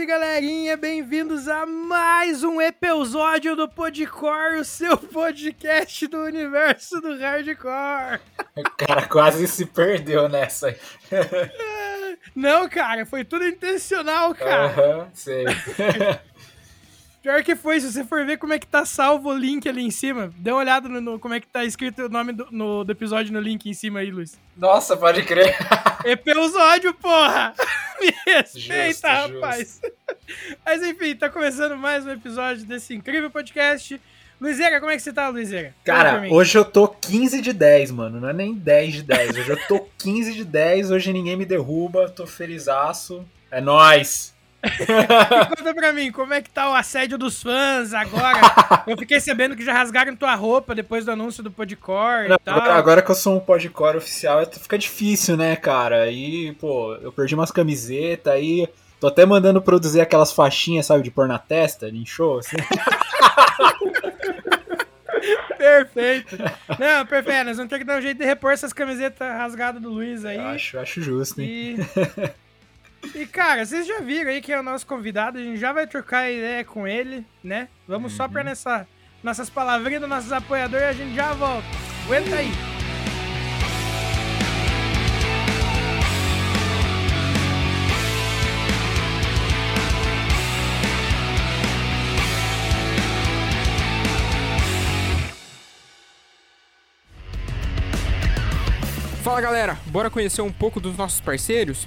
salve, galerinha! Bem-vindos a mais um episódio do Podcore, o seu podcast do universo do hardcore. O cara quase se perdeu nessa. Não, cara, foi tudo intencional, cara. Aham, sei. Pior que foi, se você for ver como é que tá salvo o link ali em cima, dê uma olhada no, no- como é que tá escrito o nome do, no- do episódio no link em cima aí, Luiz. Nossa, pode crer. Episódio, porra! Me respeita, Justo, rapaz! Mas enfim, tá começando mais um episódio desse incrível podcast. Luizera, como é que você tá, Luizera? Cara, hoje eu tô 15 de 10, mano. Não é nem 10 de 10. Hoje eu tô 15 de 10. Hoje ninguém me derruba. Tô felizaço. É nóis. Conta pra mim, como é que tá o assédio dos fãs agora? Eu fiquei sabendo que já rasgaram tua roupa depois do anúncio do Podcore e tal. Agora, que eu sou um podcore oficial, fica difícil, né, cara? Aí, pô, eu perdi umas camisetas aí. Tô até mandando produzir aquelas faixinhas, sabe, de pôr na testa, em show, assim. Perfeito. Não, perfeito. Nós vamos ter que dar um jeito de repor essas camisetas rasgadas do Luiz aí. Acho, acho justo, hein? E... e, cara, vocês já viram aí que é o nosso convidado, a gente já vai trocar ideia com ele, né? Vamos só Uhum. pra nessa, nossas palavrinhas dos nossos apoiadores e a gente já volta. Aguenta aí. Fala galera, bora conhecer um pouco dos nossos parceiros?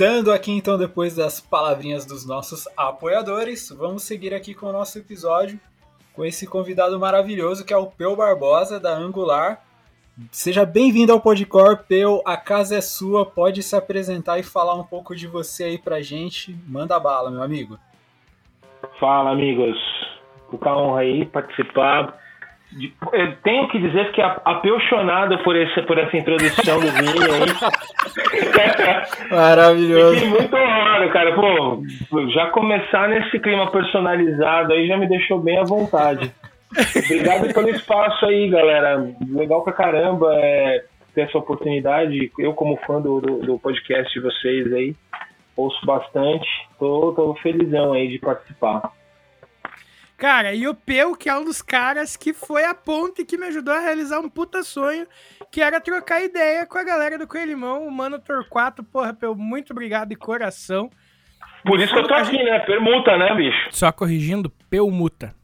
Voltando aqui então depois das palavrinhas dos nossos apoiadores, vamos seguir aqui com o nosso episódio com esse convidado maravilhoso que é o Peu Barbosa da Angular. Seja bem-vindo ao Podcore, Peu, a casa é sua, pode se apresentar e falar um pouco de você aí pra gente. Manda bala, meu amigo. Fala, amigos. Puta honra aí participar. Eu tenho que dizer que a- apaixonado por, esse, por essa introdução do Vini aí. Maravilhoso. Fiquei muito honrado, cara. Pô, já começar nesse clima personalizado aí já me deixou bem à vontade. Obrigado pelo espaço aí, galera. Legal pra caramba é, ter essa oportunidade. Eu, como fã do, do, do podcast de vocês aí, ouço bastante. Tô, tô felizão aí de participar. Cara, e o Peu, que é um dos caras que foi a ponte que me ajudou a realizar um puta sonho, que era trocar ideia com a galera do Coelhimão, o Mano Torquato. Porra, Peu, muito obrigado de coração. Por isso que eu tô aqui, né? Permuta, né, bicho? Só corrigindo, Peu Muta.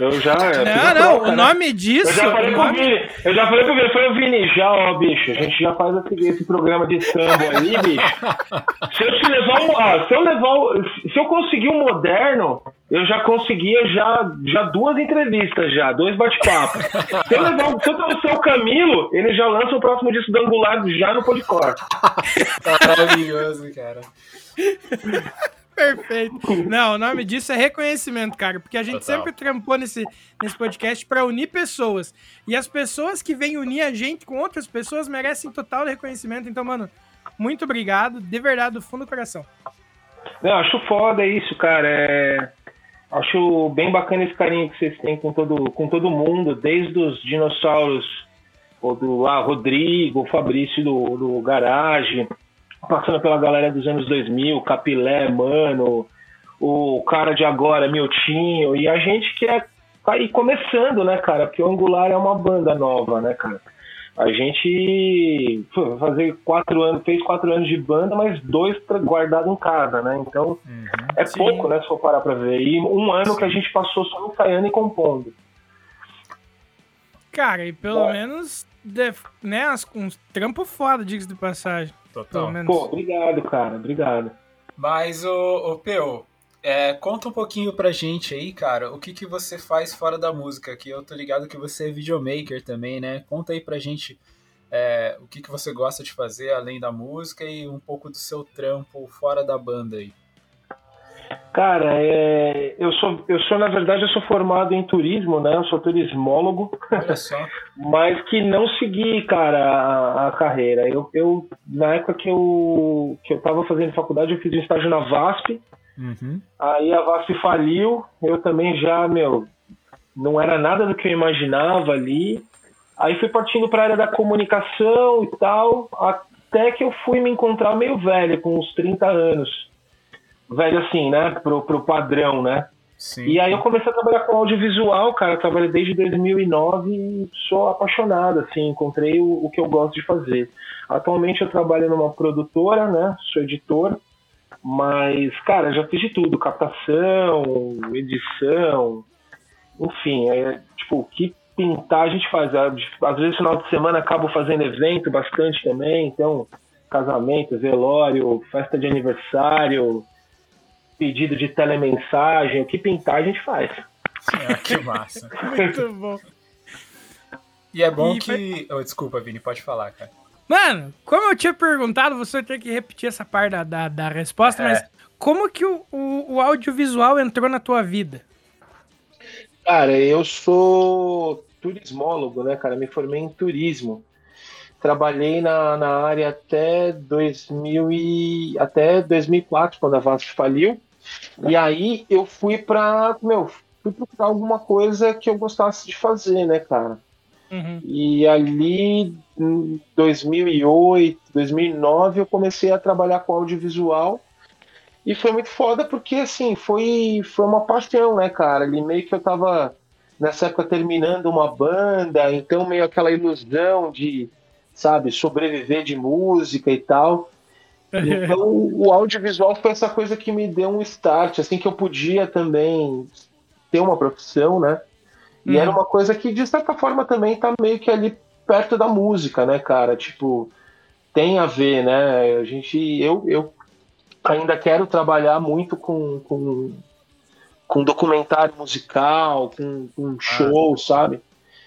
Eu já. eu Não, não, troca, o né? nome Eu disso. já falei o pro Vini, eu já falei pro Vini, eu falei, Vini, já, ó, bicho, a gente já faz esse, esse programa de samba aí, bicho. Se eu te levar um, ó, se eu levar, o- se eu conseguir um moderno, eu já conseguia já, já duas entrevistas já, dois bate-papos. Se eu levar, o- se eu trouxer o Camilo, ele já lança o próximo disco do Angular já no Podcore. Maravilhoso, cara. Perfeito. Não, o nome disso é reconhecimento, cara, porque a gente Total. sempre trampou nesse, nesse podcast pra unir pessoas. E as pessoas que vêm unir a gente com outras pessoas merecem total reconhecimento. Então, mano, muito obrigado, de verdade, do fundo do coração. Não, acho foda isso, cara. É... Acho bem bacana esse carinho que vocês têm com todo, com todo mundo, desde os dinossauros, ou do ah, Rodrigo, Fabrício do, do Garage, passando pela galera dos anos 2000, Capilé, Mano, o cara de agora, Miltinho, e a gente que é tá aí começando, né, cara? Porque o Angular é uma banda nova, né, cara? A gente pô, fazer quatro anos, fez quatro anos de banda, mas dois guardado em casa, né? Então é Sim. pouco, né? Se for parar pra ver. E um ano que a gente passou só ensaiando e compondo. Cara, e pelo menos, de- né, as- uns trampo foda, diga de passagem. Pelo Total. menos. Pô, obrigado, cara. Obrigado. Mas, ô, ô Peu, é, conta um pouquinho pra gente aí, cara, o que, que você faz fora da música, que eu tô ligado que você é videomaker também, né? Conta aí pra gente é, o que, que você gosta de fazer além da música e um pouco do seu trampo fora da banda aí. Cara, é, eu, sou, eu sou, na verdade, eu sou formado em turismo, né? Eu sou turismólogo. Olha só. mas que não segui, cara, a, a carreira. Eu, eu, na época que eu, que eu tava fazendo faculdade, eu fiz um estágio na VASP, Uhum. aí a VASP faliu, eu também já, meu, não era nada do que eu imaginava ali. Aí fui partindo para a área da comunicação e tal, até que eu fui me encontrar meio velho, com uns 30 anos. Velho assim, né, pro, pro padrão, né? Sim. E aí eu comecei a trabalhar com audiovisual, cara. Eu trabalhei desde 2009 e sou apaixonado, assim. Encontrei o, o que eu gosto de fazer. Atualmente eu trabalho numa produtora, né? Sou editor. Mas, cara, já fiz de tudo. Captação, edição. Enfim, é, tipo, o que pintar a gente faz. Às vezes, no final de semana, acabo fazendo evento bastante também. Então, casamento, velório, festa de aniversário, pedido de telemensagem, o que pintar a gente faz. Ah, que massa. Muito bom. E é bom E que. Oh, desculpa, Vini, pode falar, cara. Mano, como eu tinha perguntado, você tem que repetir essa parte da, da, da resposta, É. mas como que o, o, o audiovisual entrou na tua vida? Cara, eu sou turismólogo, né, cara? Me formei em turismo. Trabalhei na, na área até 2000 e, até 2004, quando a VASP faliu. E aí eu fui pra, meu, fui procurar alguma coisa que eu gostasse de fazer, né, cara? Uhum. E ali, em 2008, 2009, eu comecei a trabalhar com audiovisual. E foi muito foda porque, assim, foi, foi uma paixão, né, cara? Ali meio que eu tava, nessa época, terminando uma banda, então meio aquela ilusão de, sabe, sobreviver de música e tal. Então, o audiovisual foi essa coisa que me deu um start, assim, que eu podia também ter uma profissão, né? E Uhum. era uma coisa que, de certa forma, também tá meio que ali perto da música, né, cara? Tipo, tem a ver, né? A gente, eu, eu ainda quero trabalhar muito com, com, com documentário musical, com, com show, sabe?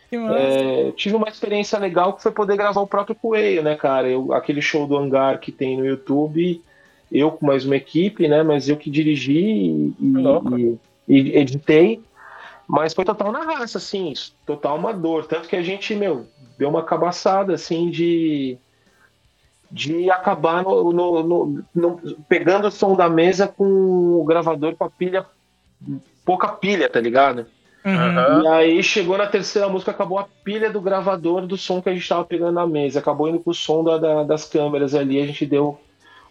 Que massa. É, tive uma experiência legal que foi poder gravar o próprio Coelho, né, cara? Eu, aquele show do Hangar que tem no YouTube, eu com mais uma equipe, né? Mas eu que dirigi e, e- e editei. Mas foi total na raça, assim, total amador. Tanto que a gente, meu, deu uma cabaçada, assim, de. de acabar no, no- no- no- pegando o som da mesa com o gravador com a pilha. pouca pilha, tá ligado? Uhum. E aí chegou na terceira música, acabou a pilha do gravador do som que a gente tava pegando na mesa. Acabou indo com o som da- da- das câmeras ali, a gente deu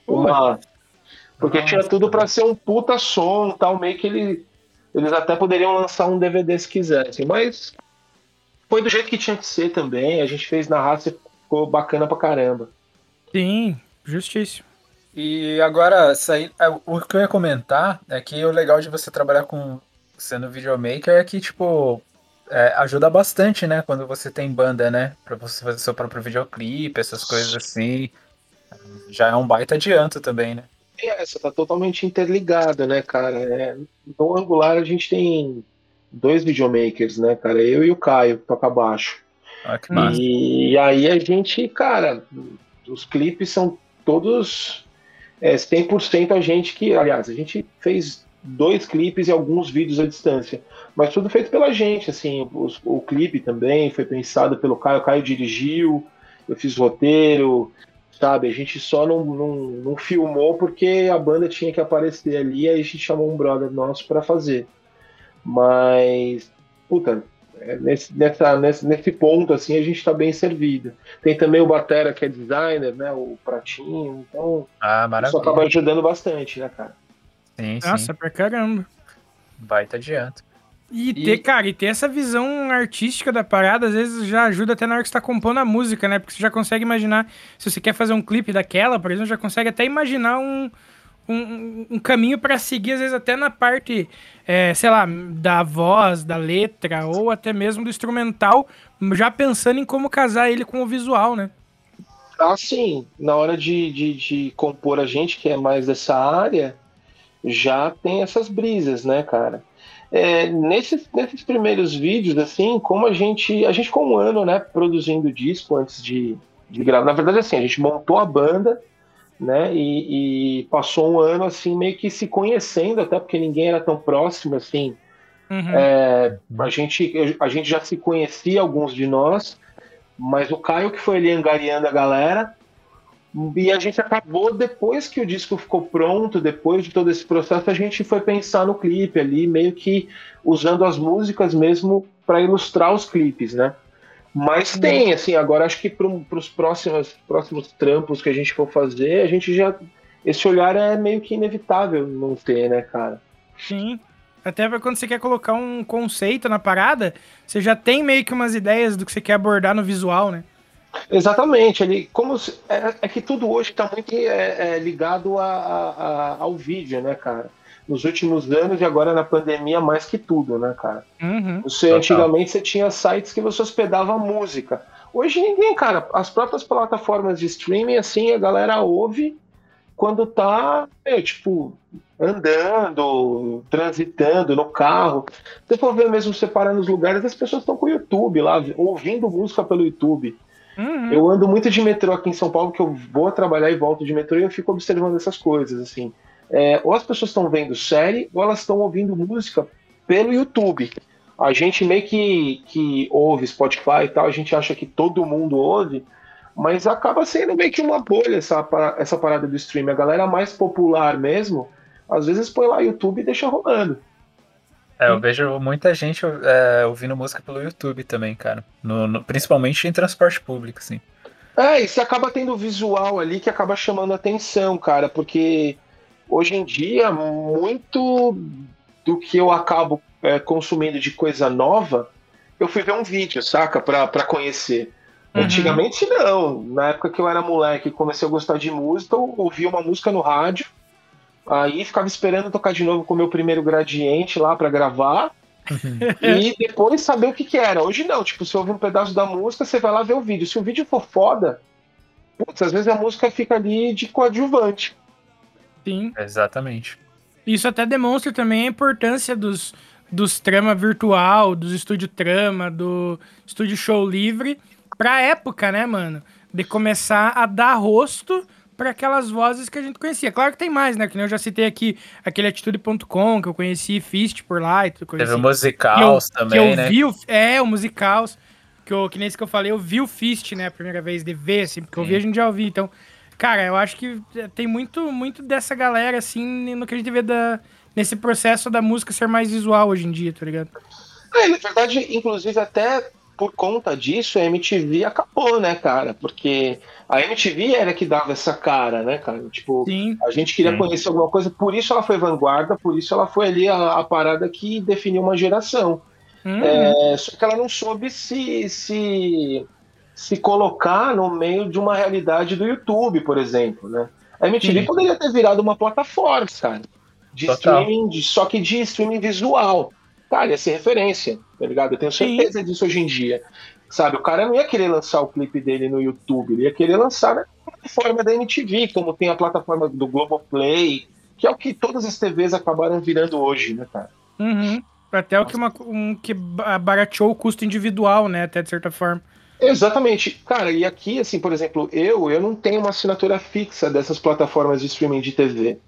uma. Porque tinha tudo pra ser um puta som tal, meio que ele, eles até poderiam lançar um DVD se quisessem, mas foi do jeito que tinha que ser também. A gente fez na raça e ficou bacana pra caramba. Sim, justíssimo. E agora, sair, é, o que eu ia comentar é que o legal de você trabalhar com sendo videomaker é que, tipo, é, ajuda bastante, né? Quando você tem banda, né? Pra você fazer seu próprio videoclipe, essas coisas assim. Já é um baita adianto também, né? E essa tá totalmente interligada, né, cara? É, no Angular a gente tem dois videomakers, né, cara? Eu e o Caio, que toca baixo. Olha que massa. E aí a gente, cara, os clipes são todos é, 100% a gente que, aliás, a gente fez dois clipes e alguns vídeos à distância, mas tudo feito pela gente, assim, os- o, clipe também foi pensado pelo Caio, o Caio dirigiu, eu fiz roteiro, sabe, a gente só não, não, não filmou porque a banda tinha que aparecer ali, aí a gente chamou um brother nosso para fazer, mas, puta, é, nesse, nessa, nesse, nesse ponto, assim, a gente tá bem servido. Tem também o Batera, que é designer, né, o Pratinho, então Ah, isso maravilha. acaba ajudando bastante, né, cara? Sim, sim. Nossa, pra caramba. Baita adianto. E, E- ter, cara, e ter essa visão artística da parada, às vezes já ajuda até na hora que você tá compondo a música, né? Porque você já consegue imaginar, se você quer fazer um clipe daquela, por exemplo, já consegue até imaginar um, um, um caminho pra seguir, às vezes até na parte, é, sei lá, da voz, da letra, ou até mesmo do instrumental, já pensando em como casar ele com o visual, né? Assim, na hora de, de, de compor a gente, que é mais dessa área, já tem essas brisas, né, cara? É, nesses, nesses primeiros vídeos, assim, como a gente. A gente ficou um ano, né, produzindo disco antes de, de gravar. Na verdade, assim, a gente montou a banda, né, e, e passou um ano, assim, meio que se conhecendo, até porque ninguém era tão próximo, assim, Uhum. É, a, gente, a gente já se conhecia, alguns de nós, mas o Caio que foi ali angariando a galera. E a gente acabou, depois que o disco ficou pronto, depois de todo esse processo, a gente foi pensar no clipe ali, meio que usando as músicas mesmo para ilustrar os clipes, né? Mas tem, assim, agora acho que para os próximos, próximos trampos que a gente for fazer, a gente já. Esse olhar é meio que inevitável não ter, né, cara? Sim. Até quando você quer colocar um conceito na parada, você já tem meio que umas ideias do que você quer abordar no visual, né? Exatamente, ele, como se- é, é que tudo hoje está muito é, é, ligado a- a- a- ao vídeo, né, cara? Nos últimos anos e agora na pandemia, mais que tudo, né, cara? Uhum. Você, Total. antigamente você tinha sites que você hospedava música. Hoje ninguém, cara. As próprias plataformas de streaming, assim, a galera ouve quando tá, meu, tipo, andando, transitando no carro. Você for ver mesmo separando os lugares, as pessoas estão com o YouTube lá, ouvindo música pelo YouTube. Uhum. Eu ando muito de metrô aqui em São Paulo, que eu vou trabalhar e volto de metrô e eu fico observando essas coisas, assim. É, ou as pessoas estão vendo série, ou elas estão ouvindo música pelo YouTube. A gente meio que, que ouve Spotify e tal, a gente acha que todo mundo ouve, mas acaba sendo meio que uma bolha essa, essa parada do stream. A galera mais popular mesmo, às vezes põe lá YouTube e deixa rolando. É, eu vejo muita gente é, ouvindo música pelo YouTube também, cara. No- no- principalmente em transporte público, assim. É, e você acaba tendo visual ali que acaba chamando atenção, cara, porque hoje em dia, muito do que eu acabo é, consumindo de coisa nova, eu fui ver um vídeo, saca? Pra, pra conhecer. Uhum. Antigamente não. Na época que eu era moleque e comecei a gostar de música, eu ouvia uma música no rádio, aí ficava esperando tocar de novo com o meu primeiro gradiente lá pra gravar. e depois saber o que, que era. Hoje não, tipo, você ouve um pedaço da música, você vai lá ver o vídeo. Se o vídeo for foda, putz, às vezes a música fica ali de coadjuvante. Sim. Exatamente. Isso até demonstra também a importância dos, dos trama virtual, dos estúdio trama, do estúdio show livre, pra época, né, mano? De começar a dar rosto para aquelas vozes que a gente conhecia. Claro que tem mais, né? Que nem eu já citei aqui aquele atitude.com, que eu conheci Fist por lá e tudo. Teve conheci. o Musicals que eu, também, que eu né? vi o, é, o Musicals, que, eu, que nem esse que eu falei, eu vi o Fist, né, a primeira vez, de ver, assim, porque eu Sim. vi, a gente já ouvi, então, cara, eu acho que tem muito, muito dessa galera, assim, no que a gente vê da, nesse processo da música ser mais visual hoje em dia, tá ligado? É, na verdade, inclusive, até por conta disso, a MTV acabou, né, cara? Porque a MTV era que dava essa cara, né, cara? Tipo, Sim, a gente queria Sim. conhecer alguma coisa, por isso ela foi vanguarda, por isso ela foi ali a, a parada que definiu uma geração. Hum, É, só que ela não soube se, se, se colocar no meio de uma realidade do YouTube, por exemplo, né? A MTV Sim. poderia ter virado uma plataforma, cara, de Total. streaming, de- só que de streaming visual. cara, ia ser referência, tá ligado? Eu tenho certeza disso hoje em dia. Sabe, o cara não ia querer lançar o clipe dele no YouTube, ele ia querer lançar na plataforma da MTV, como tem a plataforma do Globoplay, que é o que todas as TVs acabaram virando hoje, né, cara? Uhum. Até o que, uma, um, que ba- barateou o custo individual, né? Até de certa forma. Exatamente. Cara, e aqui, assim, por exemplo, eu, eu não tenho uma assinatura fixa dessas plataformas de streaming de TV.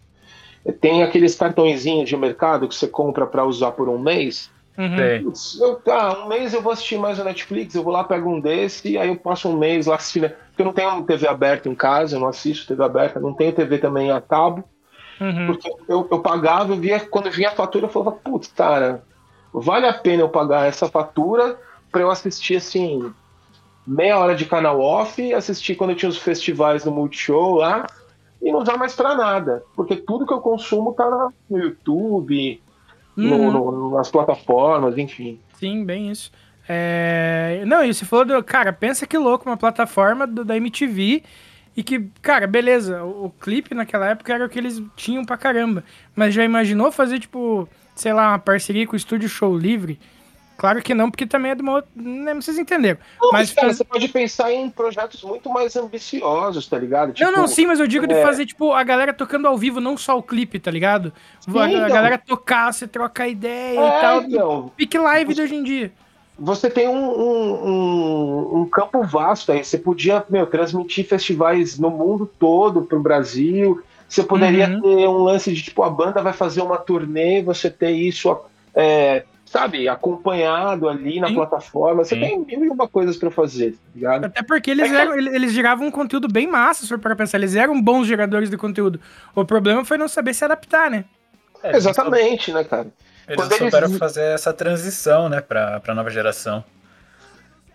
Tem aqueles cartõezinhos de mercado que você compra para usar por um mês. Uhum. Eu, ah, um mês eu vou assistir mais o Netflix, eu vou lá, pego um desse, aí eu passo um mês lá assistindo. Porque eu não tenho TV aberta em casa, eu não assisto TV aberta, não tenho TV também a cabo. Uhum. Porque eu, eu pagava, eu via, quando vinha a fatura, eu falava, putz, cara, vale a pena eu pagar essa fatura pra eu assistir assim, meia hora de canal off, assistir quando eu tinha os festivais no Multishow lá, e não usar mais pra nada. Porque tudo que eu consumo tá no YouTube, Uhum. no- nas plataformas, enfim. Sim, bem isso. É... Não, e você falou do. Cara, pensa que louco, uma plataforma do- da MTV. E que, cara, beleza, o, o clipe naquela época era o que eles tinham pra caramba. Mas já imaginou fazer, tipo, sei lá, uma parceria com o Estúdio Show Livre? Claro que não, porque também é de uma outra. Não, vocês entenderam. Não, Mas cara, faz- você pode pensar em projetos muito mais ambiciosos, tá ligado? Não, não, Tipo, sim, mas eu digo de é. fazer, tipo, a galera tocando ao vivo, não só o clipe, tá ligado? a, a então. galera tocar, você troca ideia É, e tal. então, Pique live de hoje em dia. você tem um, um, um- campo vasto aí. Você podia, meu, transmitir festivais no mundo todo pro Brasil. Você poderia Uhum. ter um lance de tipo, a banda vai fazer uma turnê, você ter isso, é, sabe, acompanhado ali na Sim. plataforma. Você Sim. tem mil e uma coisas pra fazer, tá ligado? Até porque eles, É que- eram, eles, eles geravam um conteúdo bem massa, se for para pensar. Eles eram bons geradores de conteúdo. O problema foi não saber se adaptar, né? É, eles Exatamente, né, cara? Eles Quando eles- souberam fazer essa transição, né, pra, pra nova geração.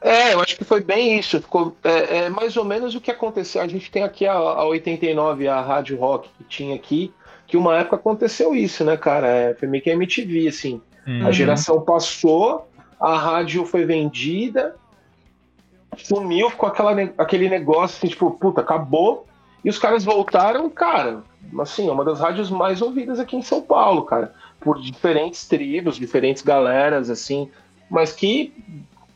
É, eu acho que foi bem isso. Ficou, é, é mais ou menos o que aconteceu. A gente tem aqui a, a 89, a Rádio Rock que tinha aqui, que uma época aconteceu isso, né, cara? É, foi meio que a MTV, assim. Uhum. A geração passou, a rádio foi vendida, sumiu, ficou aquela, aquele negócio assim, tipo, puta, acabou. E os caras voltaram, cara, assim, é uma das rádios mais ouvidas aqui em São Paulo, cara. Por diferentes tribos, diferentes galeras, assim. Mas que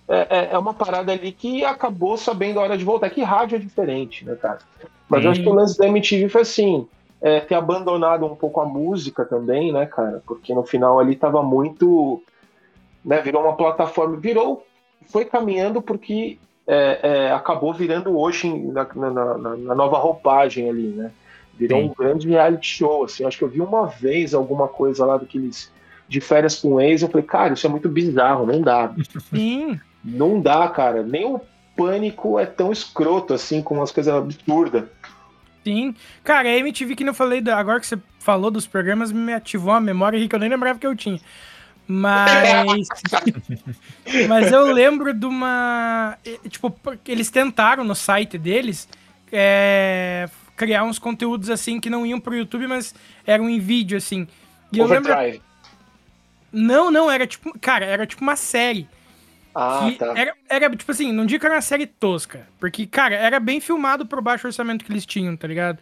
é, é- é uma parada ali que acabou sabendo a hora de voltar. Que rádio é diferente, né, cara? Mas eu acho que o lance da MTV foi assim, é, ter abandonado um pouco a música também, né, cara? Porque no final ali tava muito. Né, virou uma plataforma. Virou. Foi caminhando porque é, é, acabou virando hoje na, na- na- na nova roupagem ali, né? Virou Sim. um grande reality show, assim. Acho que eu vi uma vez alguma coisa lá daqueles de férias com ex. Eu falei, cara, isso é muito bizarro, não dá. Sim. Não dá, cara. Nem o pânico é tão escroto assim, com umas coisas absurdas. Sim. Cara, a MTV que eu falei, da- agora que você falou dos programas, me ativou uma memória que eu nem lembrava que eu tinha. Mas. mas eu lembro de uma. Tipo, eles tentaram no site deles é, criar uns conteúdos assim que não iam pro YouTube, mas eram em vídeo, assim. E eu lembro. Overdrive. Não, não, era tipo. Cara, era tipo uma série. Ah, tá. era, era, tipo assim, não digo que era uma série tosca. Porque, cara, era bem filmado pro baixo orçamento que eles tinham, tá ligado?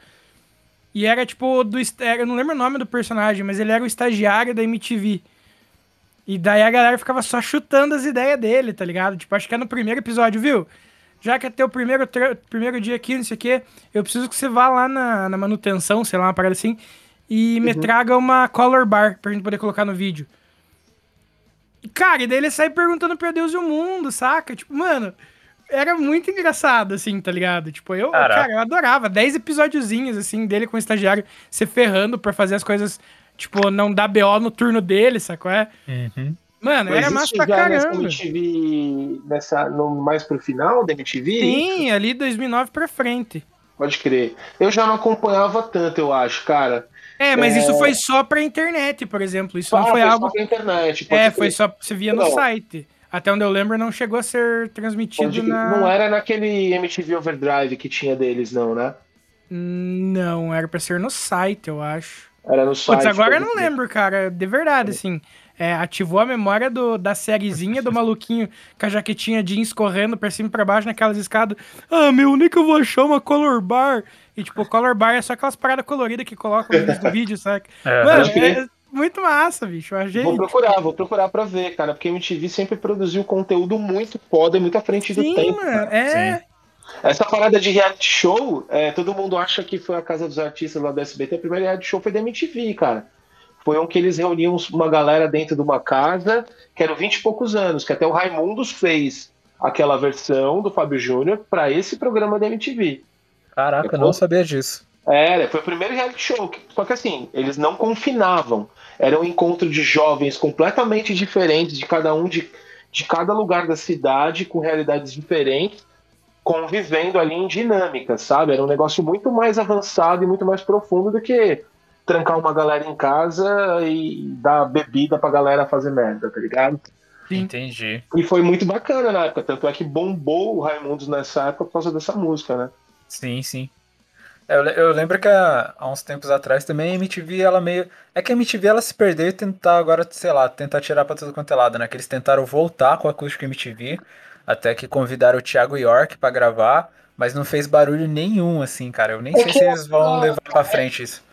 E era tipo do. era- Eu não lembro o nome do personagem, mas ele era o estagiário da MTV. E daí a galera ficava só chutando as ideias dele, tá ligado? Tipo, acho que é no primeiro episódio, viu? Já que é teu primeiro, primeiro dia aqui, não sei o quê, eu preciso que você vá lá na, na manutenção, sei lá, uma parada assim, e me traga uma color bar pra gente poder colocar no vídeo. Cara, e daí ele sai perguntando pra Deus e o mundo, saca? Tipo, mano, era muito engraçado, assim, tá ligado? Tipo, eu, Caraca. cara, eu adorava. Dez episódiozinhos, assim, dele com o estagiário se ferrando pra fazer as coisas, tipo, não dar BO no turno dele, sacou? É? Uhum. Mano, era Mas massa isso pra já nessa caramba. MTV, nessa, no, mais pro final da MTV? Sim, ali 2009 pra frente. Pode crer. Eu já não acompanhava tanto, eu acho, cara. É, mas É. isso foi só pra internet, por exemplo. Isso não Ah, foi só algo. pela internet. pode É, foi só. Você via no Não. site. Até onde eu lembro, não chegou a ser transmitido na. Não era naquele MTV Overdrive que tinha deles, não, né? Não, era pra ser no site, eu acho. Era no site. Putz, agora eu não lembro, cara. De verdade, assim. É, ativou a memória do, da sériezinha do maluquinho com a jaquetinha jeans correndo pra cima e pra baixo naquelas escadas. Ah, meu, onde é que eu vou achar uma color bar? E, tipo, color bar é só aquelas paradas coloridas que colocam no início do vídeo, saca? É, Mano, é muito massa, bicho. Eu achei. Vou procurar, vou procurar pra ver, cara, porque a MTV sempre produziu conteúdo muito foda e muito à frente do Sim, tempo. mano. É. Essa parada de reality show, é, todo mundo acha que foi a Casa dos Artistas lá do SBT. O primeiro reality show foi da MTV, cara. Foi um que eles reuniam uma galera dentro de uma casa, que eram 20 e poucos anos, que até o Raimundos fez aquela versão do Fábio Júnior pra esse programa da MTV. Caraca, eu não sabia disso. Era, foi o primeiro reality show. Só que assim, eles não confinavam. Era um encontro de jovens completamente diferentes, de cada um de, de cada lugar da cidade, com realidades diferentes, convivendo ali em dinâmicas, sabe? Era um negócio muito mais avançado e muito mais profundo do que trancar uma galera em casa e dar bebida pra galera fazer merda, tá ligado? Sim. Entendi. E foi muito bacana na época, tanto é que bombou o Raimundos nessa época por causa dessa música, né? Sim, sim. É, Eu, eu lembro que há, há uns tempos atrás também a MTV, ela meio. É que a MTV ela se perdeu e tentar agora, sei lá, tentar tirar pra tudo quanto é lado, né? Que eles tentaram voltar com a acústica MTV, até que convidaram o Thiago York pra gravar, mas não fez barulho nenhum, assim, cara. Eu nem É sei que se eles vão a- levar pra frente isso.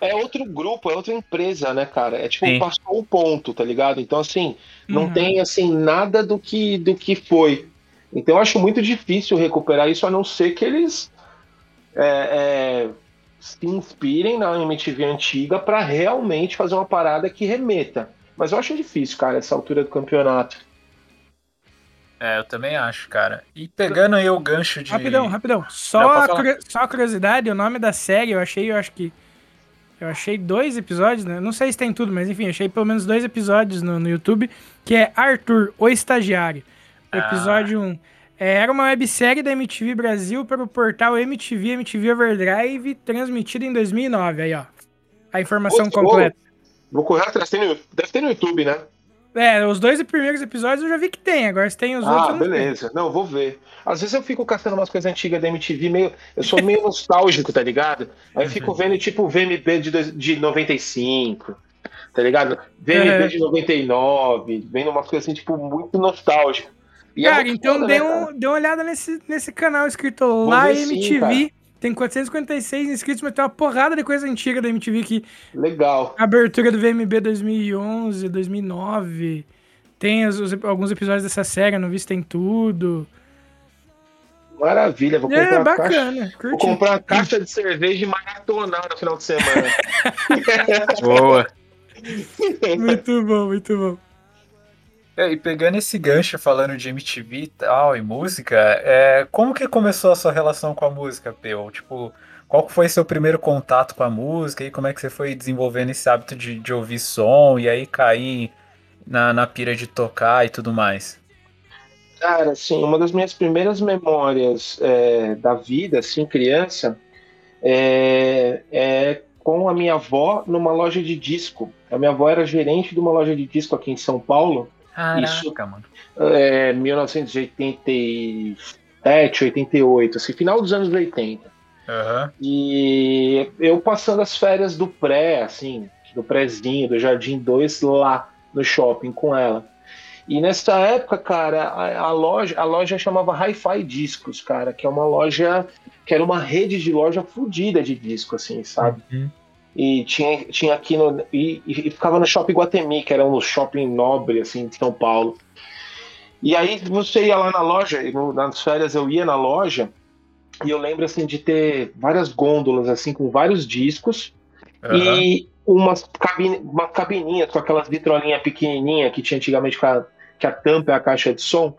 É outro grupo, é outra empresa, né, cara? É tipo, Sim. passou um ponto, tá ligado? Então, assim, não Uhum. tem, assim, nada do que, do que foi. Então, eu acho muito difícil recuperar isso, a não ser que eles é, é, se inspirem na MTV antiga pra realmente fazer uma parada que remeta. Mas eu acho difícil, cara, essa altura do campeonato. É, eu também acho, cara. E pegando aí o gancho de. Rapidão, rapidão. Só, Não, a só a curiosidade, o nome da série, eu achei, eu acho que. Eu achei dois episódios, né? Não sei se tem tudo, mas enfim, achei pelo menos dois episódios no, no YouTube, que é Arthur, o Estagiário. O Ah. episódio 1. É, era uma websérie da MTV Brasil para o portal MTV, MTV Overdrive, transmitida em 2009. Aí, ó. A informação Gostou? completa. Vou correr atrás, deve ter no YouTube, né? É, os dois primeiros episódios eu já vi que tem, agora se tem os outros. Ah, eu não beleza. Não, vou ver. Às vezes eu fico caçando umas coisas antigas da MTV, meio. Eu sou meio nostálgico, tá ligado? Aí eu fico vendo, tipo, VMB de, dois- de 95, tá ligado? VMB É. de 99, vendo umas coisas assim, tipo, muito nostálgico. E é Cara, muito então foda, dê, né, um, cara? dê uma olhada nesse, nesse canal escrito lá ver sim, MTV. Tem 456 inscritos, mas tem uma porrada de coisa antiga da MTV aqui. Legal. Abertura do VMB 2011, 2009. Tem os- os- alguns episódios dessa série, não vi se tem tudo. Maravilha. Vou comprar, É, uma caixa, bacana. vou Curti. comprar uma caixa de cerveja e maratonar no final de semana. Boa. Muito bom, muito bom. É, e pegando esse gancho falando de MTV e tal, e música, é, como que começou a sua relação com a música, Peu? Tipo, qual foi seu primeiro contato com a música e como é que você foi desenvolvendo esse hábito de, de ouvir som e aí cair na, na pira de tocar e tudo mais? Cara, assim, uma das minhas primeiras memórias é, da vida, assim, criança, é, é com a minha avó numa loja de disco. A minha avó era gerente de uma loja de disco aqui em São Paulo, Isso. mano. é, 1987, 88, assim, final dos anos 80. Aham. E eu passando as férias do pré, assim, do prézinho, do Jardim 2, lá no shopping com ela. E nessa época, cara, a, a loja, a loja chamava Hi-Fi Discos, cara, que é uma loja que era uma rede de loja fodida de disco, assim, sabe? Uhum. E tinha, tinha aqui no. E, e ficava no shopping Guatemi, que era um shopping nobre, assim, de São Paulo. E aí você ia lá na loja, e no- nas férias eu ia na loja, e eu lembro assim de ter várias gôndolas assim com vários discos aham. e umas cabine, uma cabininhas com aquelas vitrolinhas pequenininha que tinha antigamente com a, que a tampa é a caixa de som.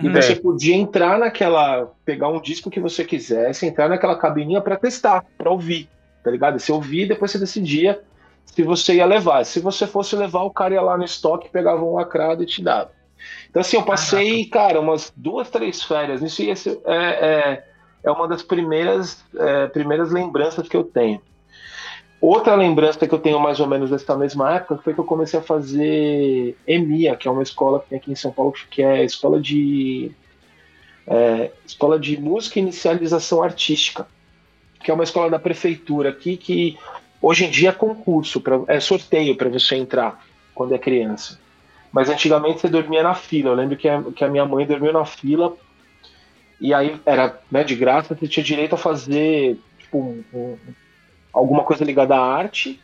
E Uhum. você podia entrar naquela, pegar um disco que você quisesse, entrar naquela cabininha para testar, para ouvir, tá ligado? Você ouvia e depois você decidia se você ia levar. Se você fosse levar, o cara ia lá no estoque, pegava um lacrado e te dava. Então, assim, eu passei, cara, umas duas, três férias. Isso ia ser- é, é, é uma das primeiras, é, primeiras lembranças que eu tenho. Outra lembrança que eu tenho mais ou menos dessa mesma época foi que eu comecei a fazer EMIA, que é uma escola que tem aqui em São Paulo, que é escola de é, escola de música e inicialização artística, que é uma escola da prefeitura aqui que hoje em dia é concurso, pra, é sorteio para você entrar quando é criança. Mas antigamente você dormia na fila. Eu lembro que a, que a minha mãe dormiu na fila e aí era né, de graça, você tinha direito a fazer tipo, um- um- alguma coisa ligada à arte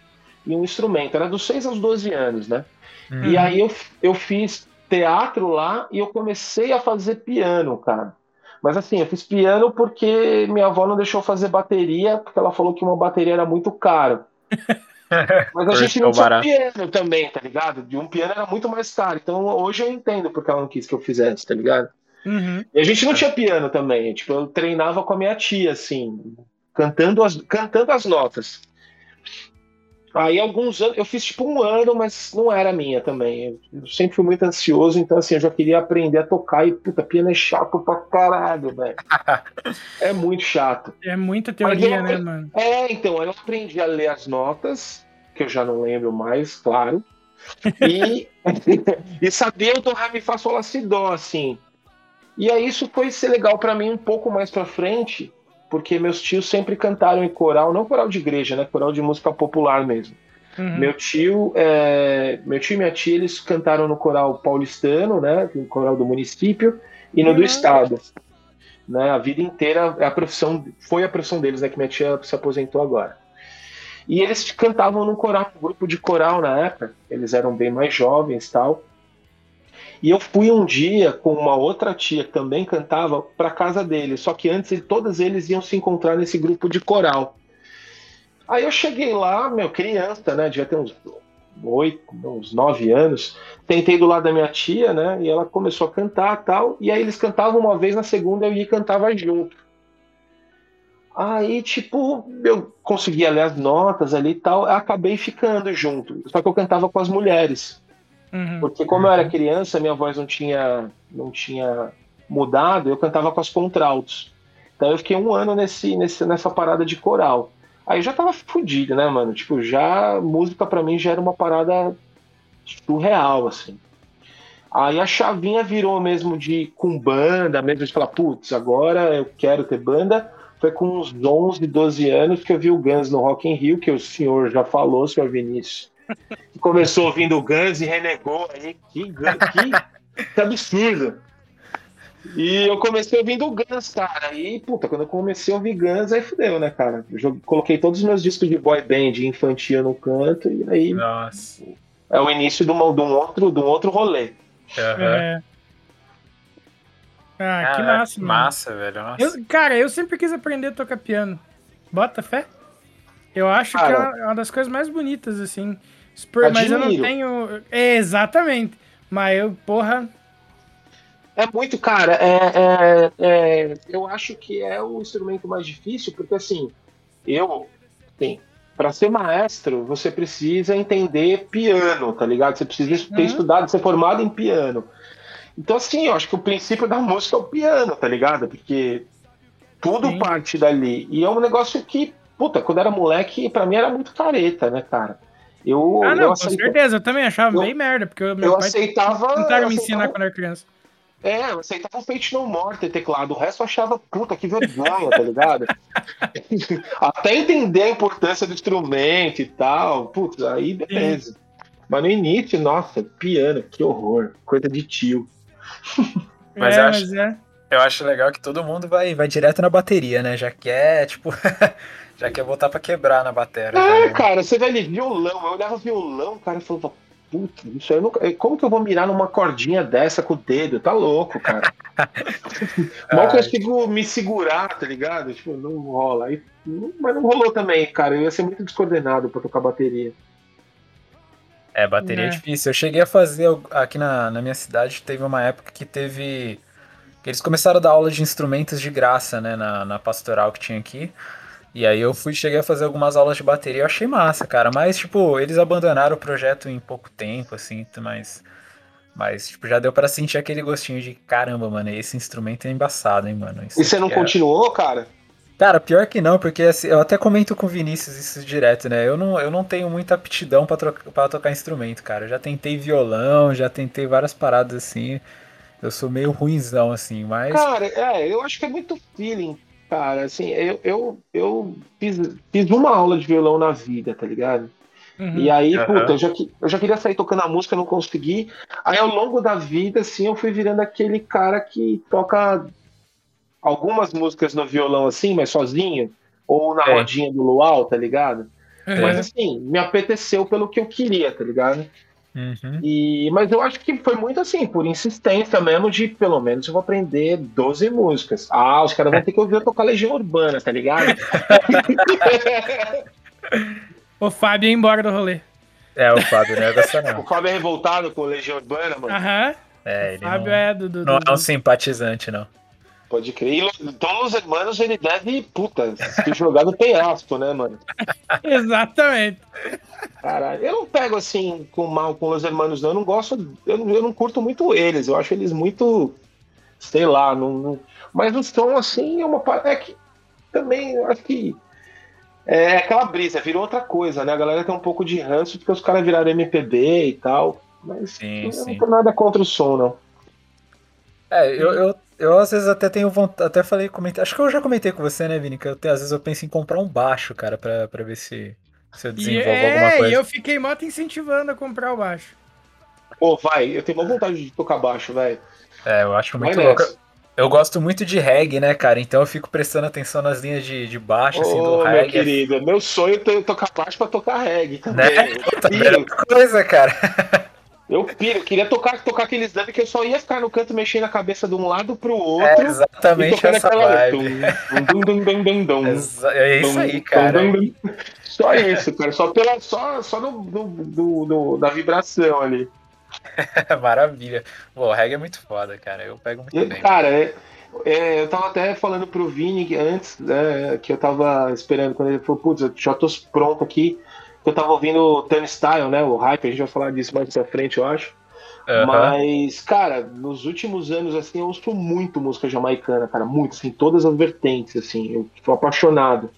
e um instrumento. Era dos 6 aos 12 anos, né? Uhum. E aí eu, eu fiz teatro lá e eu comecei a fazer piano, cara. Mas assim, eu fiz piano porque minha avó não deixou fazer bateria, porque ela falou que uma bateria era muito caro. Mas a gente não Cortou tinha piano também, tá ligado? De um piano era muito mais caro. Então hoje eu entendo porque ela não quis que eu fizesse, tá ligado? Uhum. E a gente não tinha piano também. Tipo, eu treinava com a minha tia, assim, cantando as, cantando as notas. Aí alguns anos, eu fiz tipo um ano, mas não era minha também. Eu sempre fui muito ansioso, então assim, eu já queria aprender a tocar e puta, piano é chato pra caralho, velho. É muito chato. É muita teoria, né, mano? É, então, eu aprendi a ler as notas, que eu já não lembro mais, claro. E, e saber o do Rá, Mi, Fá, Sol, Lá, Si, Dó, assim. E aí isso foi ser legal pra mim um pouco mais pra frente, porque meus tios sempre cantaram em coral, não coral de igreja, né? Coral de música popular mesmo. Uhum. Meu tio, é, meu tio e minha tia, eles cantaram no coral paulistano, né? No coral do município e no do Uhum. estado. Né, a vida inteira a profissão, foi a profissão deles, né? Que minha tia se aposentou agora. E eles cantavam no coral, grupo de coral na época. Eles eram bem mais jovens, tal. E eu fui um dia com uma outra tia que também cantava para casa deles. Só que antes todos eles iam se encontrar nesse grupo de coral. Aí eu cheguei lá, meu, criança, né? Devia ter uns oito, uns nove anos. Tentei do lado da minha tia, né? E ela começou a cantar tal. E aí eles cantavam uma vez, na segunda eu ia e cantava junto. Aí, tipo, eu conseguia ler as notas ali e tal. Acabei ficando junto. Só que eu cantava com as mulheres. Uhum. Porque como eu era criança, minha voz não tinha, não tinha mudado, eu cantava com as contraltos. Então eu fiquei um ano nesse, nesse, nessa parada de coral. Aí eu já tava fudido, né, mano? Tipo, já música pra mim já era uma parada surreal, assim. Aí a chavinha virou mesmo de com banda, mesmo de falar, putz, agora eu quero ter banda. Foi com uns 11, 12 anos que eu vi o Guns no Rock in Rio, que o senhor já falou, senhor Vinícius. Que começou ouvindo o Guns e renegou aí. Que, que, que absurdo. E eu comecei ouvindo o Guns, cara. E, puta, quando eu comecei a ouvir Guns, aí fudeu, né, cara? Eu coloquei todos os meus discos de boy band infantil no canto, e aí Nossa. é o início de, uma- de um, outro, de um outro rolê. Aham. É. Ah, que Caraca, massa, que mano. massa, velho. Nossa. Eu, cara, eu sempre quis aprender a tocar piano. Bota fé? Eu acho que Cara. uma, é uma das coisas mais bonitas, assim. Mas eu não tenho. É, exatamente. Mas eu, porra. É muito, cara, é, é- é- eu acho que é o instrumento mais difícil, porque assim, eu, sim, para ser maestro, você precisa entender piano, tá ligado? Você precisa ter Uhum. estudado, ser formado em piano. Então, assim, eu acho que o princípio da música é o piano, tá ligado? Porque tudo Sim. parte dali. E é um negócio que, puta, quando era moleque, pra mim era muito careta, né, cara? Eu, Ah, eu não, com aceita- certeza. Eu também achava eu- bem merda, porque meu eu pai aceitava. tentaram eu me aceitava- ensinar quando eu era criança. é, eu aceitava o Fate No More ter teclado, o resto eu achava puta que vergonha, tá ligado? Até entender a importância do instrumento e tal, putz, aí beleza. Mas no início, nossa, piano, que horror, coisa de tio. Mas é, eu acho- mas é. Eu acho legal que todo mundo vai, vai direto na bateria, né? Já quer, tipo, já quer botar pra quebrar na bateria. É, já, né? cara, você vai ali, violão, eu olhava violão, cara, e falava, puta, isso aí eu nunca. Como que eu vou mirar numa cordinha dessa com o dedo? Tá louco, cara. Mal Ai. consigo me segurar, tá ligado? Tipo, não rola. Aí, mas não rolou também, cara. Eu ia ser muito descoordenado pra tocar bateria. É, bateria é. É. difícil. Eu cheguei a fazer aqui na, na minha cidade, teve uma época que teve. eles começaram a dar aula de instrumentos de graça, né, na, na pastoral que tinha aqui. E aí eu fui, cheguei a fazer algumas aulas de bateria, eu achei massa, cara. Mas, tipo, eles abandonaram o projeto em pouco tempo, assim, mas. Mas, tipo, já deu pra sentir aquele gostinho de caramba, mano, esse instrumento é embaçado, hein, mano. Isso E você não é- continuou, cara? Cara, pior que não, porque assim, eu até comento com o Vinícius isso direto, né? Eu não, eu não tenho muita aptidão pra tocar instrumento, cara. Eu já tentei violão, já tentei várias paradas assim. Eu sou meio ruinzão, assim, mas. Cara, é, eu acho que é muito feeling, cara. Assim, eu, eu, eu fiz, fiz uma aula de violão na vida, tá ligado? Uhum. E aí, Aham. puta, eu já, eu já queria sair tocando a música, não consegui. Aí ao longo da vida, assim, eu fui virando aquele cara que toca algumas músicas no violão, assim, mas sozinho, ou na É. rodinha do luau, tá ligado? É. Mas assim, me apeteceu pelo que eu queria, tá ligado? Uhum. E, mas eu acho que foi muito assim, por insistência mesmo, de pelo menos eu vou aprender 12 músicas. Ah, os caras vão ter que ouvir eu tocar Legião Urbana, tá ligado? O Fábio ia embora do rolê. É, o Fábio não é dessa não. o Fábio é revoltado com Legião Urbana, mano. Aham. É, O ele Fábio não, é do. do, não do- é um simpatizante, não. Pode crer. E então, os hermanos, ele deve, puta, se jogar no penhasco, né, mano? Exatamente. Caralho, eu não pego assim com mal com os hermanos, não. Eu não gosto, eu não, eu não curto muito eles. Eu acho eles muito, sei lá, não, não- mas o som assim é uma pa- é que também eu acho que é aquela brisa, virou outra coisa, né? A galera tem um pouco de ranço porque os caras viraram MPB e tal. Mas Sim, eu sim. não tenho nada contra o som, não. É, eu, eu, eu às vezes até tenho vontade, até falei, comentei, acho que eu já comentei com você, né, Vini, que eu tenho- às vezes eu penso em comprar um baixo, cara, pra, pra ver se, se eu desenvolvo alguma é, coisa. e eu fiquei te incentivando a comprar o baixo. Pô, vai, eu tenho uma vontade de tocar baixo, velho. É, eu acho Vai muito louco. nessa. Eu gosto muito de reggae, né, cara? Então eu fico prestando atenção nas linhas de, de baixo, assim, do Ô, meu reggae. querido, meu sonho é tocar baixo pra tocar reggae também. Né? Tá coisa, cara. Eu piro, queria tocar, tocar aqueles dub que eu só ia ficar no canto mexendo a cabeça de um lado pro É outro. e exatamente essa aquela. vibe. Dum, dum, dum, É isso aí, cara. Só isso, cara. Só, pela, só, só no, do, do, do- da vibração ali. Maravilha. Pô, o reggae é muito foda, cara. Eu pego muito E, bem. cara, é- é, eu tava até falando pro Vini antes, né, que eu tava esperando quando ele falou, putz, eu já tô pronto aqui. Eu tava ouvindo o Turnstile, né? O hype, a gente vai falar disso mais pra frente, eu acho. Aham. Mas, cara, nos últimos anos, assim, eu ouço muito música jamaicana, cara, muito, assim, todas as vertentes, assim, eu tô apaixonado.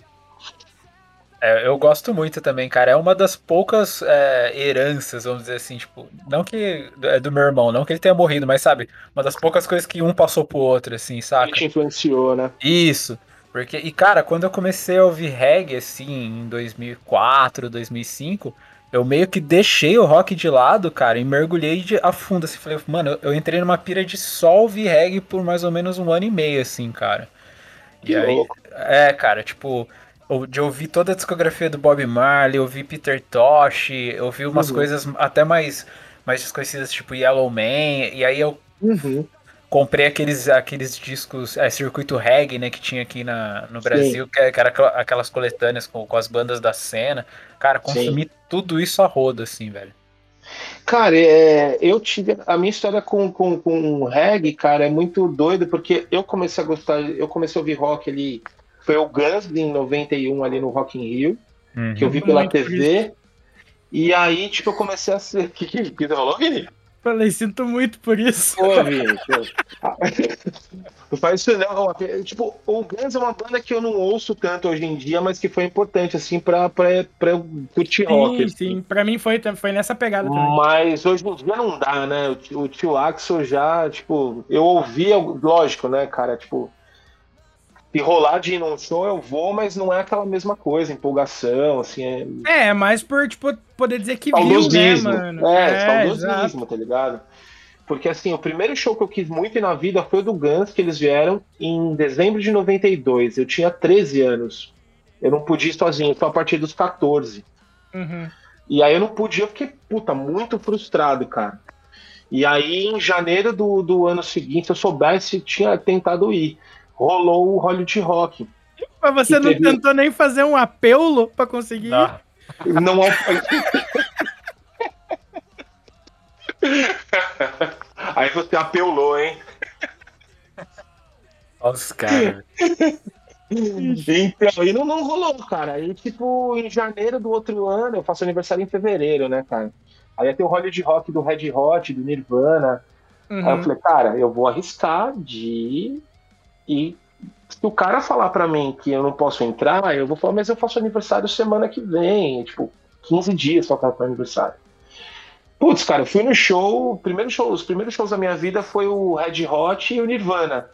É, eu gosto muito também, cara. É uma das poucas é, heranças, vamos dizer assim, tipo, não que é do meu irmão, não que ele tenha morrido, mas sabe, uma das poucas coisas que um passou pro outro, assim, Que saca? te influenciou, né? Isso. Porque, e cara, quando eu comecei a ouvir reggae, assim, em 2004, 2005, eu meio que deixei o rock de lado, cara, e mergulhei de, a fundo, assim, falei, mano, eu, entrei numa pira de só ouvir reggae por mais ou menos um ano e meio, assim, cara. Que e aí, louco. é, cara, tipo, de ouvir toda a discografia do Bob Marley, ouvir Peter Tosh, ouvir umas Uhum. coisas até mais, mais desconhecidas, tipo Yellow Man, e aí eu Uhum. Comprei aqueles, aqueles discos, é, circuito reggae, né, que tinha aqui na, no Brasil, que, é- que era aquela- aquelas coletâneas com, com as bandas da cena. Cara, consumi tudo isso a rodo, assim, velho. Cara, é, eu tive. A minha história com, com, com reggae, cara, é muito doida, porque eu comecei a gostar, eu comecei a ouvir rock ali. Foi o Guns em 91 ali no Rock in Rio, que eu vi pela Muito por TV. E aí, tipo, eu comecei a ser. O que, que, que rolou, Vini? Falei, sinto muito por isso. Pô, Não faz isso não. Tipo, o Guns é uma banda que eu não ouço tanto hoje em dia, mas que foi importante, assim, pra, pra, pra eu curtir rock. Sim, assim. sim. Pra mim foi, foi nessa pegada também. Mas hoje em dia não dá, né? O tio, o tio Axel já, tipo, eu ouvia, lógico, né, cara? Tipo, se rolar de ir num show eu vou, mas não é aquela mesma coisa, empolgação, assim, é É, é mais por, tipo, poder dizer que viu, né, saudosismo. mano? é, exato. saudosismo, tá ligado? Porque assim, o primeiro show que eu quis muito ir na vida foi o do Guns, que eles vieram em dezembro de 92. Eu tinha 13 anos. Eu não podia ir sozinho, foi a partir dos 14. Uhum. E aí eu não podia, eu fiquei, puta, muito frustrado, cara. E aí, em janeiro do, do ano seguinte, se eu soubesse, tinha tentado ir. Rolou o Hollywood Rock. Mas você não teve- tentou nem fazer um apelo pra conseguir? Não. Não Aí você apelou, hein? Nossa, cara. Então, e não, não rolou, cara. Aí, tipo, em janeiro do outro ano, eu faço aniversário em fevereiro, né, cara? Aí ia ter o Hollywood Rock do Red Hot, do Nirvana. Aí eu Uhum. falei, cara, eu vou arriscar de. E se o cara falar pra mim que eu não posso entrar, eu vou falar, mas eu faço aniversário semana que vem. Tipo, 15 dias só para aniversário. Putz, cara, eu fui no show. Primeiro show. Os primeiros shows da minha vida foi o Red Hot e o Nirvana.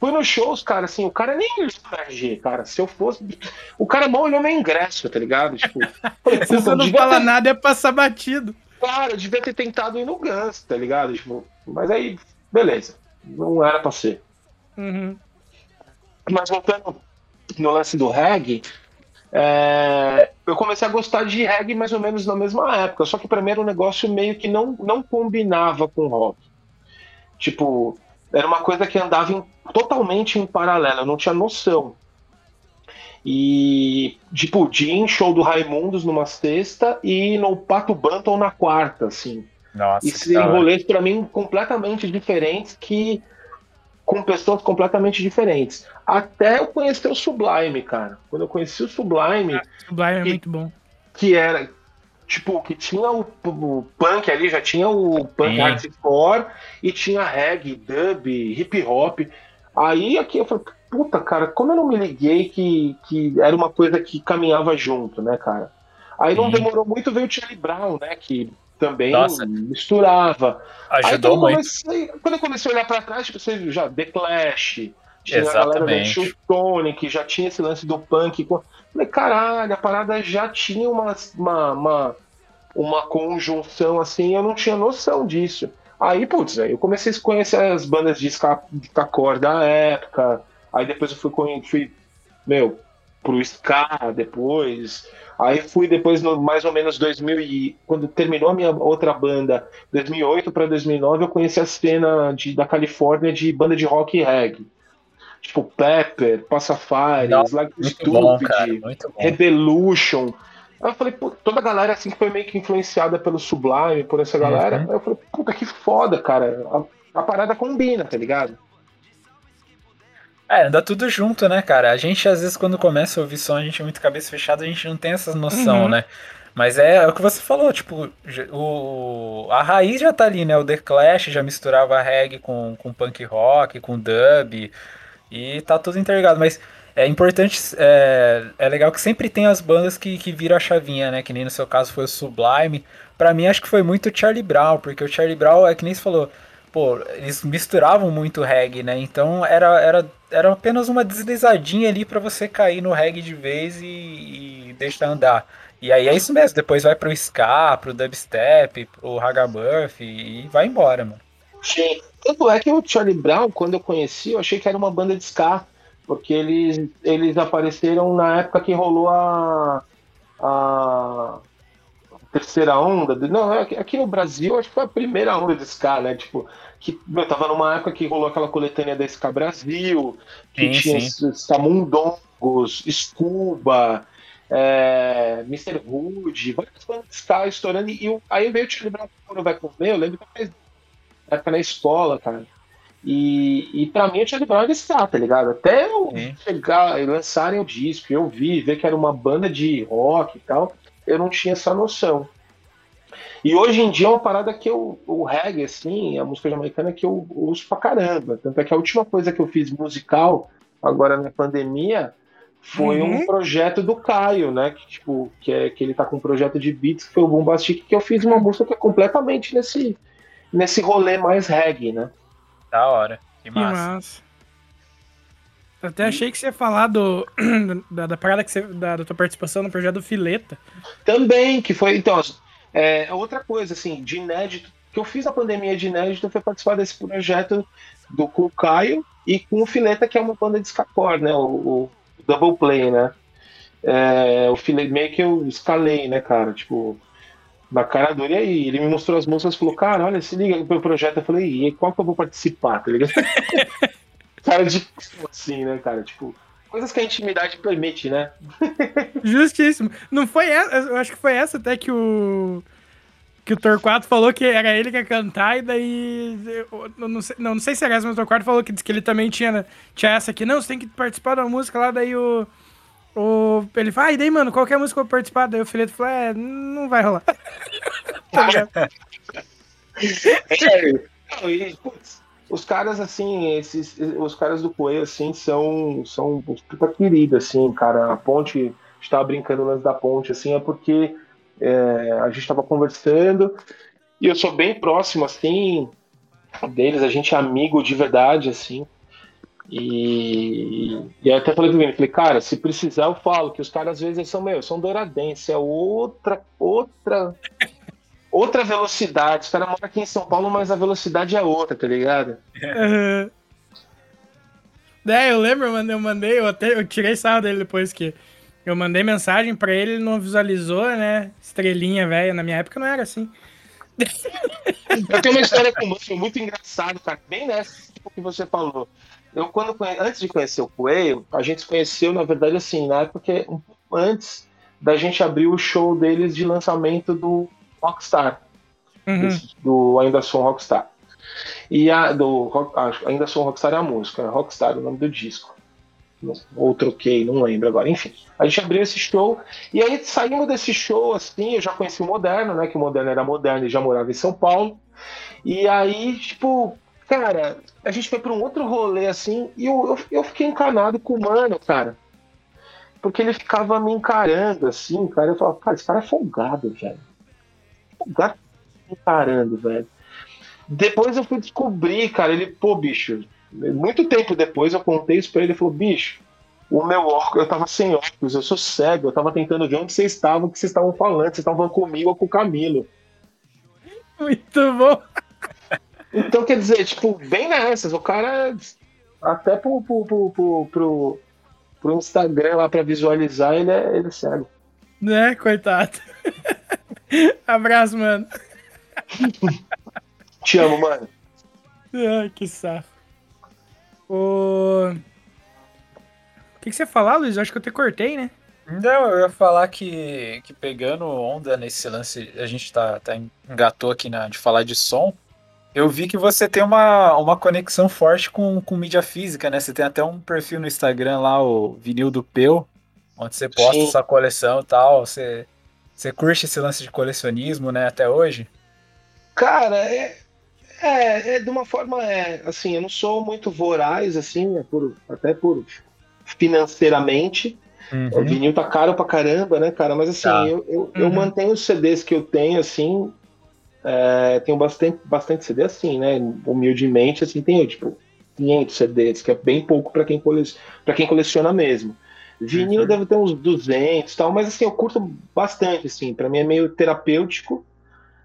Fui nos shows, cara, assim, o cara nem olhou pra RG, cara. Se eu fosse. O cara mal olhou meu ingresso, tá ligado? Tipo, falei, Se você não fala ter- nada, é passar batido. Cara, eu devia ter tentado ir no Guns, tá ligado? Tipo, mas aí, beleza. Não era pra ser. Uhum. Mas voltando no lance do reggae, é, eu comecei a gostar de reggae mais ou menos na mesma época. Só que mim era um negócio meio que não, não combinava com rock. Tipo, era uma coisa que andava em- totalmente em paralelo, eu não tinha noção. E, tipo, de ir em show do Raimundos numa sexta e no Pato Banton na quarta, assim. Nossa, E rolês pra mim completamente diferentes que com pessoas completamente diferentes. Até eu conhecer o Sublime, cara. Quando eu conheci o Sublime, Sublime é E- muito bom. que era tipo que tinha o, o punk ali, já tinha o punk Sim. hardcore e tinha reggae, dub, hip hop. Aí aqui eu falei, puta, cara, como eu não me liguei que, que era uma coisa que caminhava junto, né, cara? Aí não demorou muito veio o Charlie Brown, né, que também Nossa. misturava. Aí Ajudou quando eu muito. comecei- quando eu comecei a olhar pra trás, tipo, você já The Clash, tinha a galera da Exatamente. Que já tinha esse lance do punk. Falei, caralho, a parada já tinha uma, uma, uma, uma conjunção assim, eu não tinha noção disso. Aí, putz, aí eu comecei a conhecer as bandas de ska, de da época, aí depois eu fui, fui meu, pro ska depois. Aí fui depois, no, mais ou menos 2000 e quando terminou a minha outra banda, 2008 para 2009, eu conheci a cena de, da Califórnia de banda de rock e reggae. Tipo Pepper, Passafari, Nossa, Like Stupid. Revolution. Aí eu falei, pô, toda a galera assim foi meio que influenciada pelo Sublime, por essa galera. Uhum. Aí eu falei, puta que foda, cara. A, a parada combina, tá ligado? É, anda tudo junto, né, cara? A gente, às vezes, quando começa a ouvir som, a gente é muito cabeça fechada, a gente não tem essa noção, Uhum. né? Mas é, é o que você falou, tipo, o, a raiz já tá ali, né? O The Clash já misturava reggae com, com punk rock, com dub, e tá tudo interligado. Mas é importante, é, é legal que sempre tem as bandas que, que viram a chavinha, né? Que nem no seu caso foi o Sublime. Pra mim, acho que foi muito o Charlie Brown, porque o Charlie Brown, é que nem você falou, pô, eles misturavam muito reggae, né? Então era, era, era apenas uma deslizadinha ali pra você cair no reggae de vez e, e deixar andar. E aí é isso mesmo, depois vai pro ska, pro dubstep, pro ragamuffin e vai embora, mano. Sim. Tanto é que o Charlie Brown, quando eu conheci, eu achei que era uma banda de ska. Porque eles, eles apareceram na época que rolou a, a terceira onda. de- Não, aqui aqui no Brasil, acho que foi a primeira onda de ska, né? Tipo, que meu, tava numa época que rolou aquela coletânea da Ska Brasil, que Sim, tinha sim. os Camundongos, Scuba, é, Mr. Hood, várias bandas de ska estourando. E eu- aí veio o Charlie Brown quando vai comer, eu lembro que eu fiz na época na escola, cara. E, e pra mim o Charlie Brown era ska, tá ligado? Até eu Sim. chegar e lançarem o disco, eu vi, ver que era uma banda de rock e tal, eu não tinha essa noção. E hoje em dia é uma parada que eu, o reggae, assim, a música jamaicana que eu uso pra caramba. Tanto é que a última coisa que eu fiz musical, agora na pandemia, foi Uhum. um projeto do Caio, né? Que, tipo, que, é, que ele tá com um projeto de beats, que foi o Bombastic, que eu fiz uma música que é completamente nesse, nesse rolê mais reggae, né? Da hora. Que Que massa. massa. Eu Até achei que você ia falar do, da, da parada que você, da, da tua participação no projeto do Fileta. Também, que foi. Então, é outra coisa, assim, de inédito, que eu fiz na pandemia de inédito foi participar desse projeto do com o Caio e com o Fileta, que é uma banda de escapor, né? O, o Double Play, né? É, o Fileta meio que eu escalei, né, cara? Tipo, na cara dura, e aí? Ele me mostrou as músicas e falou, cara, olha, se liga pro projeto. Eu falei, e qual que eu vou participar, tá ligado? cara de assim, né, cara? Tipo, coisas que a intimidade permite, né? Justíssimo. Não foi essa, eu acho que foi essa até que o. Que o Torquato falou que era ele que ia cantar, e daí. eu- eu não, sei, não, não sei se era essa, mas o Torquato falou que, disse que ele também tinha, tinha essa aqui. Não, você tem que participar da música lá, daí o. o ele fala, ah, e daí, mano, qual que é a música que eu vou participar? Daí o Fileto falou, é, não vai rolar. tá? É, não, e, putz, os caras, assim, esses, os caras do Coelho, assim, são, são puta querida, assim, cara. A ponte, a gente tava brincando lance da ponte, assim, é porque é, a gente tava conversando e eu sou bem próximo, assim, deles, a gente é amigo de verdade, assim. E, e eu até falei pro Vini, falei, cara, se precisar eu falo, que os caras às vezes são, meu, são douradenses, é outra, outra, outra velocidade. Os caras moram aqui em São Paulo, mas a velocidade é outra, tá ligado? Aham. É, eu lembro, mano, eu mandei, eu até eu tirei sarro dele depois que Eu mandei mensagem pra ele, ele não visualizou, né? Estrelinha, velho. Na minha época não era assim. Eu tenho uma história com o Mano muito engraçada, cara. Bem nessa tipo que você falou. Eu, quando, antes de conhecer o Coelho, a gente se conheceu, na verdade, assim, na época um pouco antes da gente abrir o show deles de lançamento do Rockstar. Uhum. desse- do Ainda Sou um Rockstar. E a do acho- Ainda Sou um Rockstar é a música, Rockstar é o nome do disco. Ou troquei, não lembro agora. Enfim, a gente abriu esse show e aí saímos desse show assim. Eu já conheci o Moderno, né? Que o Moderno era moderno e já morava em São Paulo. E aí, tipo, cara, a gente foi para um outro rolê assim e eu, eu, eu fiquei encanado com o mano, cara. Porque ele ficava me encarando assim, cara. Eu falava, cara, esse cara é folgado, velho. Folgado me encarando, velho. Depois eu fui descobrir, cara, ele, pô, bicho, muito tempo depois eu contei isso pra ele, ele falou, bicho, o meu óculos, eu tava sem óculos, eu sou cego, eu tava tentando ver onde vocês estavam, o que vocês estavam falando, vocês estavam comigo ou com o Camilo. Muito bom. Então, quer dizer, tipo, bem nessas, o cara, até pro, pro, pro, pro, pro, pro Instagram lá pra visualizar, ele é, ele é cego. Né, coitado. Abraço, mano. Te amo, mano. Ai, que safo. O... o que, que você ia falar, Luiz? Eu acho que eu te cortei, né? Não, eu ia falar que, que pegando onda nesse lance, a gente tá, tá engatou aqui na, de falar de som. Eu vi que você tem uma, uma conexão forte com, com mídia física, né? Você tem até um perfil no Instagram lá, o Vinil do Peu, onde você posta Sim. sua coleção e tal. Você, você curte esse lance de colecionismo, né, até hoje? Cara, é, é, é de uma forma, é, assim, eu não sou muito voraz, assim, é por, até por financeiramente. O vinil tá caro pra caramba, né, cara? Mas assim, Tá. eu, eu, eu Uhum. mantenho os CDs que eu tenho, assim. é, tenho bastante, bastante CD assim, né? Humildemente, assim, tenho tipo 500 CDs, que é bem pouco pra quem, cole... quem coleciona mesmo. Vinil deve ter uns 200 e tal, mas assim, eu curto bastante, assim. Pra mim é meio terapêutico,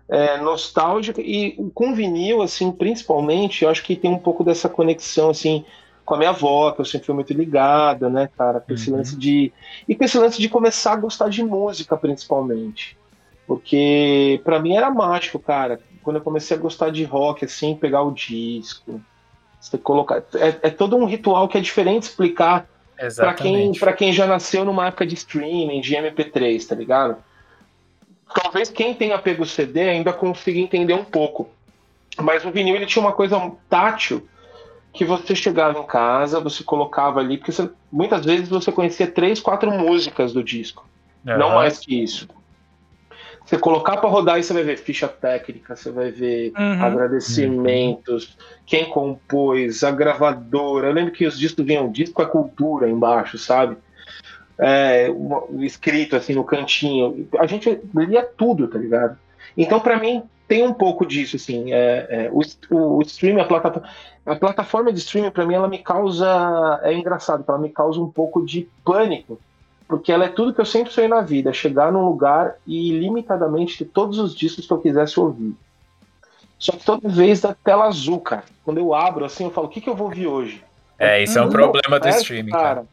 é, nostálgico. E com vinil, assim, principalmente, eu acho que tem um pouco dessa conexão, assim, com a minha avó, que eu sempre fui muito ligada, né, cara? Com esse Uhum. lance de e com esse lance de começar a gostar de música, principalmente. Porque pra mim era mágico, cara. Quando eu comecei a gostar de rock, assim, pegar o disco, você colocar. É, é todo um ritual que é diferente explicar pra quem, pra quem já nasceu numa época de streaming, de MP3, tá ligado? Talvez quem tenha pego o CD ainda consiga entender um pouco. Mas o vinil ele tinha uma coisa tátil que você chegava em casa, você colocava ali, porque você- muitas vezes você conhecia três, quatro músicas do disco, não Aham. mais que isso. Você colocar para rodar e você vai ver ficha técnica, você vai ver Uhum. agradecimentos, quem compôs, a gravadora. Eu lembro que os discos vinham disco é cultura embaixo, sabe? É, escrito assim no cantinho. A gente lia tudo, tá ligado? Então, para mim, tem um pouco disso, assim. é, é, o, o, o streaming, a plataforma, a plataforma de streaming, para mim, ela me causa. É engraçado, ela me causa um pouco de pânico. Porque ela é tudo que eu sempre sonhei na vida: chegar num lugar e ilimitadamente ter todos os discos que eu quisesse ouvir. Só que toda vez da tela azul, cara. Quando eu abro assim, eu falo: o que, que eu vou ouvir hoje? É, isso é um problema do é, streaming, cara.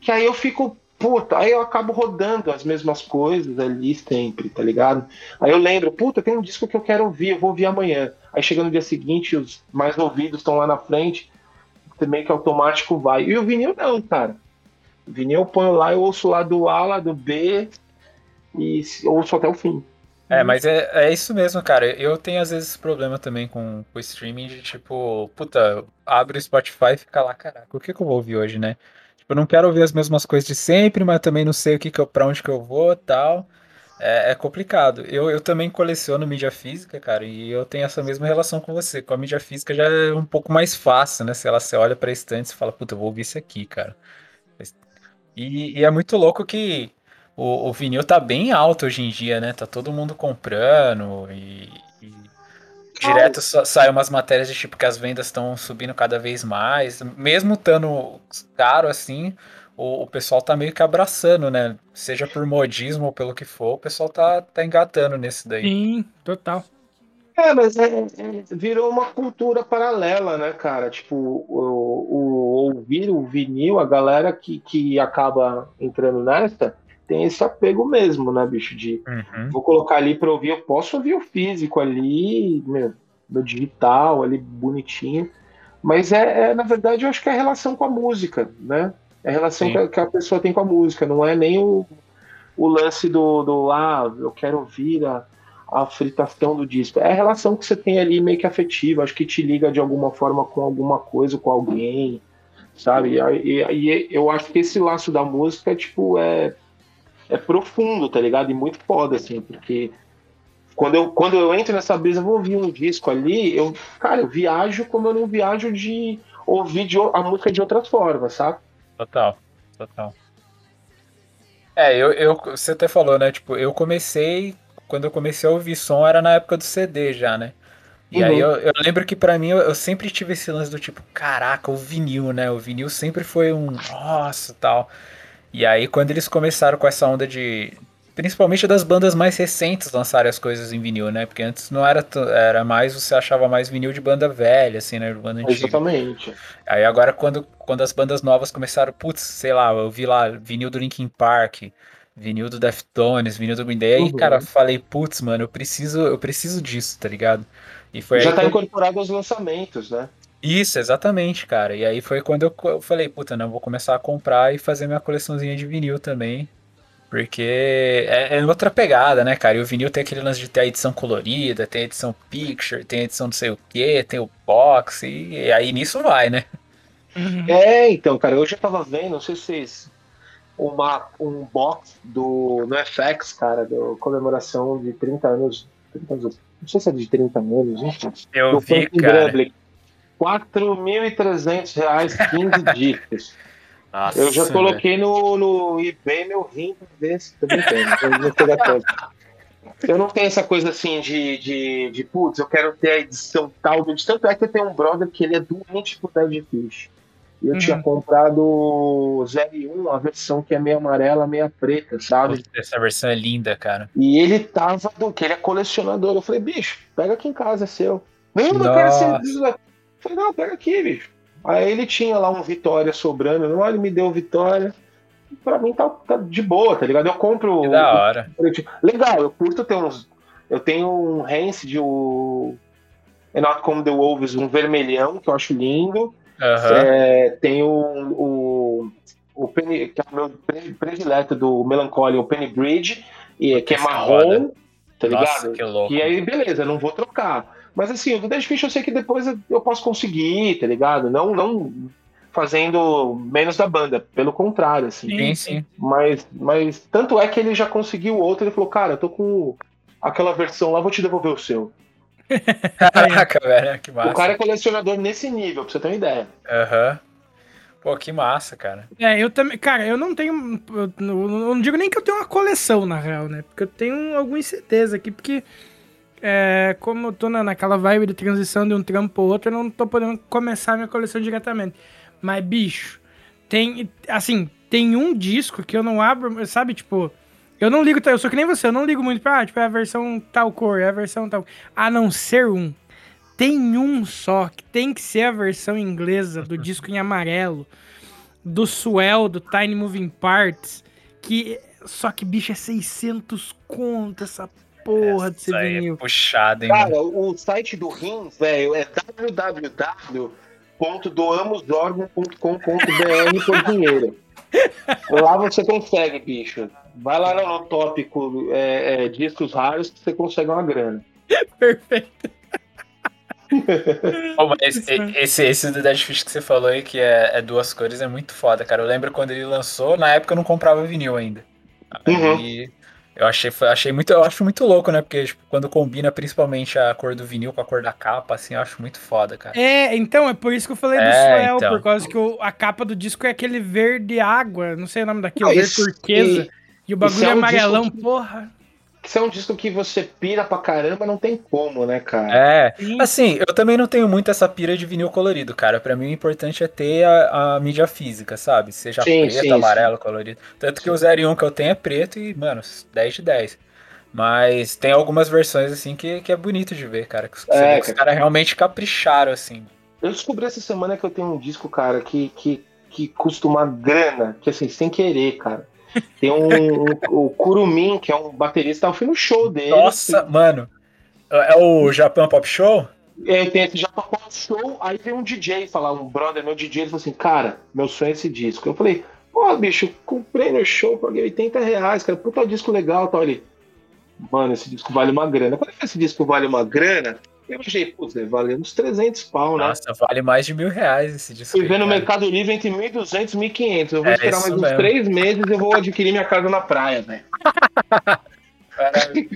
Que aí eu fico, puta, aí eu acabo rodando as mesmas coisas ali sempre, tá ligado? Aí eu lembro, puta, tem um disco que eu quero ouvir, eu vou ouvir amanhã. Aí chega no dia seguinte, os mais ouvidos estão lá na frente, meio que automático vai. E o vinil não, cara. Vinil eu ponho lá, eu ouço lá do A, lá do B, e ouço até o fim. É, mas é, é isso mesmo, cara. Eu tenho às vezes problema também com o streaming de tipo, puta, abre o Spotify e fica lá, caraca, o que que eu vou ouvir hoje, né? Tipo, eu não quero ouvir as mesmas coisas de sempre, mas também não sei o que que eu, pra onde que eu vou tal. É, é complicado. Eu, eu também coleciono mídia física, cara, e eu tenho essa mesma relação com você. Com a mídia física já é um pouco mais fácil, né? Se ela você olha pra estante e fala, puta, eu vou ouvir isso aqui, cara. E, e é muito louco que o, o vinil tá bem alto hoje em dia, né? Tá todo mundo comprando e, e direto sa- saem umas matérias de tipo que as vendas estão subindo cada vez mais. Mesmo estando caro assim, o, o pessoal tá meio que abraçando, né? Seja por modismo ou pelo que for, o pessoal tá, tá engatando nesse daí. Sim, total. É, mas é- é- virou uma cultura paralela, né, cara? Tipo, o, o ouvir o vinil, a galera que, que acaba entrando nessa tem esse apego mesmo, né, bicho? De Uhum. vou colocar ali pra ouvir, eu posso ouvir o físico ali, meu, no digital, ali bonitinho. Mas é, é, na verdade, eu acho que é a relação com a música, né? É a relação que a, que a pessoa tem com a música, não é nem o, o lance do, do ah, eu quero ouvir a, a fritação do disco. É a relação que você tem ali meio que afetiva, acho que te liga de alguma forma com alguma coisa, com alguém, sabe? E, e- e eu acho que esse laço da música, tipo, é, é profundo, tá ligado? E muito foda, assim, porque quando eu, quando eu entro nessa brisa, vou ouvir um disco ali, eu, cara, eu viajo como eu não viajo de ouvir de, a música de outras formas, sabe? Total, total. É, eu, eu, você até falou, né? Tipo, eu comecei. Quando eu comecei a ouvir som era na época do CD já, né? E aí Uhum. eu, eu lembro que pra mim eu, eu sempre tive esse lance do tipo, caraca, o vinil, né? O vinil sempre foi um nossa tal. E aí quando eles começaram com essa onda de. Principalmente das bandas mais recentes lançarem as coisas em vinil, né? Porque antes não era. Era mais. Você achava mais vinil de banda velha, assim, né? De banda antiga. Exatamente. Aí agora quando, quando as bandas novas começaram, putz, sei lá, eu vi lá vinil do Linkin Park, vinil do Deftones, vinil do Green Day, aí, Uhum. cara, falei, putz, mano, eu preciso, eu preciso disso, tá ligado? E foi Já aí tá eu- incorporado aos lançamentos, né? Isso, exatamente, cara. E aí foi quando eu, falei, puta, não, vou começar a comprar e fazer minha coleçãozinha de vinil também. Porque é, é outra pegada, né, cara? E o vinil tem aquele lance de ter a edição colorida, tem a edição picture, tem a edição não sei o quê, tem o box, e, e aí nisso vai, né? Uhum. É, então, cara, hoje eu tava vendo, não sei se vocês. Uma, um box do no FX, cara, da comemoração de 30 anos. 30 anos não sei se é de 30 anos, enfim. Eu do vi, Franklin cara. Grublic. 4.300 reais, 15 discos. Nossa, Eu já velho. coloquei no, no eBay meu rim pra ver se tô brincando. eu não tenho essa coisa assim de, de, de putz, eu quero ter a edição tal. Tanto é que eu tenho um brother que ele é doente por Dead Fish. E eu Uhum. tinha comprado o 01, a versão que é meio amarela, meia preta, sabe? Essa versão é linda, cara. E ele tava do que ele é colecionador. Eu falei, bicho, pega aqui em casa, é seu. Não, não quero Nossa. ser. Eu falei, não, pega aqui, bicho. Aí ele tinha lá um Vitória sobrando, não, ele me deu Vitória. Pra mim tá, tá de boa, tá ligado? Eu compro. Que da hora. Legal, eu curto ter uns. Eu tenho um Rancid, o. É Not Como the Wolves, um vermelhão, que eu acho lindo. Aham. É, tem o, o, o Penny, que é o meu pre- predileto do Melancholy, o Penny Bridge, e, que é Que marrom, foda. tá ligado? Nossa, que louco. E aí, beleza, não vou trocar. Mas assim, o do Dead Fish eu sei que depois eu- eu posso conseguir, tá ligado? Não, não fazendo menos da banda, pelo contrário, assim. Sim, sim. Mas, mas tanto é que ele já conseguiu outro, ele falou, cara, eu tô com aquela versão lá, vou te devolver o seu. Caraca, velho, que massa. O cara é colecionador nesse nível, pra você ter uma ideia. Aham. Pô, que massa, cara. É, eu também. Cara, eu não tenho. Eu não, eu não digo nem que eu tenho uma coleção, na real, né? Porque eu tenho alguns CDs aqui, porque. É, como eu tô na, naquela vibe de transição de um trampo pro outro, eu não tô podendo começar minha coleção diretamente. Mas, bicho, tem. Assim, tem um disco que eu não abro, sabe? Tipo. Eu não ligo, eu sou que nem você, eu não ligo muito pra, ah, tipo, é a versão tal cor, é a versão tal. A não ser um. Tem um só, que tem que ser a versão inglesa do disco em amarelo do Swell, do Tiny Moving Parts, que só que bicho é 600 conto essa porra Isso aí é vinil. puxado, hein, mano. Cara, o site do Rim, velho, é www.doamosorgan.com.br por dinheiro. Lá você consegue, bicho. Vai lá no tópico é, é, discos raros que você consegue uma grana. Perfeito. Mas esse, esse, esse do Dead Fish que você falou aí, que é, é duas cores, é muito foda, cara. Eu lembro quando ele lançou, na época eu não comprava vinil ainda. Aí eu achei, achei muito, eu acho muito louco, né? Porque tipo, quando combina principalmente a cor do vinil com a cor da capa, assim, eu acho muito foda, cara. É, então, é por isso que eu falei do É, Swell, então. por causa que o- a capa do disco é aquele verde água, não sei o nome daquilo, verde turquesa. E, o bagulho é é um amarelão, que- porra. Isso é um disco que você pira pra caramba, não tem como, né, cara? É, Sim. assim, eu também não tenho muito essa pira de vinil colorido, cara. Pra mim o importante é ter a, a mídia física, sabe? Seja Sim, preto, sim, amarelo, colorido. Tanto que o 01 que eu tenho é preto e, mano, 10 de 10. Mas tem algumas versões, assim, que, que é bonito de ver, cara. Que, você É, vê que os cara. caras realmente capricharam, assim. Eu descobri essa semana que eu tenho um disco, cara, que, que, que custa uma grana, que assim, sem querer, cara. Tem um, um- o Kurumin, que é um baterista, eu fui no show dele. Nossa, mano. É o Japan Pop Show? É, tem esse no show, aí veio um DJ falar, um brother, meu DJ, ele falou assim, cara, meu sonho é esse disco. Eu falei, pô, bicho, comprei no show, paguei 80 reais, cara, puta disco legal, tal. Ele, mano, esse disco vale uma grana. Quando esse disco vale uma grana, eu achei, putz, valer uns 300 pau, né? Nossa, vale mais de mil reais esse disco. Fui ver no. Mercado Livre entre 1.200 e 1.500. Eu vou É esperar mais isso uns mesmo. três meses e eu vou adquirir minha casa na praia, velho. Caralho.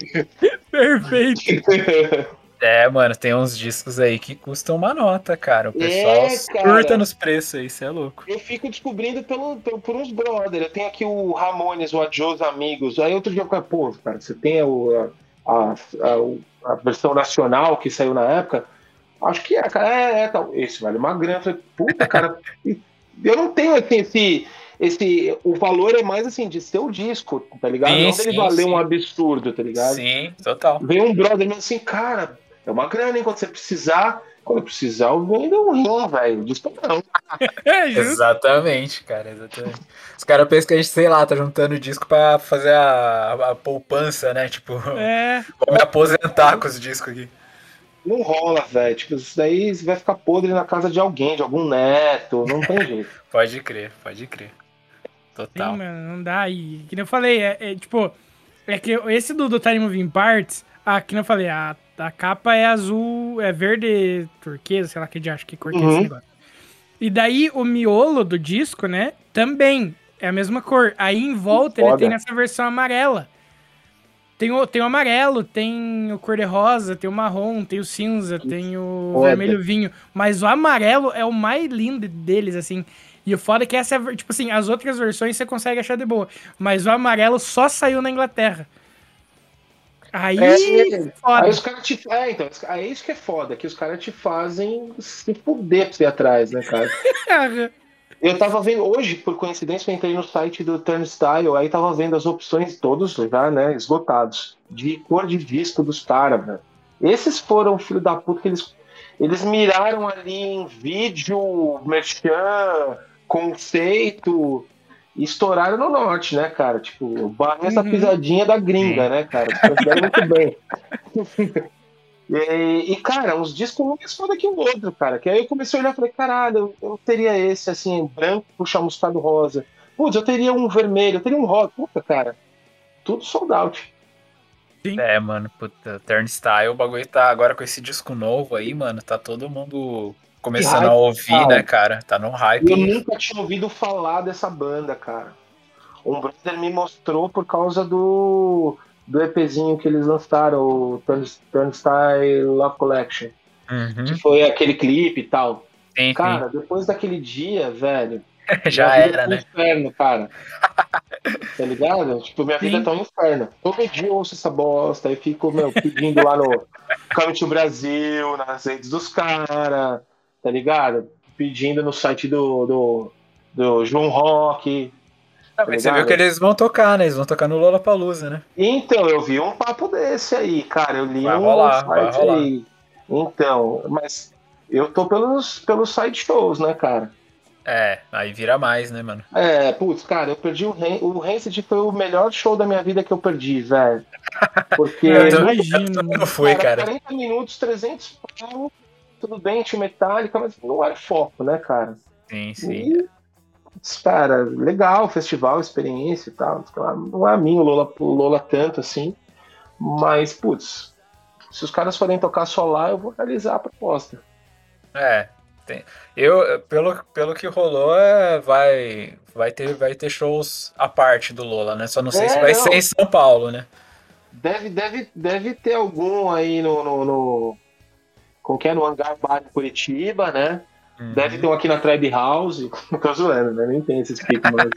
Perfeito. É, mano, tem uns discos aí que custam uma nota, cara. O pessoal É, cara. surta nos preços aí, isso é louco. Eu fico descobrindo pelo, pelo- por uns brother. Eu tenho aqui o Ramones, o Adios Amigos. Aí outro dia eu falei, pô, cara, você tem o- a, a, a- a versão nacional que saiu na época? Acho que é, cara. É, é, tal. Esse vale uma grana. Eu falei, puta, cara. eu não tenho assim, esse. Esse, o valor é mais assim, de ser o disco, tá ligado? Sim, não dele sim, valer sim. um absurdo, tá ligado? Sim, total. Veio um brother meu assim, cara, é uma grana, hein? Quando você precisar, quando eu precisar, eu vendo um rim, velho. Disco não. É. Exatamente, cara, exatamente. Os caras pensam que a gente, sei lá, tá juntando disco pra fazer a, a poupança, né? Tipo, É. vou me aposentar com os discos aqui. Não rola, velho. Tipo, isso daí vai ficar podre na casa de alguém, de algum neto. Não tem jeito. Pode crer, pode crer. Sim, Total. mano, não dá. E que nem eu falei, é, é, tipo, é que esse do, do Tiny Moving Parts, ah, que nem eu falei, a, a capa é azul, é verde turquesa, sei lá que de acho que cor que é esse Uhum. negócio. E daí o miolo do disco, né, também é a mesma cor. Aí em volta ele tem nessa versão amarela. Tem o, tem o amarelo, tem o cor-de-rosa, tem o marrom, tem o cinza, tem o Foda. vermelho vinho. Mas o amarelo é o mais lindo deles, assim. E o foda é que essa é, tipo assim, as outras versões você consegue achar de boa. Mas o amarelo só saiu na Inglaterra. Aí, É, foda. Aí os caras te. É, então, é isso que é foda, que os caras te fazem se fuder pra você ir atrás, né, cara? Eu tava vendo, hoje, por coincidência, eu entrei no site do Turnstile, aí tava vendo as opções todos já, né, esgotados, de cor de disco dos caras, velho. Esses foram filho da puta que eles, eles miraram ali em vídeo, merchan, conceito, e estouraram no norte, né, cara? Tipo, barra essa Uhum. pisadinha da gringa, né, cara? Os caras fizeram muito bem. E, e, cara, uns discos um mais foda que o outro, cara. Que aí eu comecei a olhar e falei, caralho, eu, eu teria esse, assim, branco, puxar moscado rosa. Putz, eu teria um vermelho, eu teria um rosa. Puta, cara. Tudo sold out. É, mano, puta, Turnstile, o bagulho tá agora com esse disco novo aí, mano, tá todo mundo começando hype, a ouvir, cara. né, cara? Tá no hype. Eu nunca tinha ouvido falar dessa banda, cara. Um brother me mostrou por causa do, do EPzinho que eles lançaram, o Turn- Turnstile Love Collection. Uhum, Que foi aquele clipe e tal. sim, Cara, depois daquele dia, velho. Já era, um né? inferno, cara. tá ligado? Tipo, minha vida Sim. tá um inferno. Todo dia eu ouço essa bosta e fico, meu, pedindo lá no Come to Brasil, nas redes dos caras, tá ligado? Pedindo no site do, do, do João Rock. Ah, mas você ligado? viu que eles vão tocar, né? Eles vão tocar no Lollapalooza, né? Então, eu vi um papo desse aí, cara. Eu li Vai um rolar, site aí. Então, mas eu tô pelos, pelos side shows, né, cara? É, aí vira mais, né, mano? É, putz, cara, eu perdi o Ren o Rancid foi o melhor show da minha vida que eu perdi, velho. Porque Eu imagino. Não foi, cara. 40 minutos, 300 pau, tudo bem, tinha metálica, mas não era foco, né, cara? Sim, sim. E, cara, legal, festival, experiência e tal. Não é a mim o Lola, o Lola tanto assim, mas, putz, se os caras forem tocar só lá, eu vou realizar a proposta. É. Tem. Eu, pelo, pelo que rolou, é, vai, vai, ter, vai ter shows à parte do Lola, né? Só não sei É, se vai não. ser em São Paulo, né? Deve, deve, deve ter algum aí no. no, no é? No Hangar Bar em Curitiba, né? Uhum. Deve ter um aqui na Tribe House. Tô zoando, né? Nem tem esses picos, mas.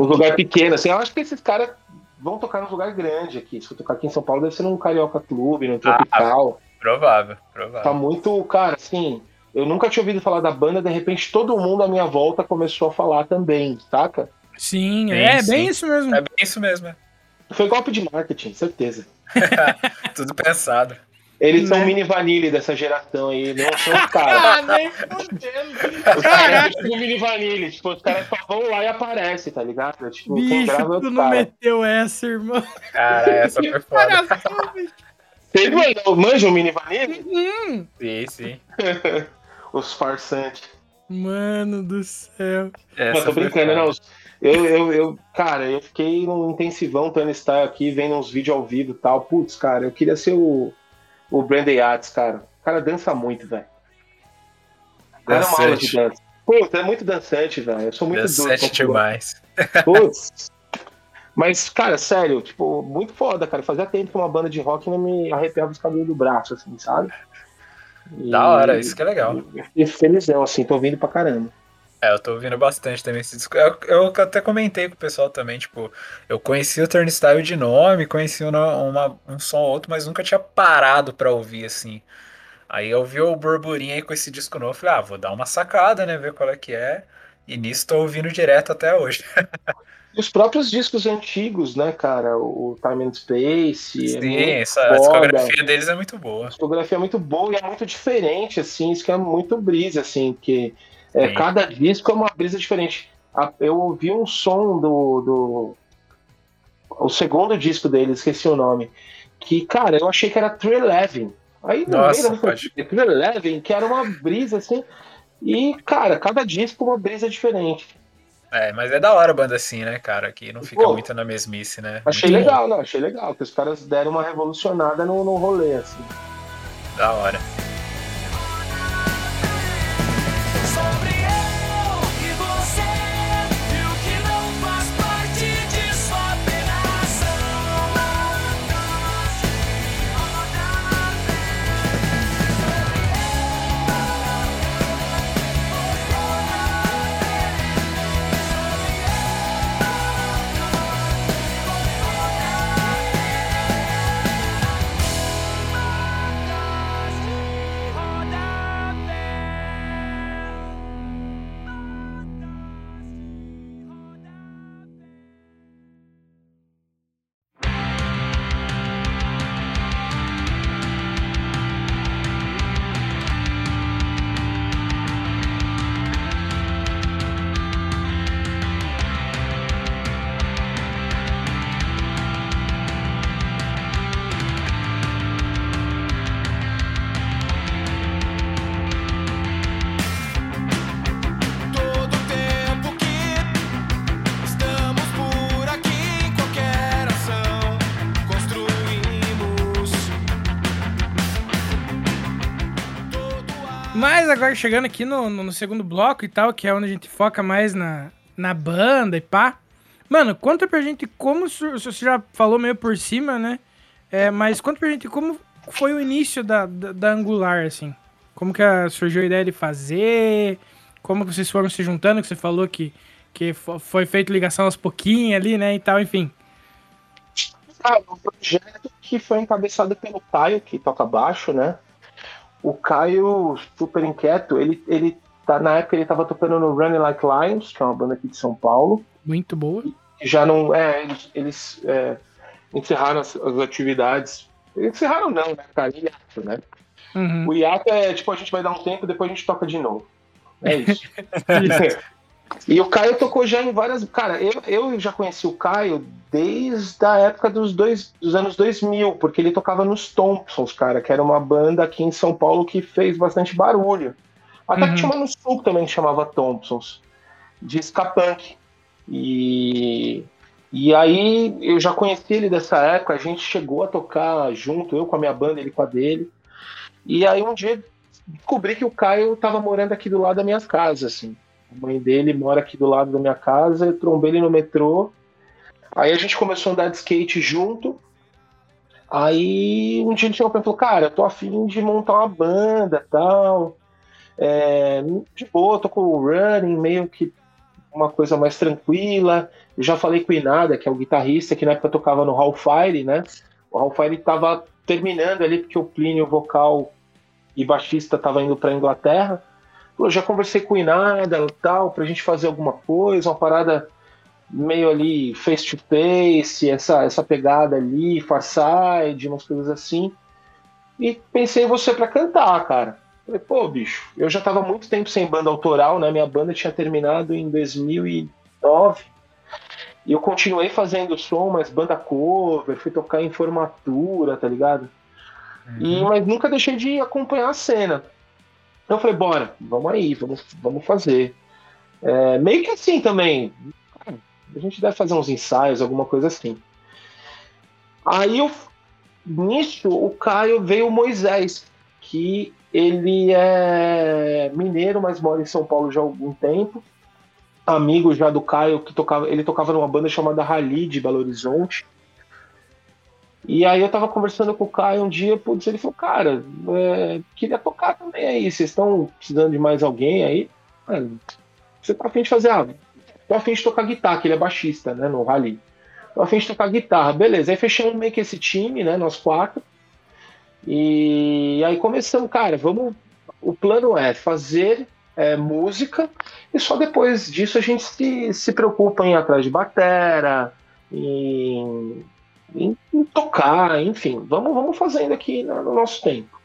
um lugar pequeno, assim. Eu acho que esses caras vão tocar num lugar grande aqui. Se eu tocar aqui em São Paulo, deve ser num Carioca Clube, num Tropical. Provável, Tá provável. muito. Cara, assim. Eu nunca tinha ouvido falar da banda, de repente todo mundo à minha volta começou a falar também, saca? Sim, Sim, é sim. bem isso mesmo. É bem isso mesmo, é. Foi golpe de marketing, certeza. Tudo pensado. Eles são Né? mini vanille dessa geração aí, não são os caras. Ah, nem fudendo. Os caras são tipo mini vanille, tipo, os caras só vão lá e aparecem, tá ligado? Tipo, Bicho, é tu não cara. meteu essa, irmão. Cara, essa foi foda. Vocês mandam- manjam o mini vanille? Hum, Sim, sim. Os farsantes. Mano do céu. Essa Não, tô brincando, não. Eu, eu, eu, cara, eu fiquei num intensivão Tony Style aqui, vendo uns vídeos ao vivo e tal. Putz, cara, eu queria ser o, o Brandon Yates, cara. O cara dança muito, velho. Era uma aula de dança. Putz, é muito dançante, velho. Eu sou muito doido. Dançante pular. demais. Putz. Mas, cara, sério, tipo, muito foda, cara. Fazia tempo que uma banda de rock não me arrepiava os cabelos do braço, assim, sabe? E- Da hora, isso que é legal. Fiquei felizão, assim, tô ouvindo pra caramba. É, eu tô ouvindo bastante também esse disco. Eu, eu até comentei com o pessoal também, tipo, eu conheci o Turnstile de nome, conheci uma, uma- um som ou outro, mas nunca tinha parado pra ouvir, assim. Aí eu vi o burburinho aí com esse disco novo, falei, ah, vou dar uma sacada, né, ver qual é que é. E nisso tô ouvindo direto até hoje. Os próprios discos antigos, né, cara? O Time and Space. é Sim, muito essa a discografia deles é muito boa. A discografia é muito boa e é muito diferente, assim, isso que é muito brisa, assim, que é, cada disco é uma brisa diferente. Eu ouvi um som do, do. O segundo disco deles, esqueci o nome. Que, cara, eu achei que era True Eleven. Aí Nossa, meio da pode- True Eleven, que era uma brisa, assim. E, cara, cada disco uma brisa diferente. É, mas é da hora a banda assim, né, cara? Que não fica Pô, muito na mesmice, né? Achei Muito legal, não, achei legal, que os caras deram uma revolucionada no, no rolê, assim. bom, Da hora. Agora chegando aqui no, no, segundo bloco e tal, que é onde a gente foca mais na, na banda e pá. Mano, conta pra gente como. Você já falou meio por cima, né? É, mas conta pra gente como foi o início da, da, da Angular, assim. Como que a- surgiu a ideia de fazer? Como que vocês foram se juntando? Que você falou que, que fo- foi feito ligação aos pouquinhos ali, né? E tal, enfim. Ah, um projeto que foi encabeçado pelo Caio, que toca baixo, né? O Caio, super inquieto, ele, ele tá, na época ele tava tocando no Running Like Lions, que é uma banda aqui de São Paulo. Muito boa. já não. É, eles, eles é, encerraram as, as atividades. Encerraram não, né, cara? Hiato, né? Uhum. O hiato é tipo, a gente vai dar um tempo depois a gente toca de novo. É isso. e o Caio tocou já em várias. Cara, eu, eu já conheci o Caio desde a época dos, dois, dos anos 2000, porque ele tocava nos Thompsons, cara, que era uma banda aqui em São Paulo que fez bastante barulho. Até Uhum. que tinha uma no Sul também que chamava Thompsons, de ska punk. E, e aí eu já conheci ele dessa época, a gente chegou a tocar junto, eu com a minha banda, ele com a dele. E aí um dia descobri que o Caio tava morando aqui do lado das minhas casas, assim. A mãe dele mora aqui do lado da minha casa, eu trombei ele no metrô. Aí a gente começou a andar de skate junto. Aí um dia ele chegou pra mim e falou, cara, eu tô afim de montar uma banda tal. É, de boa, tô com o running, meio que uma coisa mais tranquila. Eu já falei com o Inada, que é o guitarrista, que na época tocava no Hellfire, né? O Hellfire tava terminando ali, porque o Plínio, vocal e baixista, tava indo pra Inglaterra. Eu já conversei com o Inada tal, pra gente fazer alguma coisa, uma parada meio ali face to face, essa, essa pegada ali, Farside, umas coisas assim. e pensei em você pra cantar, cara. Falei, pô, bicho, eu já tava muito tempo sem banda autoral, né? Minha banda tinha terminado em 2009. E eu continuei fazendo som, mas banda cover, fui tocar em formatura, tá ligado? E, mas nunca deixei de acompanhar a cena. Então eu falei, bora, vamos aí, vamos, vamos fazer. É, meio que assim também. A gente deve fazer uns ensaios, alguma coisa assim. Aí eu, nisso, o Caio veio o Moisés, que ele é mineiro, mas mora em São Paulo já há algum tempo. Amigo já do Caio, que tocava, ele tocava numa banda chamada Rally de Belo Horizonte. E aí eu tava conversando com o Caio um dia, putz, ele falou, cara, é, queria tocar também aí, vocês estão precisando de mais alguém aí? Ah, você tá afim de fazer, ah, tô afim de tocar guitarra, que ele é baixista, né, no Rally. Tô afim de tocar guitarra, beleza. Aí fechamos meio que esse time, né, nós quatro. E aí começamos, cara, vamos. O plano é fazer é, música e só depois disso a gente se, se preocupa em ir atrás de batera, em, em, em tocar, enfim, vamos, vamos fazendo aqui no, no nosso tempo.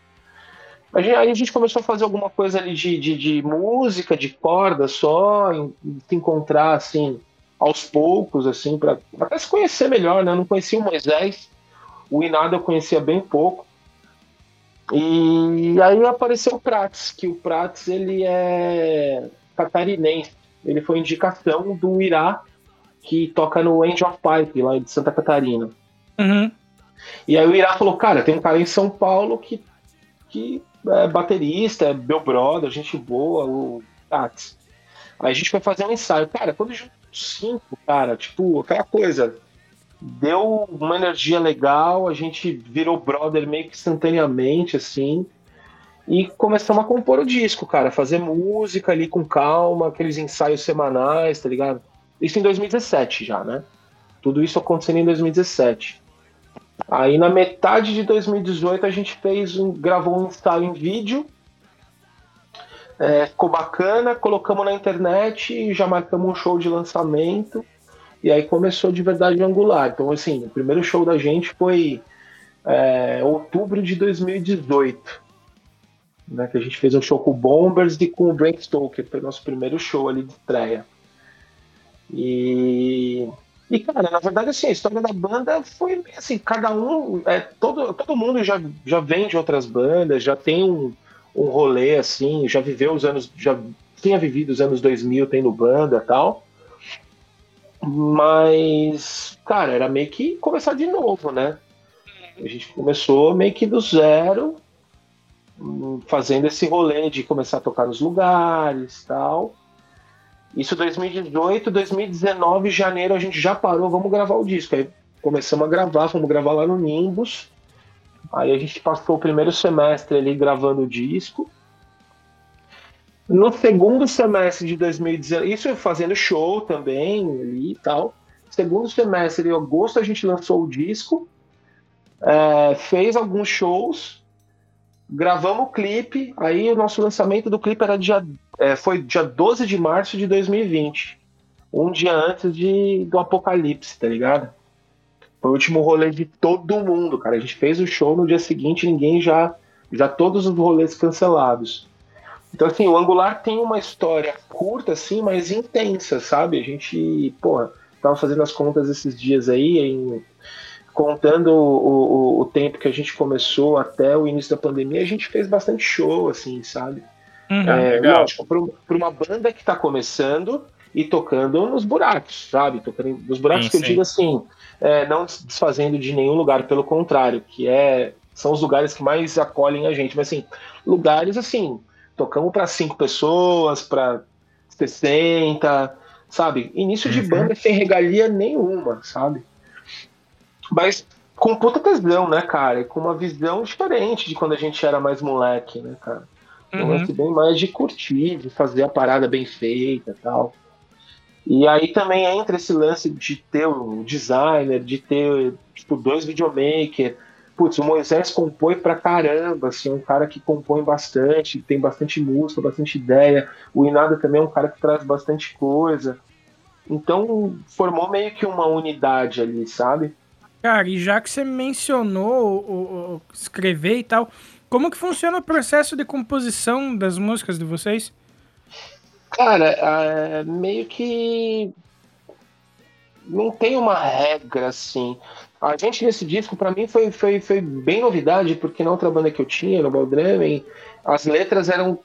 Aí a gente começou a fazer alguma coisa ali de, de, de música, de corda só, em- se encontrar assim aos poucos, assim, para até se conhecer melhor, né? Eu não conhecia o Moisés, o Inada eu conhecia bem pouco. E aí apareceu o Prats, que o Prats ele é catarinense. Ele foi indicação do Irá, que toca no Angel of Pipe, lá de Santa Catarina. Uhum. E aí o Irá falou, cara, tem um cara em São Paulo que, que é baterista, é meu brother, gente boa, o Tats. Aí a gente foi fazer um ensaio. Cara, quando juntou cinco, cara, tipo, aquela coisa, deu uma energia legal, a gente virou brother meio que instantaneamente, assim. E começamos a compor o disco, cara, fazer música ali com calma, aqueles ensaios semanais, tá ligado? Isso em 2017 já, né? Tudo isso acontecendo em 2017. Aí na metade de 2018 a gente fez um, gravou um ensaio em vídeo. É, ficou bacana, colocamos na internet e já marcamos um show de lançamento. E aí começou de verdade o Angular. Então, assim, o primeiro show da gente foi é, outubro de 2018. Né, que a gente fez um show com o Bombers e com o Brent Stoker. Foi nosso primeiro show ali de estreia. E e, cara, na verdade, assim, a história da banda foi assim, cada um, é, todo, todo mundo já, já vem de outras bandas, já tem um, um rolê, assim, já viveu os anos, já tinha vivido os anos 2000 tendo banda tal. Mas, cara, era meio que começar de novo, né? A gente começou meio que do zero, hum, fazendo esse rolê de começar a tocar nos lugares tal. Isso 2018, 2019, janeiro a gente já parou, vamos gravar o disco. Aí começamos a gravar, fomos gravar lá no Nimbus. Aí a gente passou o primeiro semestre ali gravando o disco. No segundo semestre de 2019, isso fazendo show também ali e tal. Segundo semestre, em agosto, a gente lançou o disco, é, fez alguns shows, gravamos o clipe. Aí o nosso lançamento do clipe era dia, é, foi dia 12 de março de 2020. Um dia antes de, do apocalipse, tá ligado? Foi o último rolê de todo mundo, cara. A gente fez o show no dia seguinte, ninguém já. Já todos os rolês cancelados. Então, assim, o Angular tem uma história curta, assim, mas intensa, sabe? A gente, porra, tava fazendo as contas esses dias aí, em- contando o, o, o tempo que a gente começou até o início da pandemia, a gente fez bastante show, assim, sabe? Uhum. É, lógico, para uma banda que tá começando e tocando nos buracos, sabe? Tocando nos buracos Sim, que eu sim. digo assim, é, não se desfazendo de nenhum lugar, pelo contrário, que é são os lugares que mais acolhem a gente, mas assim, lugares assim, tocamos para cinco pessoas, para 60, sabe? Início de Uhum. banda sem regalia nenhuma, sabe? Mas com puta tesão, né, cara? E com uma visão diferente de quando a gente era mais moleque, né, cara? Um Uhum. lance bem mais de curtir, de fazer a parada bem feita e tal. E aí também entra esse lance de ter um designer, de ter, tipo, dois videomaker. Putz, o Moisés compõe pra caramba, assim, é um cara que compõe bastante, tem bastante música, bastante ideia. O Inada também é um cara que traz bastante coisa. Então, formou meio que uma unidade ali, sabe? Cara, e já que você mencionou o, o- o escrever e tal, como que funciona o processo de composição das músicas de vocês? Cara, é, meio que não tem uma regra assim. A gente nesse disco, pra mim, foi, foi, foi bem novidade, porque na outra banda que eu tinha, no Baldramen, as letras eram.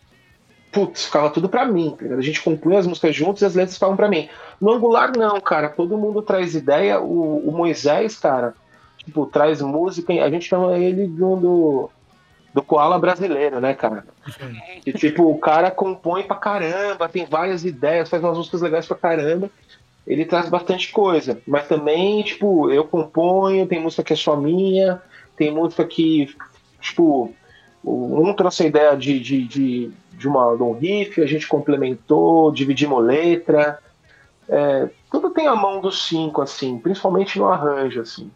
Putz, ficava tudo pra mim. tá? A gente compunha as músicas juntos e as letras ficavam pra mim. No Angular, não, cara. Todo mundo traz ideia. O, o Moisés, cara, tipo, traz música. A gente chama ele do, do, do Koala brasileiro, né, cara? E, tipo, o cara compõe pra caramba, tem várias ideias, faz umas músicas legais pra caramba. Ele traz bastante coisa. Mas também, tipo, eu componho, tem música que é só minha, tem música que, tipo, um trouxe a ideia de, de, de, de, uma, de um riff, a gente complementou, dividimos letra. É, tudo tem a mão dos cinco, assim, principalmente no arranjo, assim.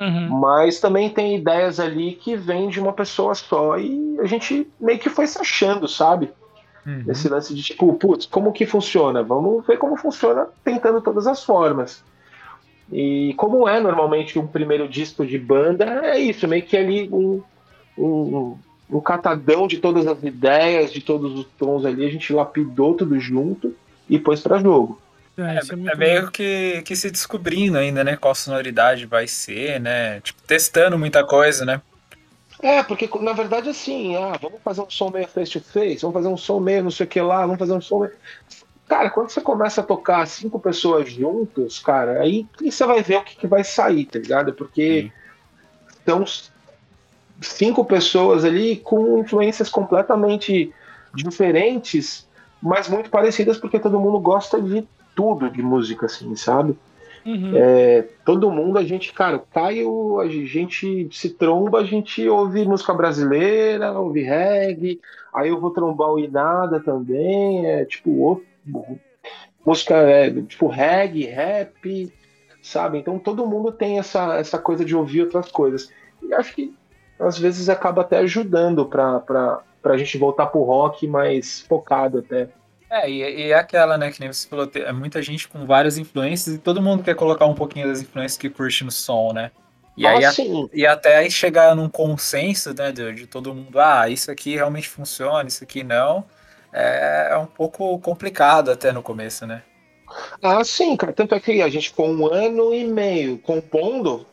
Uhum. Mas também tem ideias ali que vêm de uma pessoa só e a gente meio que foi se achando, sabe? Uhum. Esse lance de tipo, putz, como que funciona? Vamos ver como funciona tentando todas as formas. E como é normalmente um primeiro disco de banda, é isso, meio que ali um, um, um catadão de todas as ideias, de todos os tons ali, a gente lapidou tudo junto e pôs pra jogo. É, é É muito meio que, que se descobrindo ainda, né? Qual sonoridade vai ser, né? Tipo, testando muita coisa, né? É, porque na verdade assim, ah, vamos fazer um som meio face to face, vamos fazer um som meio não sei o que lá, vamos fazer um som meio... Cara, quando você começa a tocar cinco pessoas juntos, cara, aí você vai ver o que, que vai sair, tá ligado? Porque são cinco pessoas ali com influências completamente diferentes, mas muito parecidas porque todo mundo gosta de tudo de música, assim, sabe? Uhum. É, todo mundo, a gente, cara, Caio, a gente se tromba, a gente ouve música brasileira, ouve reggae, aí eu vou trombar o Inada também, é tipo, outro, música, é, tipo, reggae, rap, sabe? Então todo mundo tem essa, essa coisa de ouvir outras coisas. E acho que às vezes acaba até ajudando pra, pra, pra gente voltar pro rock mais focado até. É, e, e é aquela, né, que nem você falou, é muita gente com várias influências e todo mundo quer colocar um pouquinho das influências que curte no som, né? E aí, Ah, a- sim. e até aí chegar num consenso, né, de, de todo mundo, ah, isso aqui realmente funciona, isso aqui não, é, é um pouco complicado até no começo, né? Ah, sim, cara. Tanto é que a gente ficou um ano e meio compondo,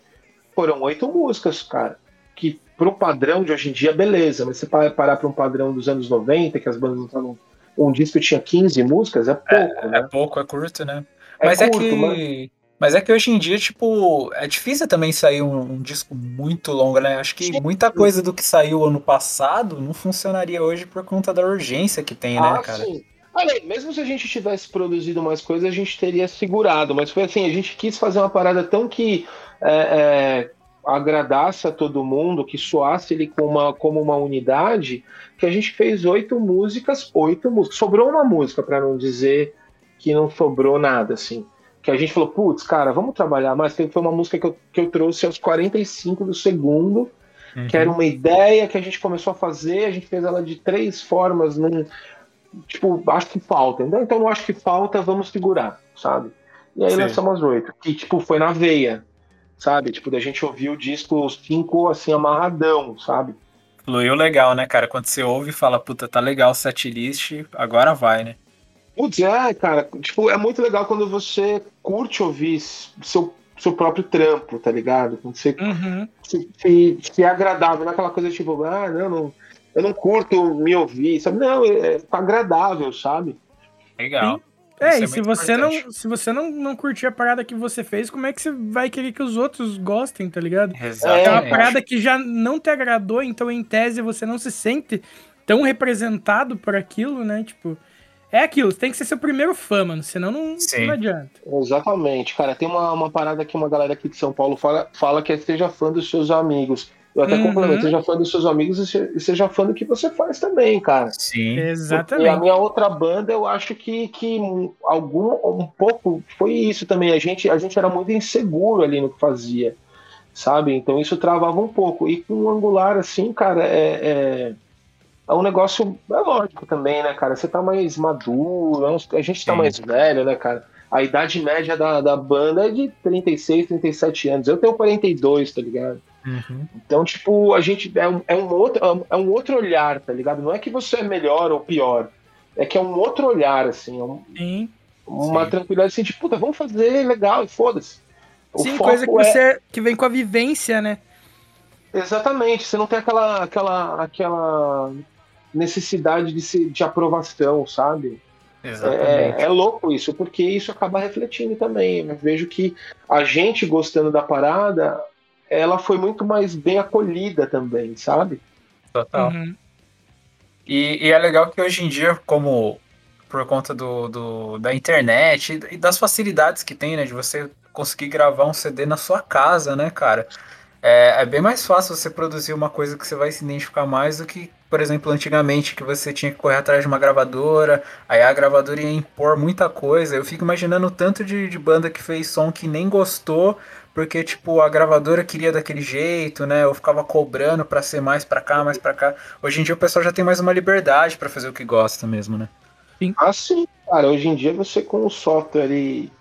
foram oito músicas, cara. Que pro padrão de hoje em dia, beleza, mas você pa- parar para um padrão dos anos 90, que as bandas não estavam. Um disco tinha 15 músicas, é pouco, É né? pouco, é curto, né? É mas é curto, que. mas- Mas é que hoje em dia, tipo, é difícil também sair um, um disco muito longo, né? Acho que Sim. muita coisa do que saiu ano passado não funcionaria hoje por conta da urgência que tem, né, ah, cara? sim. Olha, mesmo se a gente tivesse produzido mais coisas, a gente teria segurado. Mas foi assim, a gente quis fazer uma parada tão que é, é, agradasse a todo mundo, que soasse ele como uma, como uma unidade, que a gente fez oito músicas, oito músicas. Sobrou uma música, para não dizer que não sobrou nada, assim. Que a gente falou, putz, cara, vamos trabalhar mais. Que foi uma música que eu, que eu trouxe aos 45 do segundo, Uhum. que era uma ideia que a gente começou a fazer, a gente fez ela de três formas, num, tipo, acho que falta. Então, não acho que falta, vamos segurar, sabe? E aí Sim. lançamos oito, que tipo, foi na veia, sabe? Tipo, da gente ouvir o disco cinco assim, amarradão, sabe? Fluiu legal, né, cara? Quando você ouve e fala, puta, tá legal o setlist, agora vai, né? Putz, é, cara, tipo, é muito legal quando você curte ouvir seu, seu próprio trampo, tá ligado? Quando você Uhum. se, se, se é agradável, não é aquela coisa tipo, ah, não, não, eu não curto me ouvir, sabe? Não, é, é agradável, sabe? Legal. É, Isso e se muito você, não, se você não, não curtir a parada que você fez, como é que você vai querer que os outros gostem, tá ligado? É uma Exatamente. parada que já não te agradou, então em tese você não se sente tão representado por aquilo, né? Tipo, é aquilo, tem que ser seu primeiro fã, mano, senão não, Sim. não adianta. Exatamente, cara. Tem uma, uma parada que uma galera aqui de São Paulo fala, fala que é seja fã dos seus amigos. Eu até Uhum. complemento, seja fã dos seus amigos e se- seja fã do que você faz também, cara. Sim. E a Exatamente. minha outra banda, eu acho que, que algum, um pouco foi isso também. A gente, a gente era muito inseguro ali no que fazia, sabe? Então isso travava um pouco. E com o Angular, assim, cara, é, é, é um negócio, é lógico também, né, cara? Você tá mais maduro, é a gente tá Sim. mais velho, né, cara? a idade média da, da banda é de 36, 37 anos. Eu tenho 42, tá ligado? Uhum. Então, tipo, a gente é um, é um outro, é um outro olhar, tá ligado? Não é que você é melhor ou pior. É que é um outro olhar, assim. é um- Sim, uma Sim. tranquilidade assim, tipo, puta, vamos fazer legal e foda-se. Sim coisa que é- você que vem com a vivência, né? Exatamente, você não tem aquela, aquela, aquela necessidade de, se, de aprovação, sabe? É, é louco isso, porque isso acaba refletindo também. Eu vejo que a gente gostando da parada, ela foi muito mais bem acolhida também, sabe? Total. Uhum. E, e é legal que hoje em dia, como por conta do, do- da internet e das facilidades que tem, né? De você conseguir gravar um CD na sua casa, né, cara? É, é bem mais fácil você produzir uma coisa que você vai se identificar mais do que, por exemplo, antigamente, que você tinha que correr atrás de uma gravadora, aí a gravadora ia impor muita coisa. Eu fico imaginando o tanto de, de banda que fez som que nem gostou, porque, tipo, a gravadora queria daquele jeito, né? Eu ficava cobrando pra ser mais pra cá, mais pra cá. Hoje em dia o pessoal já tem mais uma liberdade pra fazer o que gosta mesmo, né? Assim, cara, hoje em dia você com o software e,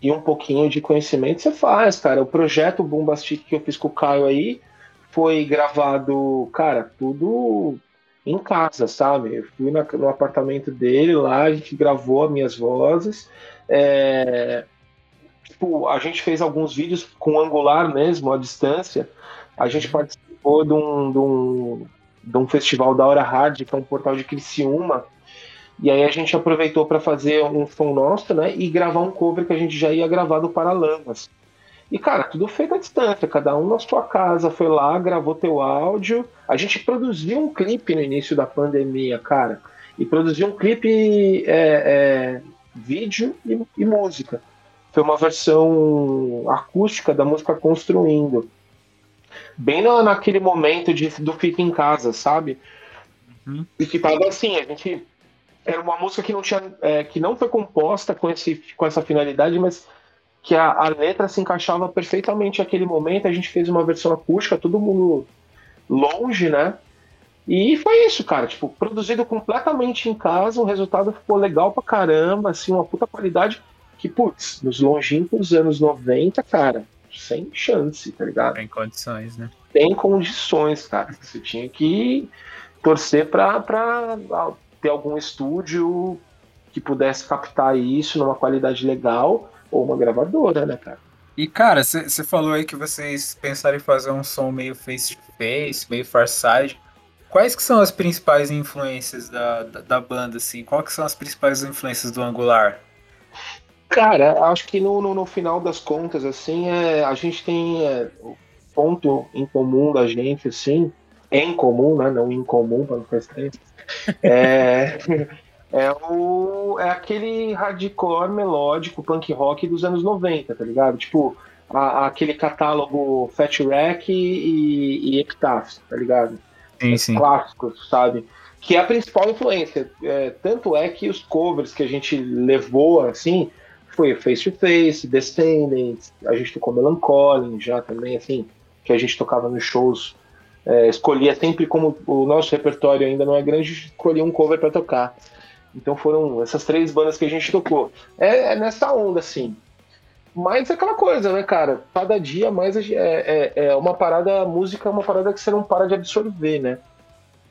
e um pouquinho de conhecimento, você faz, cara. O projeto Bombastic que eu fiz com o Caio aí foi gravado, cara, tudo em casa, sabe? Eu fui na- no apartamento dele lá, a gente gravou as minhas vozes. É, tipo, a gente fez alguns vídeos com angular mesmo, à distância. A gente participou de um, de um, de um festival da Hora Hard, que é um portal de Criciúma. E aí a gente aproveitou para fazer um som nosso, né? E gravar um cover que a gente já ia gravar do Paralamas. E, cara, tudo feito à distância, cada um na sua casa, foi lá, gravou teu áudio. A gente produziu um clipe no início da pandemia, cara. E produziu um clipe é, é, vídeo e, e música. Foi uma versão acústica da música Construindo. Bem na, naquele momento de, do Fica em Casa, sabe? Uhum. E que tava assim, a gente era uma música que não tinha é, que não foi composta com esse com essa finalidade mas que a, a letra se encaixava perfeitamente naquele momento a gente fez uma versão acústica todo mundo longe né e foi isso cara tipo produzido completamente em casa o resultado ficou legal pra caramba assim uma puta qualidade que putz nos longínquos anos 90 cara sem chance tá ligado Em condições, né? tem condições, cara. Você tinha que torcer pra, pra ter algum estúdio que pudesse captar isso numa qualidade legal ou uma gravadora, né, cara? E, cara, você falou aí que vocês pensaram em fazer um som meio face-to-face, meio farside. Quais que são as principais influências da, da, da banda, assim? Quais que são as principais influências do Angular? Cara, acho que no, no, no final das contas, assim, é, a gente tem é, ponto em comum da gente, assim, em comum, né? Não em comum, para não ficar estranho. É, é, o, é aquele hardcore melódico punk rock dos anos 90, tá ligado? Tipo, a- aquele catálogo Fat Wreck e, e Epitaph, tá ligado? Sim, Os clássicos, sabe? Que é a principal influência. É, tanto é que os covers que a gente levou, assim, foi Face to Face, Descendants, a gente tocou Melancholy já também, assim, que a gente tocava nos shows. É, escolhia sempre como o nosso repertório ainda não é grande, escolhia um cover para tocar. Então foram essas três bandas que a gente tocou. É, é nessa onda, assim. Mas é aquela coisa, né, cara? Cada dia mais é, é, é uma parada, a música é uma parada que você não para de absorver, né?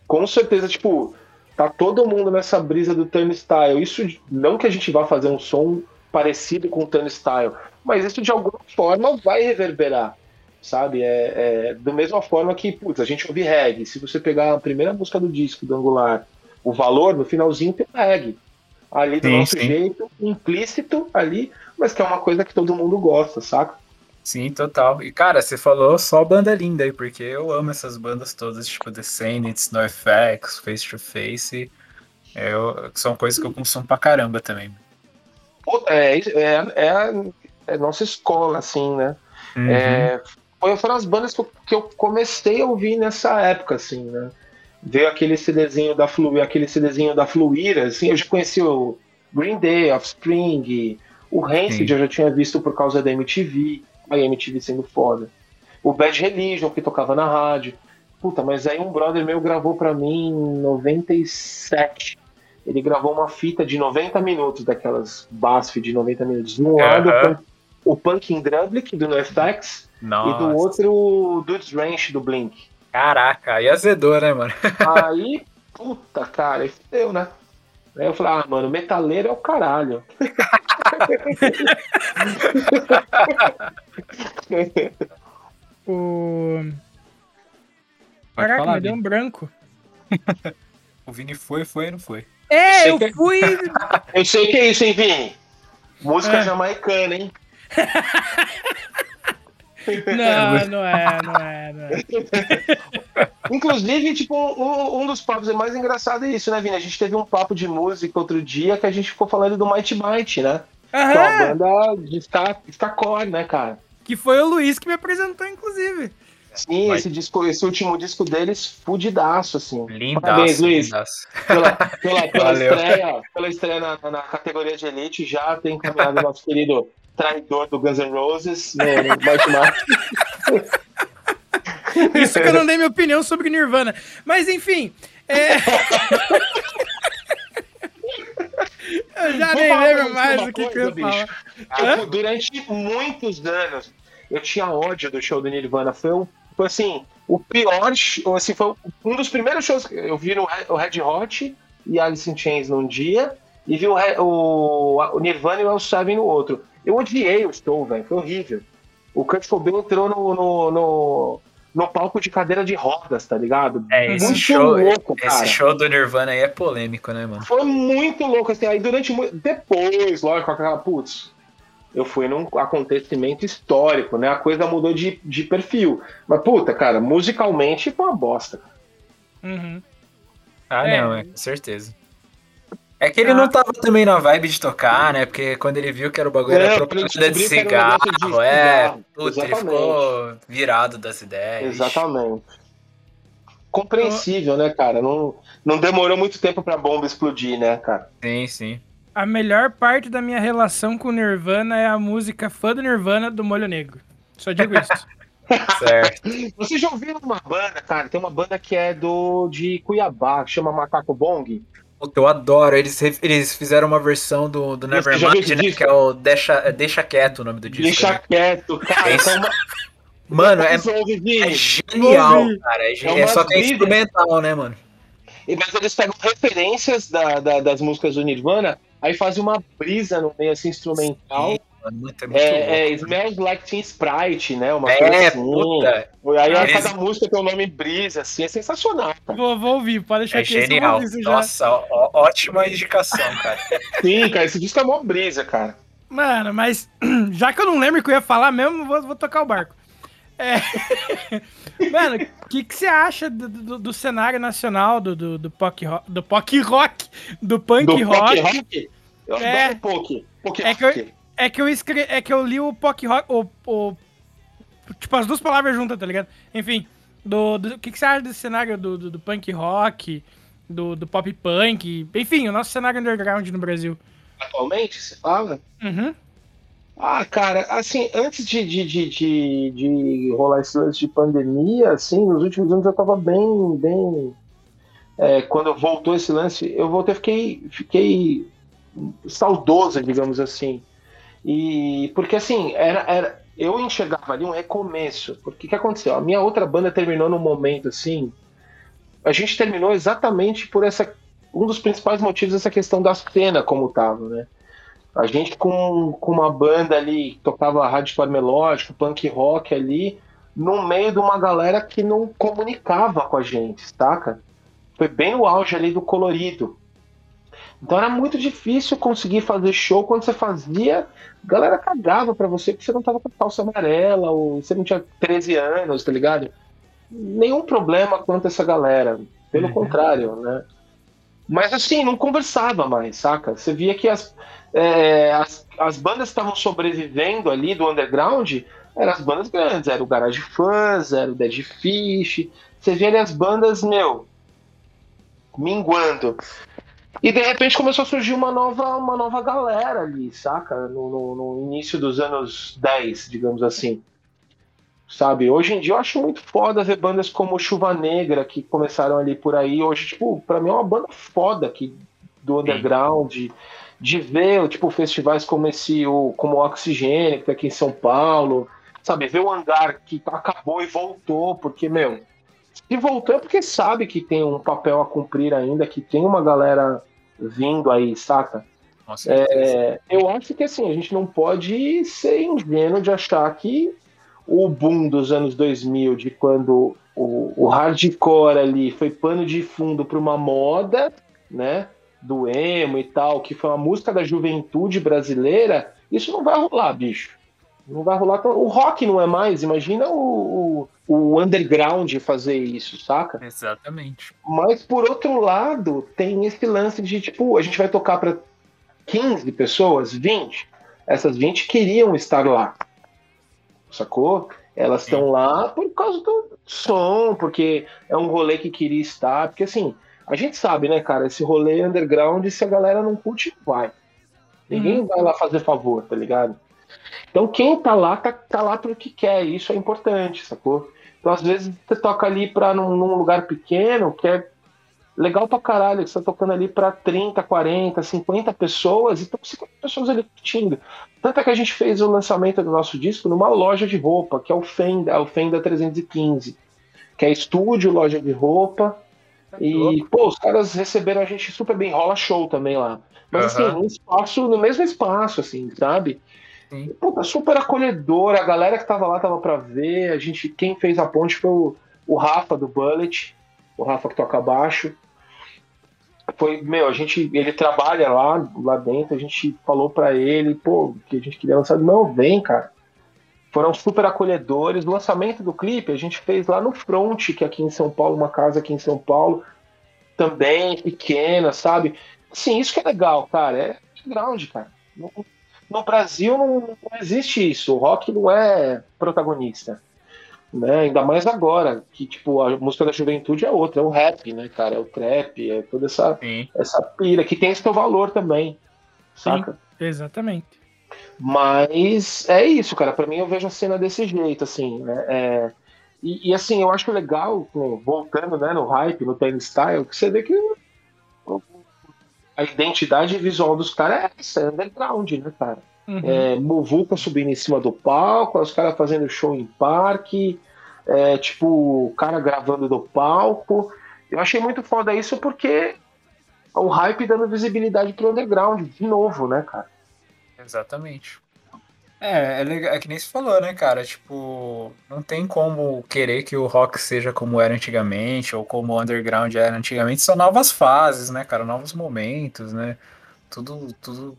Com certeza, tipo, tá todo mundo nessa brisa do turnstile. Isso não que a gente vá fazer um som parecido com o turnstile, mas isso de alguma forma vai reverberar, sabe? É, é da mesma forma que, putz, a gente ouve reggae. Se você pegar a primeira música do disco do Angular, o valor no finalzinho tem reggae. Ali do Sim, nosso sim. jeito, implícito ali, mas que é uma coisa que todo mundo gosta, saca? Sim, total. E, cara, você falou só banda linda aí, porque eu amo essas bandas todas, tipo Descendants, NoFX, Face to Face. Eu, são coisas que eu consumo pra caramba também. É, é, é, é nossa escola, assim, né? Uhum. É, foi- foram as bandas que eu, que eu comecei a ouvir nessa época, assim, né? Veio aquele CDzinho da Flu, aquele CDzinho da Fluira, assim, eu já conheci o Green Day, Offspring, o Rancid eu já tinha visto por causa da MTV, a MTV sendo foda. O Bad Religion, que tocava na rádio. Puta, mas aí um brother meu gravou pra mim em 97. Ele gravou uma fita de 90 minutos, daquelas BASF de 90 minutos. De um lado, o Punk- o Punkin Drublic, do NoFX, e do outro, o Dudes Ranch, do Blink. Caraca, aí azedou, né, mano? Aí, puta, cara, aí fudeu, né? Aí eu falei, ah, mano, metaleiro é o caralho. O... Pode Caraca, falar, me deu um branco. O Vini foi, foi, não foi. É, Sei eu que- fui. Eu sei que é isso, hein, Vini? Música É. jamaicana, hein? Não, não é, não é, não é. Inclusive, tipo, um, um dos papos mais engraçados é isso, né, Vini? A gente teve um papo de música outro dia que a gente ficou falando do Mighty Mighty, né? Que é uma Aham, banda de ska, né, cara? que foi o Luiz que me apresentou, inclusive. Sim, Vai. esse, disco, esse último disco deles, fudidaço, assim. Lindaço, Parabéns, Luiz. lindaço. Pela, pela, pela estreia, pela estreia na, na categoria de elite, já tem encaminhado o nosso querido traidor do Guns N' Roses no, no Mighty Mighty. Isso que eu não dei minha opinião sobre Nirvana. Mas enfim. é- eu já Vou nem lembro mais uma o que, que eu ia durante muitos anos, eu tinha ódio do show do Nirvana. Foi, o- foi assim, o pior, assim, foi um dos primeiros shows que eu vi no o Red Hot e Alice in Chains num dia, e vi o, o, o Nirvana e o Seven no outro. Eu odiei o show, velho, foi horrível. O Kurt Cobain entrou no, no, no, no palco de cadeira de rodas, tá ligado? É, esse Muito show, louco, cara. esse show do Nirvana aí é polêmico, né, mano? Foi muito louco, assim, aí durante muito... Depois, lógico, aquela, putz, eu fui num acontecimento histórico, né? A coisa mudou de, de perfil. Mas, puta, cara, musicalmente foi uma bosta. Uhum. Ah, É. não, é, com certeza. É que ele não tava também na vibe de tocar, né? Porque quando ele viu que era o bagulho, É, ele propaganda de cigarro, de é. cigarro. Puta, ele ficou virado das ideias. Exatamente. Compreensível, né, cara? Não, não demorou muito tempo pra bomba explodir, né, cara? Sim, sim. A melhor parte da minha relação com Nirvana é a música fã do Nirvana do Molho Negro. Só digo isso. Certo. Vocês já ouviram uma banda, cara? Tem uma banda que é do de Cuiabá, que chama Macaco Bong. Puta, eu adoro. Eles, eles fizeram uma versão do, do Nevermind, né? Que é o Deixa, é Deixa Quieto o nome do disco. Deixa né? quieto, cara. Isso. Então, uma... Mano, é, ouve, Vini? é genial, cara. É, ge- É é só que é instrumental, né, mano? E- Mas eles pegam referências da- da- das músicas do Nirvana, aí fazem uma brisa no meio assim, instrumental. Sim, muito, é muito É, é. Smells Like Teen Sprite, né? Uma coisa É, assim. puta. Aí Eles- cada música tem um nome brisa, assim, é sensacional, cara. Vou, vou ouvir, pode deixar É aqui. genial. Nossa, ó- ótima indicação, cara. Sim, cara, esse disco é mó brisa, cara. Mano, mas já que eu não lembro o que eu ia falar mesmo, vou, vou tocar o barco. É... Mano, o que, que você acha do, do- do cenário nacional do, do, do, rock, do POC rock, do punk rock? punk rock? Eu É. punk. Punk É que eu- rock. É que eu escre... é que eu li o POC rock, o, o- tipo as duas palavras juntas, tá ligado? Enfim, do, do- o que, que você acha desse cenário do, do, do punk rock, do, do pop punk, enfim, o nosso cenário underground no Brasil. Atualmente, você fala? Uhum. Ah, cara, assim, antes de, de, de, de, de rolar esse lance de pandemia, assim, nos últimos anos eu tava bem, bem. é, quando voltou esse lance, eu voltei, fiquei, fiquei saudoso, digamos assim. E porque assim, era, era, eu enxergava ali um recomeço. Porque o que aconteceu? A minha outra banda terminou num momento assim. A gente terminou exatamente por essa. Um dos principais motivos dessa questão da cena como tava, né? A gente com, com uma banda ali, que tocava hardcore melódico, punk rock ali, no meio de uma galera que não comunicava com a gente, saca? Foi bem no auge ali do colorido. Então era muito difícil conseguir fazer show quando você fazia, a galera cagava pra você porque você não tava com calça amarela ou você não tinha 13 anos, tá ligado? Nenhum problema quanto essa galera, pelo Uhum. contrário, né? Mas assim, não conversava mais, saca? Você via que as, é, as, as bandas que estavam sobrevivendo ali do underground eram as bandas grandes, era o Garage Fans, era o Dead Fish. Você via ali as bandas, meu, minguando. E de repente começou a surgir uma nova, uma nova galera ali, saca? No, no- no início dos anos 10, digamos assim. Sabe? Hoje em dia eu acho muito foda ver bandas como Chuva Negra, que começaram ali por aí. Hoje, tipo, pra mim é uma banda foda, que do underground, de, de ver tipo, festivais como esse, o, como o Oxigênio, que tá aqui em São Paulo, sabe? Ver o hangar que acabou e voltou, porque, meu, se voltou é porque sabe que tem um papel a cumprir ainda, que tem uma galera vindo aí, saca? Certeza. É, eu acho que assim, a gente não pode ser ingênuo de achar que o boom dos anos 2000, de quando o, o hardcore ali foi pano de fundo para uma moda, né? Do emo e tal, que foi uma música da juventude brasileira, isso não vai rolar, bicho. Não vai rolar. tão- O rock não é mais, imagina o, o, o underground fazer isso, saca? Exatamente. Mas por outro lado, tem esse lance de tipo, a gente vai tocar para 15 pessoas, 20. Essas 20 queriam estar lá. Sacou? Elas estão lá por causa do som, porque é um rolê que queria estar. Porque assim, a gente sabe, né, cara? Esse rolê underground, se a galera não curte, vai. Ninguém vai lá fazer favor, tá ligado? Então quem tá lá, tá, tá lá porque quer. e Isso é importante, sacou? Então às vezes você toca ali pra, num, num lugar pequeno, que é legal pra caralho, que você tá tocando ali pra 30, 40, 50 pessoas, e estão 50 pessoas ali curtindo. Tanto é que a gente fez o lançamento do nosso disco numa loja de roupa, que é o Fenda, é o Fenda 315, que é estúdio, loja de roupa. E, pô, os caras receberam a gente super bem, rola show também lá. Mas Aham. assim, um espaço, no mesmo espaço, assim, sabe? Sim. Pô, tá super acolhedor, a galera que tava lá tava pra ver, a gente, quem fez a ponte foi o, o Rafa do Bullet, o Rafa que toca baixo. Foi, meu, a gente, ele trabalha lá, lá dentro, a gente falou pra ele, pô, que a gente queria lançar, não, vem, cara. Foram super acolhedores. O lançamento do clipe a gente fez lá no Front, que é aqui em São Paulo, uma casa aqui em São Paulo, também pequena, sabe? Sim, isso que é legal, cara. É underground, cara. No, no Brasil não, não existe isso. O rock não é protagonista. Né? Ainda mais agora, que tipo, a música da juventude é outra, é o rap, né, cara? É o trap, é toda essa, Sim. essa pira que tem seu valor também. Saca? Exatamente. Mas é isso, cara. Pra mim eu vejo a cena desse jeito, assim, né? É, e, e, assim, eu acho legal, voltando né, no hype, no Ten Style, que você vê que a identidade visual dos caras é essa, é underground, né, cara? Uhum. É, subindo em cima do palco, os caras fazendo show em parque, é, tipo, o cara gravando do palco. Eu achei muito foda isso porque o hype dando visibilidade pro underground, de novo, né, cara? Exatamente. É, é, legal, é que nem se falou, né, cara? Tipo, não tem como querer que o rock seja como era antigamente, ou como o underground era antigamente. São novas fases, né, cara? Novos momentos, né? Tudo, tudo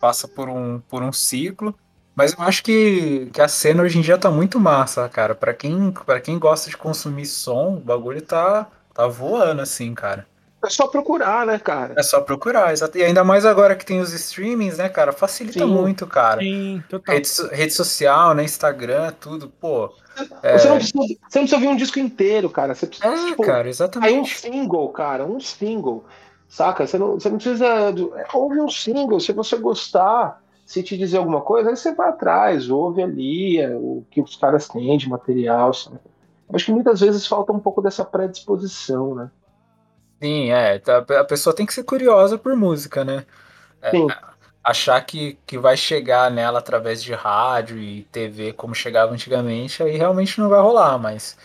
passa por um, por um ciclo. Mas eu acho que, que a cena hoje em dia tá muito massa, cara. Pra quem, quem gosta de consumir som, o bagulho tá, tá voando, assim, cara. É só procurar, né, cara? É só procurar, exato. E ainda mais agora que tem os streamings, né, cara? Facilita Sim. muito, cara. Sim, total. Rede, rede social, né? Instagram, tudo, pô. Você, não precisa, você não precisa ouvir um disco inteiro, cara. Você precisa, É, tipo, cara, aí um exatamente. single, cara, um single. Saca? Você não, você não precisa. é, Ouve um single, se você gostar, se te dizer alguma coisa, aí você vai atrás, ouve ali é, o que os caras têm de material. Sabe? Acho que muitas vezes falta um pouco dessa predisposição, né? Sim, é. tá- A pessoa tem que ser curiosa por música, né? É, Sim. achar que, que vai chegar nela através de rádio e TV como chegava antigamente, aí realmente não vai rolar, mas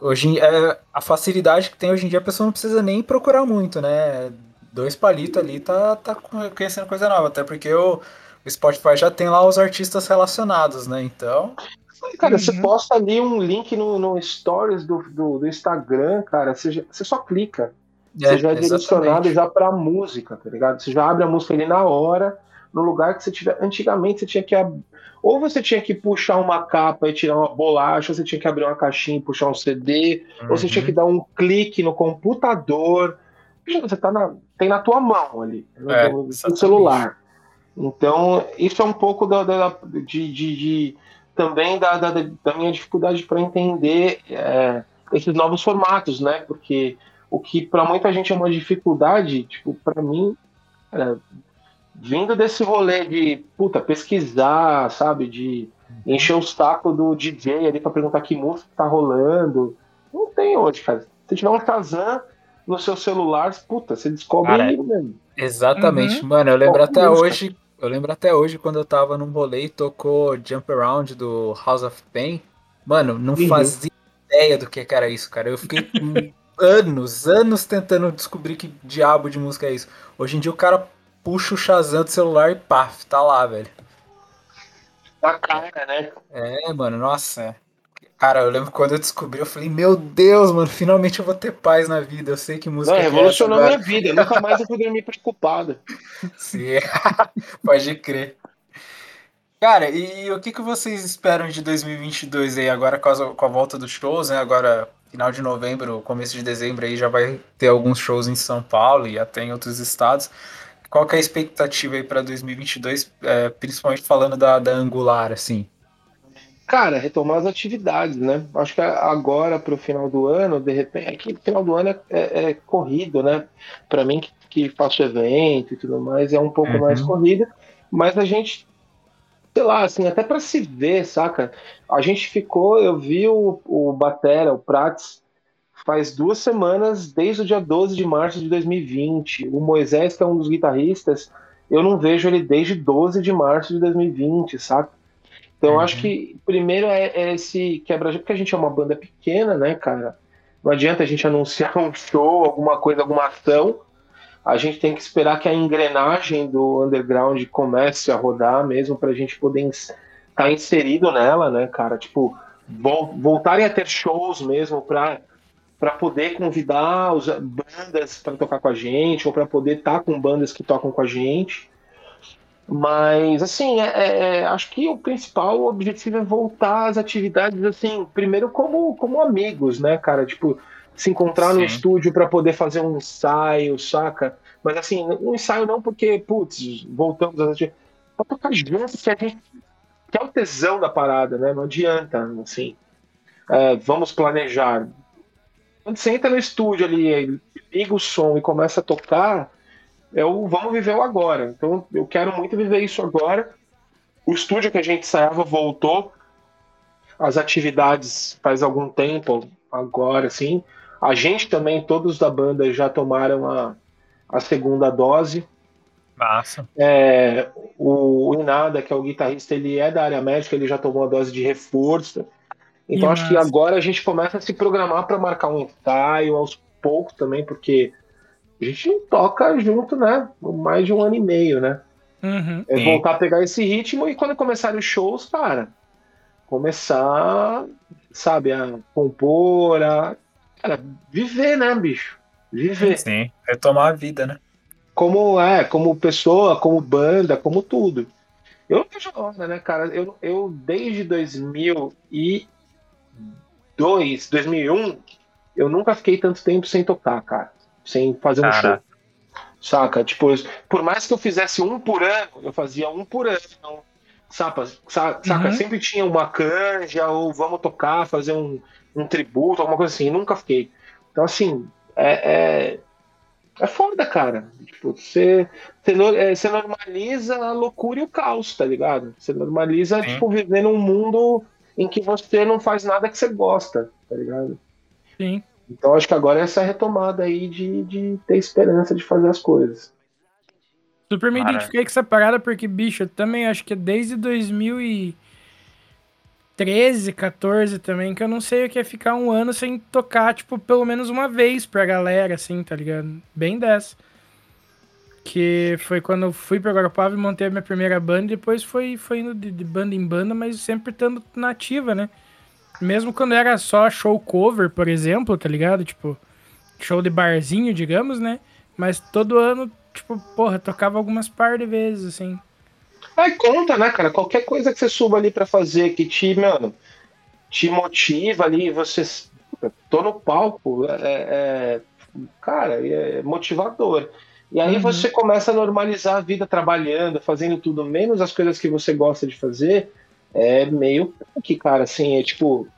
hoje em- é, a facilidade que tem hoje em dia a pessoa não precisa nem procurar muito, né? Dois palitos ali tá, tá conhecendo coisa nova, até porque o, o Spotify já tem lá os artistas relacionados, né? Então, Cara, você Uhum. posta ali um link no, no stories do, do, do Instagram, cara, você, você só clica. Você já é direcionado já pra música, tá ligado? Você já abre a música ali na hora, no lugar que você tiver. Antigamente você tinha que. ab- Ou você tinha que puxar uma capa e tirar uma bolacha, ou você tinha que abrir uma caixinha e puxar um CD, ou você tinha Uhum. que dar um clique no computador. Você tá na, tem na tua mão ali, no, É, no- celular. Então, isso é um pouco da, da- de, de- de- também da, da, da minha dificuldade para entender é, esses novos formatos, né? Porque o que para muita gente é uma dificuldade, tipo, para mim, cara, vindo desse rolê de puta, pesquisar, sabe? De encher o saco do DJ ali para perguntar que música tá rolando. Não tem hoje, cara. Se tiver um Shazam no seu celular, puta, você descobre Cara, aí, mano. Exatamente, Uhum. mano. Eu lembro Qual até música? hoje. Eu lembro até hoje quando eu tava num rolê e tocou Jump Around do House of Pain. Mano, não Uhum. fazia ideia do que que era isso, cara. Eu fiquei com anos, anos tentando descobrir que diabo de música é isso. Hoje em dia o cara puxa o Shazam do celular e paf, tá lá, velho. Na cara, né? É, mano, nossa. Cara, eu lembro quando eu descobri, eu falei, meu Deus, mano, finalmente eu vou ter paz na vida. Eu sei que Não, música que é revolucionou minha vida. Nunca mais eu vou dormir preocupado. Sim, pode crer. Cara, e o que, que vocês esperam de 2022 aí, agora com a, com a volta dos shows, né? Agora, final de novembro, começo de dezembro aí, já vai ter alguns shows em São Paulo e até em outros estados. Qual que é a expectativa aí para 2022, é, principalmente falando da, da Angular, assim? Cara, retomar as atividades, né? Acho que agora pro final do ano, de repente, é que final do ano é, é- é corrido, né? Para mim que, que faço evento e tudo mais, é um pouco Uhum. mais corrido, mas a gente, sei lá, assim, até para se ver, saca? A gente ficou, eu vi o, o Batera, o Prats, faz duas semanas, desde o dia 12 de março de 2020. O Moisés, que é um dos guitarristas, eu não vejo ele desde 12 de março de 2020, saca? Então, eu Uhum. acho que primeiro é, é esse quebra porque a gente é uma banda pequena, né, cara? Não adianta a gente anunciar um show, alguma coisa, alguma ação. A gente tem que esperar que a engrenagem do underground comece a rodar mesmo pra gente poder estar inserido nela, né, cara? Tipo, vol- voltarem a ter shows mesmo pra para poder convidar os bandas para tocar com a gente ou para poder estar com bandas que tocam com a gente. Mas, assim, é- é- é, acho que o principal objetivo é voltar às atividades, assim, primeiro como, como amigos, né, cara? Tipo, se encontrar no Sim. estúdio para poder fazer um ensaio, saca? Mas, assim, um ensaio não porque, putz, voltamos às atividades. Pra tocar junto, que a gente. que é o tesão da parada, né? Não adianta, assim. é, vamos planejar. Quando você entra no estúdio ali, liga o som e começa a tocar, é o vamos viver o agora. Então eu quero muito viver isso agora. O estúdio que a gente ensaiava voltou. As atividades faz algum tempo, agora sim. A gente também, todos da banda já tomaram a, a segunda dose. Massa. É, o, o Inada, que é o guitarrista, ele é da área médica, ele já tomou a dose de reforço. Então Que acho que massa. agora a gente começa a se programar para marcar um ensaio aos poucos também, porque a gente não toca junto, né? Por mais de um ano e meio, né? Uhum. É voltar a pegar esse ritmo e quando começarem os shows, cara, começar, sabe, a compor, a cara, viver, né, bicho? Viver. Sim, retomar a vida, né? Como é, como pessoa, como banda, como tudo. Eu não vejo onda, né, cara? Eu, eu desde 2002, 2001, eu nunca fiquei tanto tempo sem tocar, cara. Sem fazer um Cara. show. Saca? Tipo, por mais que eu fizesse um por ano, eu fazia um por ano. Saca? Saca? Uhum. Sempre tinha uma canja, ou vamos tocar, fazer um, um tributo, alguma coisa assim. Nunca fiquei. Então, assim, é, é, é foda, cara. Tipo, você, é, você normaliza a loucura e o caos, tá ligado? Você normaliza, Sim. tipo, viver num mundo em que você não faz nada que você gosta, tá ligado? Sim. Então acho que agora é essa retomada aí de, de ter esperança de fazer as coisas. Super me identifiquei com essa parada porque, bicho, eu também acho que é desde 2013, 14 também, que eu não sei o que é ficar um ano sem tocar, tipo, pelo menos uma vez pra galera, assim, tá ligado? Bem dessa. Que foi quando eu fui pra Guarapava e montei a minha primeira banda, depois foi, foi indo de, de banda em banda, mas sempre estando na ativa, né? Mesmo quando era só show cover, por exemplo, tá ligado? Tipo, show de barzinho, digamos, né? Mas todo ano, tipo, porra, tocava algumas par de vezes, assim. Aí conta, né, cara? Qualquer coisa que você suba ali pra fazer que te, mano, te motiva ali, você. Tô no palco, é, é- cara, é motivador. E aí Uhum. você começa a normalizar a vida trabalhando, fazendo tudo, menos as coisas que você gosta de fazer. É meio que, cara, assim, é tipo.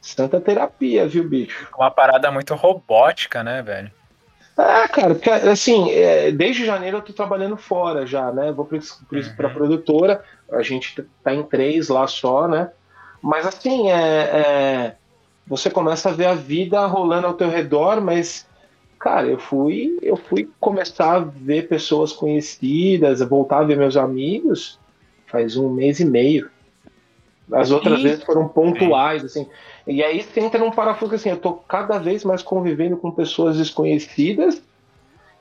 Santa terapia, viu, bicho? Uma parada muito robótica, né, velho? Ah, cara, porque, assim, é, desde janeiro eu tô trabalhando fora já, né? Vou pra, pra, Uhum. pra produtora, a gente tá em três lá só, né? Mas assim, é, é, você começa a ver a vida rolando ao teu redor, mas, cara, eu fui, eu fui começar a ver pessoas conhecidas, voltar a ver meus amigos faz um mês e meio. As outras Sim. vezes foram pontuais, assim. E aí você entra num parafuso assim, eu tô cada vez mais convivendo com pessoas desconhecidas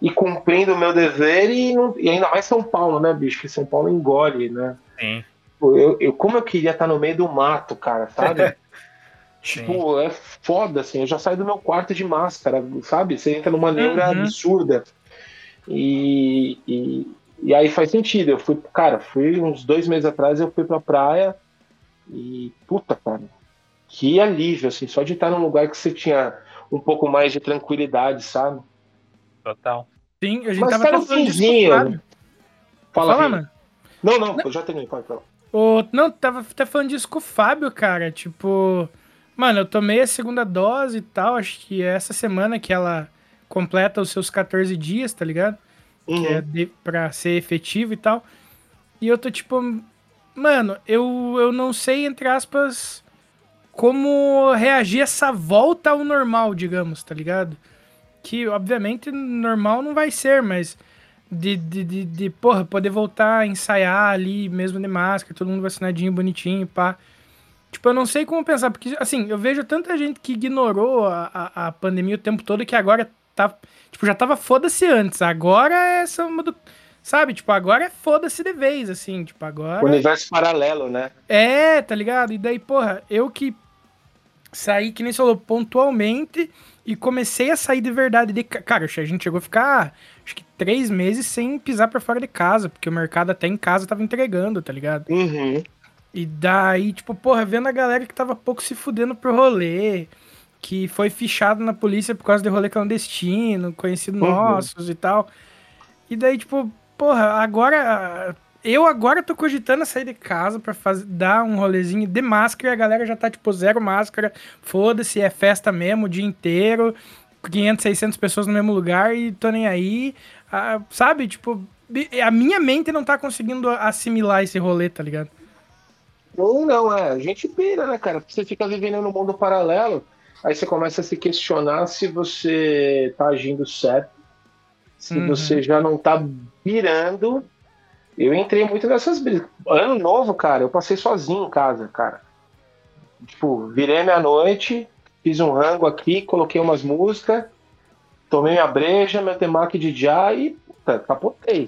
e cumprindo o meu dever e, não- e ainda mais São Paulo, né, bicho? Que São Paulo engole, né? Sim. Eu, eu, como eu queria estar no meio do mato, cara, sabe? Sim. Tipo, é foda, assim. Eu já saio do meu quarto de máscara, sabe? Você entra numa neura Uhum. absurda. E, e, e aí faz sentido. Eu fui, cara, fui uns dois meses atrás, eu fui pra praia e, puta, cara, que alívio, assim, só de estar num lugar que você tinha um pouco mais de tranquilidade, sabe? Total. Sim, a gente Mas tava tá falando disso. Fala, Fala, mano. Não, não, eu já terminei, pode falar. O, não, tava até falando disso com o Fábio, cara. Tipo, mano, eu tomei a segunda dose e tal. Acho que é essa semana que ela completa os seus 14 dias, tá ligado? Uhum. Que é de, pra ser efetivo e tal. E eu tô tipo, mano, eu, eu não sei, entre aspas, como reagir essa volta ao normal, digamos, tá ligado? Que, obviamente, normal não vai ser, mas de, de, de, de, porra, poder voltar a ensaiar ali, mesmo de máscara, todo mundo vacinadinho, bonitinho, pá. Tipo, eu não sei como pensar, porque, assim, eu vejo tanta gente que ignorou a, a, a pandemia o tempo todo que agora tá. Tipo, já tava foda-se antes. Agora é uma do. Sabe? Tipo, agora é foda-se de vez, assim. Tipo, agora. Universo paralelo, né? É, tá ligado? E daí, porra, eu que saí, que nem você falou, pontualmente e comecei a sair de verdade. De... ca- Cara, a gente chegou a ficar, acho que três meses sem pisar pra fora de casa, porque o mercado até em casa tava entregando, tá ligado? Uhum. E daí, tipo, porra, vendo a galera que tava pouco se fudendo pro rolê, que foi fichado na polícia por causa de rolê clandestino, conhecido Uhum. nossos e tal. E daí, tipo, porra, agora. Eu agora tô cogitando sair de casa pra fazer, dar um rolezinho de máscara e a galera já tá, tipo, zero máscara. Foda-se, é festa mesmo o dia inteiro. 500, 600 pessoas no mesmo lugar e tô nem aí. Ah, sabe? Tipo, a minha mente não tá conseguindo assimilar esse rolê, tá ligado? Ou não, é. A gente pira, né, cara? Você fica vivendo num mundo paralelo, aí você começa a se questionar se você tá agindo certo, se Uhum. você já não tá pirando. Eu entrei muito nessas brisas. Ano novo, cara, eu passei sozinho em casa, cara. Tipo, virei meia-noite, fiz um rango aqui, coloquei umas músicas, tomei minha breja, meu temaki de já e puta, capotei.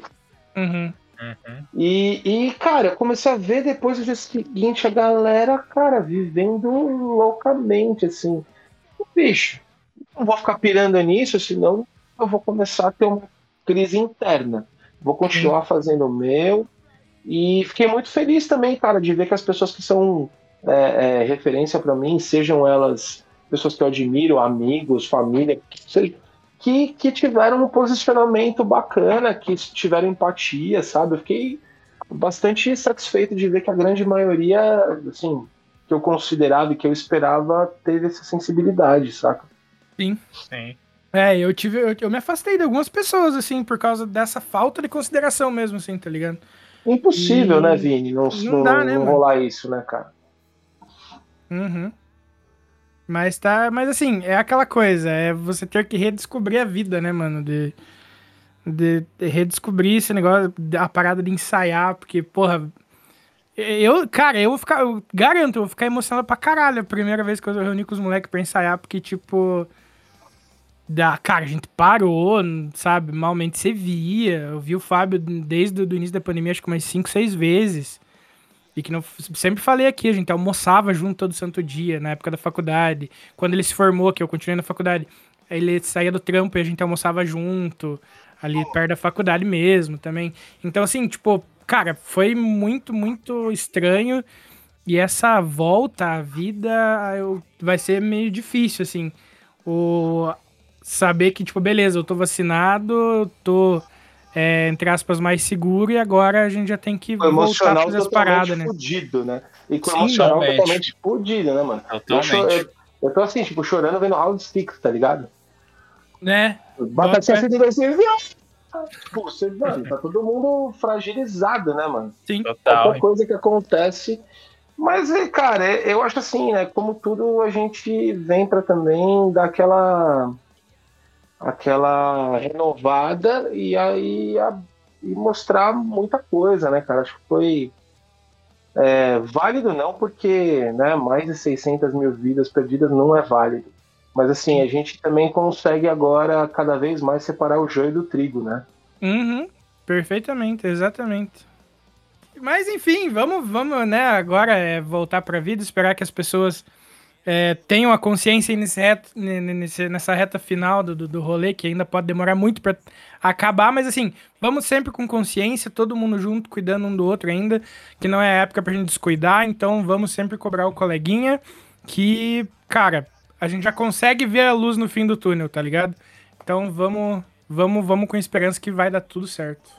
Uhum. Uhum. E, e, cara, eu comecei a ver depois do dia seguinte a galera, cara, vivendo loucamente, assim. Bicho, não vou ficar pirando nisso, senão eu vou começar a ter uma crise interna. Vou continuar fazendo o meu. E fiquei muito feliz também, cara, de ver que as pessoas que são é, é, referência para mim, sejam elas pessoas que eu admiro, amigos, família, que seja, que, que tiveram um posicionamento bacana, que tiveram empatia, sabe? Eu fiquei bastante satisfeito de ver que a grande maioria, assim, que eu considerava e que eu esperava, teve essa sensibilidade, saca? Sim. É, eu tive. Eu, eu me afastei de algumas pessoas, assim, por causa dessa falta de consideração mesmo, assim, tá ligado? Impossível, E- né, Vini? Não, não não, dá, né, não rolar isso, né, cara? Uhum. Mas tá. Mas assim, é aquela coisa, é você ter que redescobrir a vida, né, mano? De, de, de redescobrir esse negócio, a parada de ensaiar, porque, porra. Eu, cara, eu vou ficar. Eu garanto, eu vou ficar emocionado pra caralho a primeira vez que eu reuni com os moleques pra ensaiar, porque, tipo. Da, cara, a gente parou, sabe? Malmente você via. Eu vi o Fábio desde o início da pandemia, acho que umas 5, 6 vezes. E que não, sempre falei aqui, a gente almoçava junto todo santo dia, na época da faculdade. Quando ele se formou, que eu continuei na faculdade, ele saía do trampo e a gente almoçava junto, ali perto da faculdade mesmo também. Então, assim, tipo, cara, foi muito, muito estranho. E essa volta à vida eu, vai ser meio difícil, assim. O saber que, tipo, beleza, eu tô vacinado, eu tô, é, entre aspas, mais seguro e agora a gente já tem que O voltar a fazer as paradas, né? fudido, né? E com o emocional totalmente. totalmente fudido, né, mano? Eu, Totalmente. eu, eu tô assim, tipo, chorando vendo Round Six, tá ligado? Né? Batatinha Bota- frita assim, viu? Pô, você, mano, tá todo mundo fragilizado, né, mano? Sim. Total. Qualquer coisa que acontece. Mas, é, cara, é- eu acho assim, né? Como tudo, a gente vem pra também dar aquela. Aquela renovada e aí a- e mostrar muita coisa, né, cara? Acho que foi é, válido não, porque né, mais de 600 mil vidas perdidas não é válido. Mas assim, a gente também consegue agora cada vez mais separar o joio do trigo, né? Uhum, perfeitamente, exatamente. Mas enfim, vamos, vamos, né, agora é voltar pra vida, esperar que as pessoas é, tenham a consciência nesse nessa reta final do, do, do rolê, que ainda pode demorar muito pra acabar, mas assim, vamos sempre com consciência, todo mundo junto, cuidando um do outro ainda, que não é época pra gente descuidar, então vamos sempre cobrar o coleguinha, que, cara, a gente já consegue ver a luz no fim do túnel, tá ligado? Então vamos, vamos, vamos com esperança que vai dar tudo certo.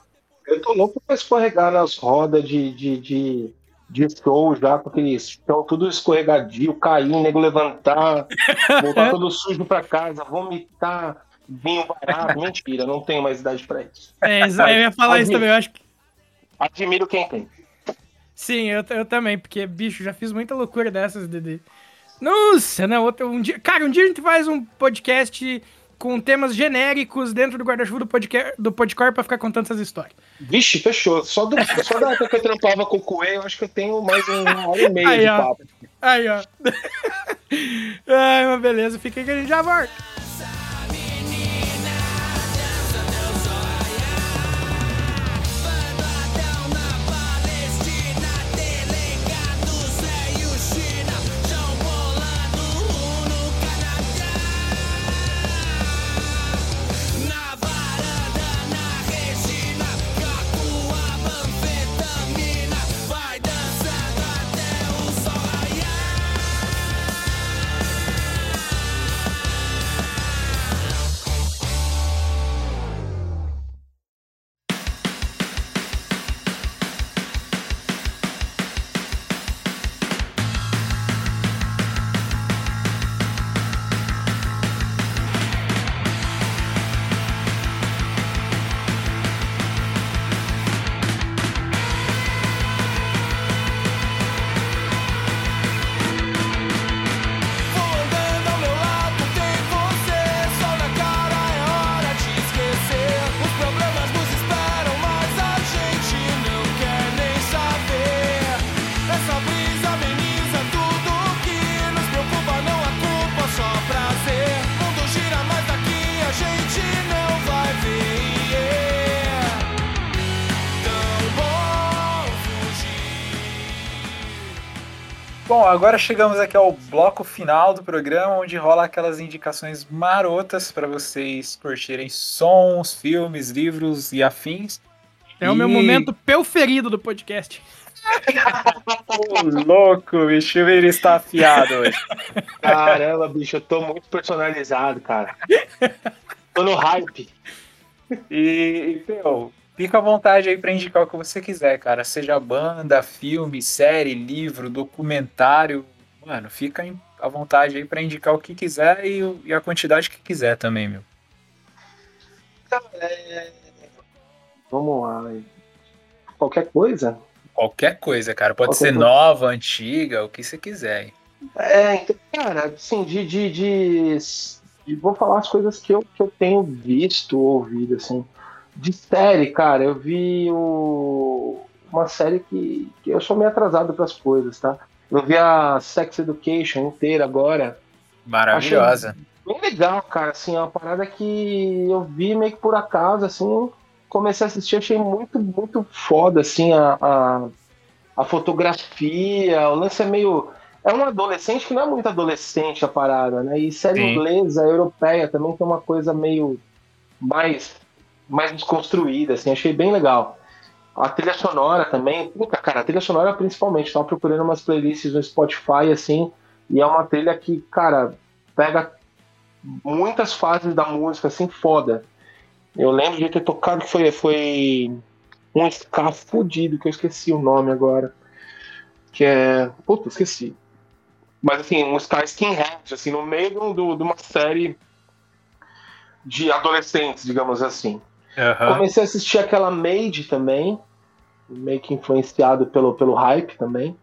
Eu tô louco pra escorregar nas rodas de, de, de, de show já, aqueles chão tudo escorregadio, cair, nego levantar, voltar todo sujo pra casa, vomitar, vinho barato. Mentira, não tenho mais idade pra isso. É, eu ia falar isso também, eu acho que. Admiro quem tem. Sim, eu, eu também, porque, bicho, já fiz muita loucura dessas, Dede. Nossa, não, outro, um dia. Cara, um dia a gente faz um podcast com temas genéricos dentro do guarda-chuva do, podcast, do Podcore pra ficar contando essas histórias. Vixe, fechou. Só, do, só da época que eu trampava com o Coelho, eu acho que eu tenho mais uma hora e meia Aí, de ó. papo. Aí, ó. Ai, mas beleza, fica aí que a gente já volta. Agora chegamos aqui ao bloco final do programa, onde rola aquelas indicações marotas para vocês curtirem sons, filmes, livros e afins. É o meu E- momento preferido do podcast. Ô, louco, bicho, ele está afiado hoje. Caramba, bicho, eu tô muito personalizado, cara. Tô no hype. E, e meu, fica à vontade aí para indicar o que você quiser, cara. Seja banda, filme, série, livro, documentário. Mano, fica à vontade aí para indicar o que quiser e, e a quantidade que quiser também, meu. Vamos lá. Qualquer coisa? Qualquer coisa, cara. Pode Qualquer ser coisa. nova, antiga, o que você quiser. É, então, cara, assim, de, de, de, de- Vou falar as coisas que eu, que eu tenho visto, ouvido, assim. De série, cara, eu vi o, uma série que, que eu sou meio atrasado pras coisas, tá? Eu vi a Sex Education inteira agora. Maravilhosa. Bem legal, cara, assim, é uma parada que eu vi meio que por acaso, assim, comecei a assistir, achei muito, muito foda, assim, a, a, a fotografia, o lance é meio... É um adolescente que não é muito adolescente a parada, né? E série Sim. inglesa, europeia, também tem uma coisa meio mais, mais desconstruída, assim, achei bem legal. A trilha sonora também, puta, cara, a trilha sonora principalmente, tava procurando umas playlists no Spotify, assim, e é uma trilha que, cara, pega muitas fases da música, assim, foda. Eu lembro de ter tocado foi, foi um ska fudido, que eu esqueci o nome agora. Que é. Puta, esqueci. Mas assim, um ska skinhead, assim, no meio do- de uma série de adolescentes, digamos assim. Aham. Comecei a assistir aquela Made também, meio que influenciado pelo, pelo hype também.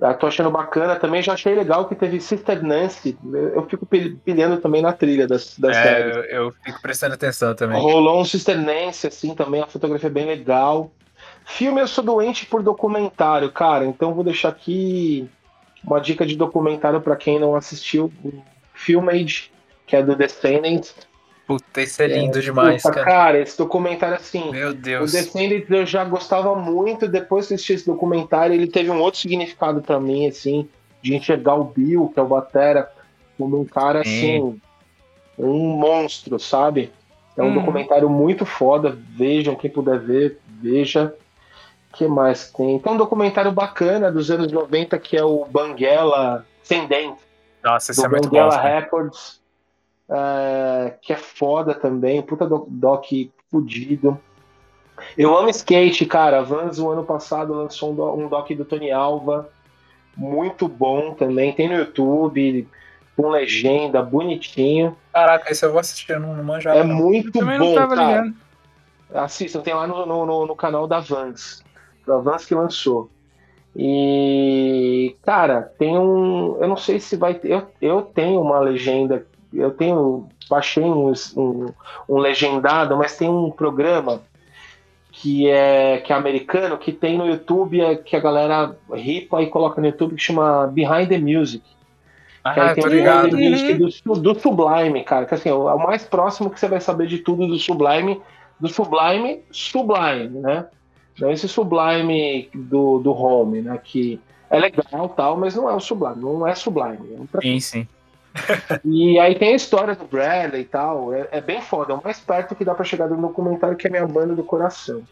Eu tô achando bacana também. Já achei legal que teve Sister Nancy. Eu fico pil- pilhando também na trilha das, das É, séries. eu, eu fico prestando atenção também. Rolou um Sister Nancy, assim, também. A fotografia é bem legal. Filme, eu sou doente por documentário, cara. Então vou deixar aqui uma dica de documentário pra quem não assistiu. Filmage, que é do Descendants. Puta, isso é lindo demais, Puta, cara. cara, esse documentário, assim... Meu O Deus. Descendants eu já gostava muito, depois que assisti esse documentário, ele teve um outro significado pra mim, assim, de enxergar o Bill, que é o Batera, como um cara, assim, um monstro, sabe? É um Uhum. documentário muito foda, vejam, quem puder ver, veja. O que mais tem? Tem um documentário bacana dos anos 90, que é o Banguela Sem Dente, Nossa, isso do é muito bom. Banguela. Records, é, que é foda também, puta doc, doc fudido. Eu amo skate, cara. A Vans, o ano passado, lançou um, do- um doc do Tony Alva, muito bom também. Tem no YouTube, com legenda, bonitinho. Caraca, esse eu vou assistir, eu não, manjava. É não. muito bom, não tava cara. ligado. Assistam, tem lá no, no, no- no canal da Vans. Da Vans que lançou. E, cara, tem um. Eu não sei se vai ter. Eu, eu tenho uma legenda. Eu tenho. Baixei um, um, um legendado, mas tem um programa que é, que é americano, que tem no YouTube, é, que a galera ripa e coloca no YouTube, que chama Behind the Music. Que aí Ah, tem ligado. Do, Su- do Sublime, cara. Que assim, é o é mais próximo que você vai saber de tudo do Sublime, do Sublime, Sublime, né? Não esse Sublime do, do Home, né? Que é legal tal, mas não é o Sublime, não é Sublime. É outra Sim, sim. E aí tem a história do Bradley e tal. É, é bem foda. É o mais perto que dá pra chegar do documentário, que é minha banda do coração.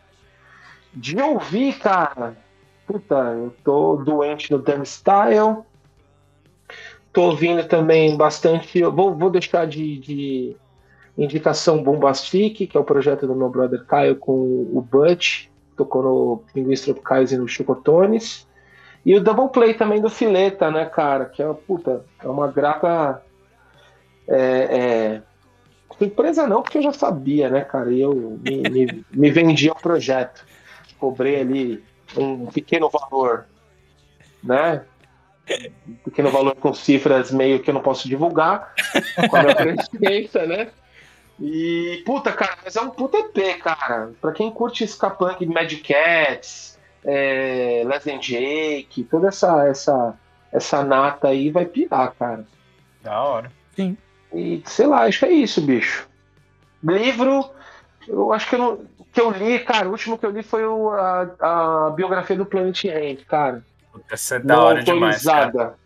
De ouvir, cara. Puta, eu tô doente no Damn Style. Tô ouvindo também bastante. Vou, vou deixar de, de indicação Bombastic, que é o projeto do meu brother Caio com o Butch. Tocou no Pinguins Tropicais e no Chocotones. E o double play também do Fileta, né, cara? Que é, puta, é uma grata. É, é, Surpresa não, porque eu já sabia, né, cara? E eu me, me, me vendi ao projeto. Cobrei ali um pequeno valor, né? Um pequeno valor com cifras meio que eu não posso divulgar, com a minha presença, né? E, puta, cara, mas é um puta EP, cara. Pra quem curte Skapunk, Mad Cats, é, Les and Jake, toda essa, essa, essa nata aí vai pirar, cara. Da hora. E sei lá, acho que é isso, bicho. Livro, eu acho que eu, não, que eu li, cara, o último que eu li foi o, a, a biografia do Planet Hand, cara. Isso é da hora demais, cara. autorizada.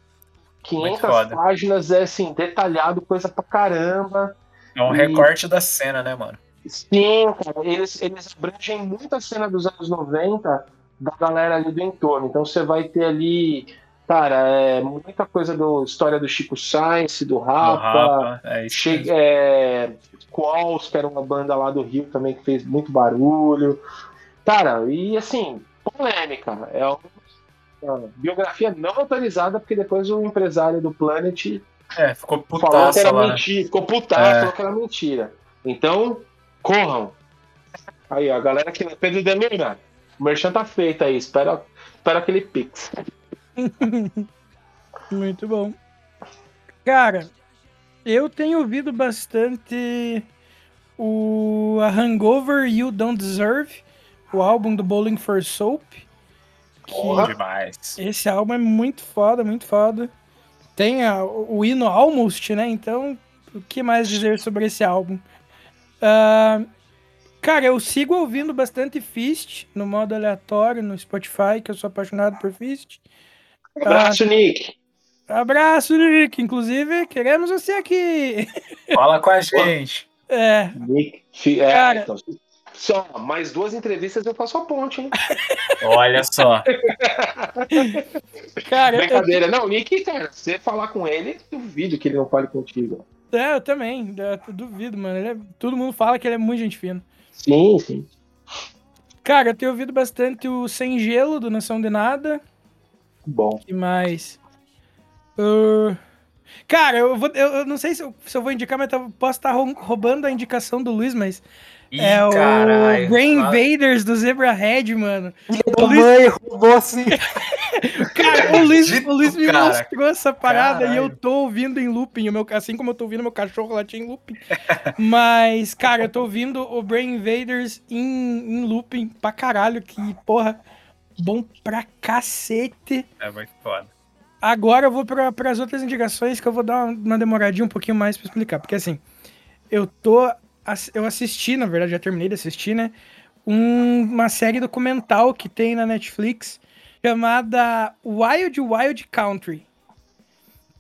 500 foda. páginas, é assim, detalhado, coisa pra caramba. É um E- recorte da cena, né, mano? Sim, cara, eles, eles abrangem muita cena dos anos 90 da galera ali do entorno. Então você vai ter ali, cara, é, muita coisa do história do Chico Science, do Do Rapa, Rapa, é. Che é, Qualls, que era uma banda lá do Rio também que fez muito barulho. Cara, e assim, polêmica. É uma, uma biografia não autorizada, porque depois o empresário do Planet É, ficou falou que era lá, né? mentira, ficou putaço, É. falou que era mentira. Então, corram. Aí, ó, a galera que. Pedro Demira, o merchan tá feito aí, espera, espera aquele pix. Muito bom. Cara, eu tenho ouvido bastante o a Hangover You Don't Deserve, o álbum do Bowling for Soap. Que Bom demais. esse álbum é muito foda, muito foda. Tem a- o hino Almost, né? Então, o que mais dizer sobre esse álbum? Ah, cara, eu sigo ouvindo bastante Fist no modo aleatório no Spotify, que eu sou apaixonado por Fist. Abraço, Nick. Abraço, Nick. Inclusive, queremos você aqui. Fala com a gente. É, Nick. É, Cara. então, só mais duas entrevistas eu faço a ponte, hein? Olha só. cara, eu, Brincadeira. Não, Nick, cara, você falar com ele, duvido que ele não fale contigo. é, eu também. eu duvido, mano. Ele é- todo mundo fala que ele é muito gente fina. Sim, sim. Cara, eu tenho ouvido bastante o Sem Gelo, do Nação de Nada. Bom. que mais? Ah, cara, eu, vou, eu, eu não sei se eu, se eu vou indicar, mas eu posso estar rou- roubando a indicação do Luiz, mas Ih, é caralho. o Brain Invaders do Zebra Head, mano. Também roubou sim. Cara, o Luiz, o Luiz me cara. mostrou essa parada e eu Caralho. tô ouvindo em looping, o meu, assim como eu tô ouvindo meu cachorro latir em looping. Mas, cara, eu tô ouvindo o Brain Invaders em, em looping pra caralho, que, porra, bom pra cacete. É muito foda. Agora eu vou para as outras indicações que eu vou dar uma, uma demoradinha um pouquinho mais pra explicar. Porque assim, eu tô. Eu assisti, na verdade, já terminei de assistir, né? um- uma série documental que tem na Netflix chamada Wild Wild Country.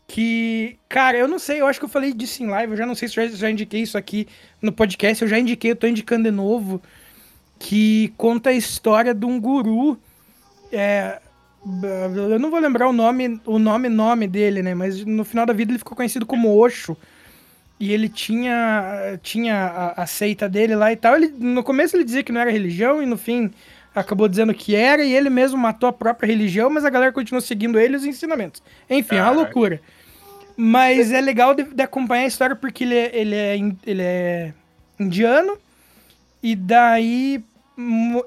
Que, cara, eu não sei, eu acho que eu falei disso em live, eu já não sei se eu já, já indiquei isso aqui no podcast, eu já indiquei, eu tô indicando de novo, que conta a história de um guru. É, eu não vou lembrar o nome, o nome, nome dele, né? Mas no final da vida ele ficou conhecido como Osho. E ele tinha, tinha a, a seita dele lá e tal. Ele, no começo ele dizia que não era religião e no fim acabou dizendo que era. E ele mesmo matou a própria religião, mas a galera continuou seguindo ele e os ensinamentos. Enfim, é uma Caraca. loucura. Mas é legal de, de acompanhar a história porque ele, é- ele, é, ele é indiano. E daí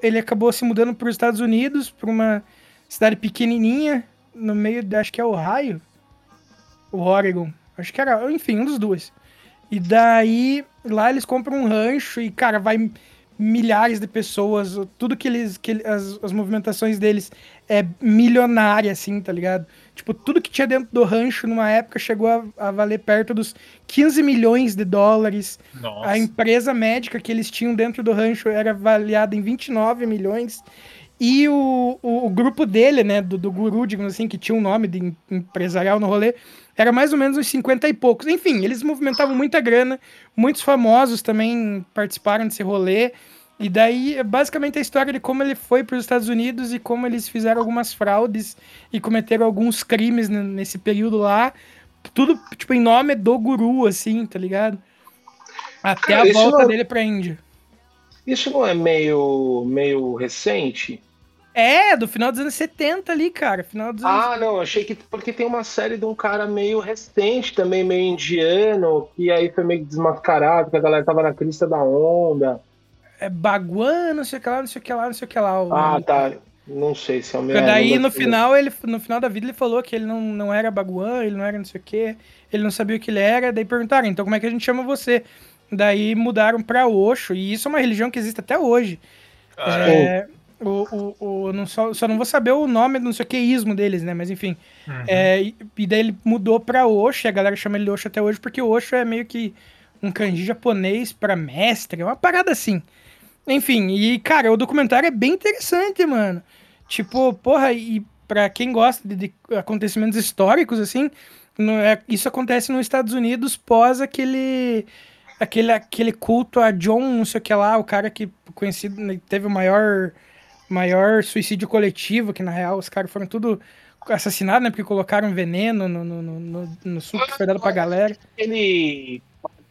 ele acabou se mudando para os Estados Unidos, para uma cidade pequenininha, no meio, de, acho que é Ohio, o Oregon. Acho que era, enfim, um dos dois. E daí, lá eles compram um rancho e, cara, vai milhares de pessoas, tudo que eles, que as, as movimentações deles é milionária, assim, tá ligado? Tipo, tudo que tinha dentro do rancho numa época chegou a, a valer perto dos 15 milhões de dólares. Nossa. A empresa médica que eles tinham dentro do rancho era avaliada em 29 milhões. E o, o, o grupo dele, né, do, do guru, digamos assim, que tinha um nome de em- empresarial no rolê, era mais ou menos uns 50 e poucos. Enfim, eles movimentavam muita grana, muitos famosos também participaram desse rolê. E daí, é basicamente a história de como ele foi para os Estados Unidos e como eles fizeram algumas fraudes e cometeram alguns crimes nesse período lá. Tudo, tipo, em nome do guru, assim, tá ligado? Até Cara, a volta não- dele pra Índia. Isso não é meio, meio recente? É, do final dos anos 70 ali, cara. Final dos anos... Ah, não, achei que. Porque tem uma série de um cara meio recente também, meio indiano, que aí foi meio desmascarado, que a galera tava na crista da onda. É Baguan, não sei o que lá, não sei o que lá, não sei o que lá. o Ah, nome. tá. Não sei se é o mesmo. daí no final, ele, no final da vida ele falou que ele não, não era Baguan, ele não era não sei o que, ele não sabia o que ele era, daí perguntaram, então como é que a gente chama você? Daí mudaram pra Osho, e isso é uma religião que existe até hoje. Caralho. É, o, o, o, não só, só não vou saber o nome do não sei o que ismo deles, né? Mas enfim. Uhum. É, e, e daí ele mudou pra Osho, e a galera chama ele de Osho até hoje, porque o Osho é meio que um kanji japonês pra mestre, é uma parada assim. Enfim, e cara, o documentário é bem interessante, mano. Tipo, porra, e pra quem gosta de, de acontecimentos históricos, assim, é- isso acontece nos Estados Unidos pós aquele, aquele, aquele culto a John, não sei o que lá, o cara que conhecido, né, teve o maior, maior suicídio coletivo, que na real os caras foram tudo assassinados, né, porque colocaram veneno no, no, no, no- suco que foi dado pra galera. Aquele.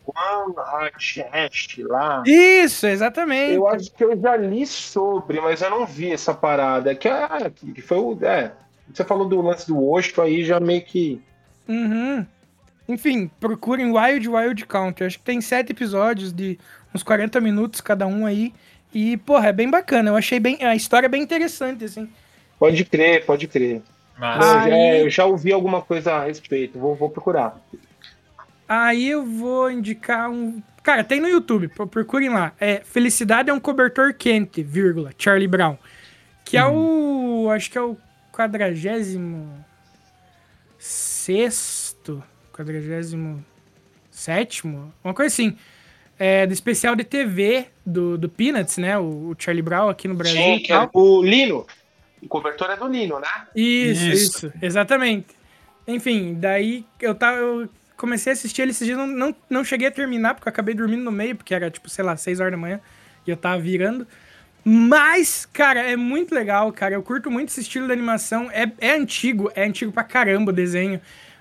Juan Hashest lá. Isso, exatamente. Eu acho que eu já li sobre, mas eu não vi essa parada. Que, é, que foi o. É, você falou do lance do Osho aí, já meio que. Uhum. Enfim, procurem Wild Wild Country. Acho que tem sete episódios de uns 40 minutos cada um aí. E, porra, é bem bacana. Eu achei bem. A história é bem interessante, assim. Pode crer, pode crer. Mas, Eu, já, eu já ouvi alguma coisa a respeito, vou, vou procurar. Aí eu vou indicar um. Cara, tem no YouTube, pro- procurem lá. É Felicidade é um cobertor quente, vírgula, Charlie Brown. Que é o. Acho que é o quadragésimo. Sexto. Quadragésimo. Sétimo? Uma coisa assim. É, do especial de TV do, do Peanuts, né? O, o Charlie Brown aqui no Brasil. Sim, que é o Lino. O cobertor é do Lino, né? Isso, Isso. isso, exatamente. Enfim, daí eu tava. Eu comecei a assistir ele esses dias, não, não, não cheguei a terminar, porque eu acabei dormindo no meio, porque era tipo, sei lá, 6 horas da manhã e eu tava virando. Mas, cara, é muito legal, cara. Eu curto muito esse estilo de animação. É, é antigo, é antigo pra caramba o desenho.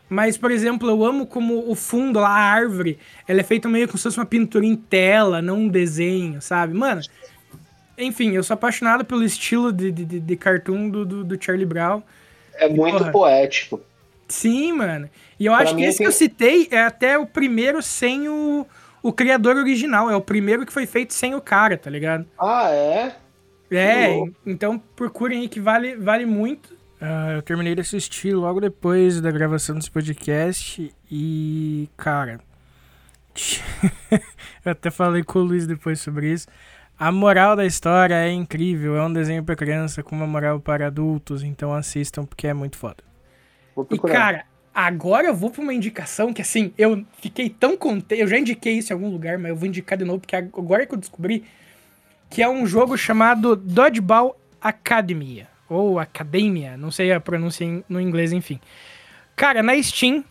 Mas, por exemplo, eu amo como o fundo lá, a árvore, ela é feita meio como se fosse uma pintura em tela, não um desenho, sabe? Mano, enfim, eu sou apaixonado pelo estilo de, de, de- cartoon do, do, do Charlie Brown. É muito porra. poético. Sim, mano. E eu Pra acho que esse que tem- eu citei é até o primeiro sem o, o criador original. É o primeiro que foi feito sem o cara, tá ligado? Ah, é? É, então procurem aí que vale, vale muito. Ah, eu terminei de assistir logo depois da gravação desse podcast e, cara. eu até falei com o Luiz depois sobre isso. A moral da história é incrível, é um desenho pra criança com uma moral para adultos, então assistam porque é muito foda. E, cara, agora eu vou pra uma indicação que, assim, eu fiquei tão contente. Eu já indiquei isso em algum lugar, mas eu vou indicar de novo, porque agora que eu descobri que é um jogo chamado Dodgeball Academia. Ou Academia, não sei a pronúncia no inglês, enfim. Cara, na Steam,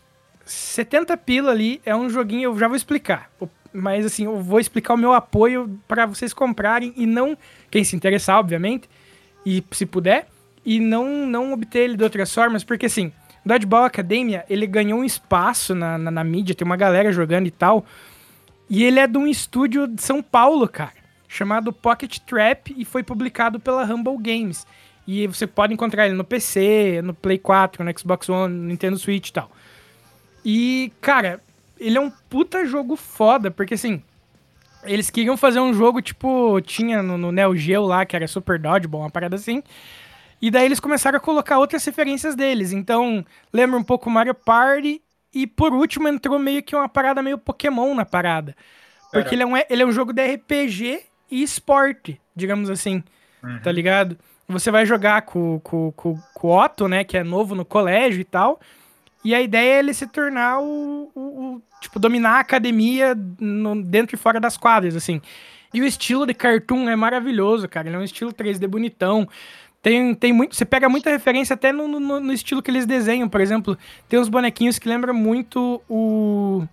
70 pila ali, é um joguinho, eu já vou explicar. Mas assim, eu vou explicar o meu apoio pra vocês comprarem e não, quem se interessar, obviamente, e se puder, e não, não obter ele de outras formas, porque assim, Dodgeball Academia, ele ganhou um espaço na, na, na mídia, tem uma galera jogando e tal, e ele é de um estúdio de São Paulo, cara, chamado Pocket Trap, e foi publicado pela Humble Games. E você pode encontrar ele no PC, no Play 4, no Xbox One, no Nintendo Switch e tal. E, cara, ele é um puta jogo foda, porque assim, eles queriam fazer um jogo tipo, tinha no, no Neo Geo lá, que era Super Dodgeball, uma parada assim. E daí eles começaram a colocar outras referências deles. Então, lembra um pouco Mario Party. E por último entrou meio que uma parada meio Pokémon na parada. Porque ele é, um, ele é um jogo de RPG e esporte, digamos assim. Tá ligado? Você vai jogar com, com, com, com o Otto, né? Que é novo no colégio e tal. E a ideia é ele se tornar o. o- o- tipo, dominar a academia no- dentro e fora das quadras, assim. E o estilo de cartoon é maravilhoso, cara. Ele é um estilo 3D bonitão. Tem, tem muito. Você pega muita referência até no, no, no estilo que eles desenham. Por exemplo, tem uns bonequinhos que lembram muito o.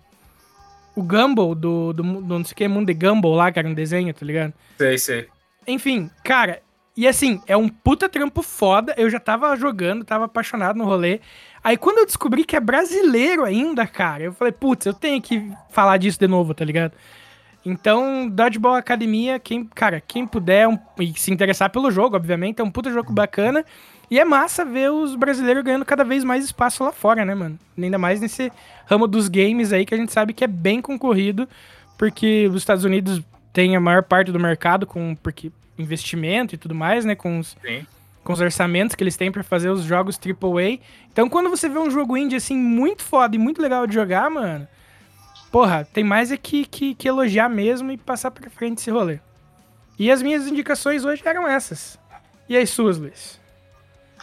O Gumball do, do, do não sei o que, Mundo de Gumball lá, que era um desenho, tá ligado? Sei, sei. Enfim, cara, e assim, é um puta trampo foda. Eu já tava jogando, tava apaixonado no rolê. Aí quando eu descobri que é brasileiro ainda, cara, eu falei, putz, eu tenho que falar disso de novo, tá ligado? Então, Dodgeball Academia, quem, cara, quem puder um- e se interessar pelo jogo, obviamente, é um puta jogo bacana. E é massa ver os brasileiros ganhando cada vez mais espaço lá fora, né, mano? Ainda mais nesse ramo dos games aí que a gente sabe que é bem concorrido, porque os Estados Unidos têm a maior parte do mercado com porque investimento e tudo mais, né, com os, Sim. com os orçamentos que eles têm pra fazer os jogos AAA. Então, quando você vê um jogo indie assim muito foda e muito legal de jogar, mano, porra, tem mais é que, que, que elogiar mesmo e passar pra frente esse rolê. E as minhas indicações hoje eram essas. E as suas, Luiz?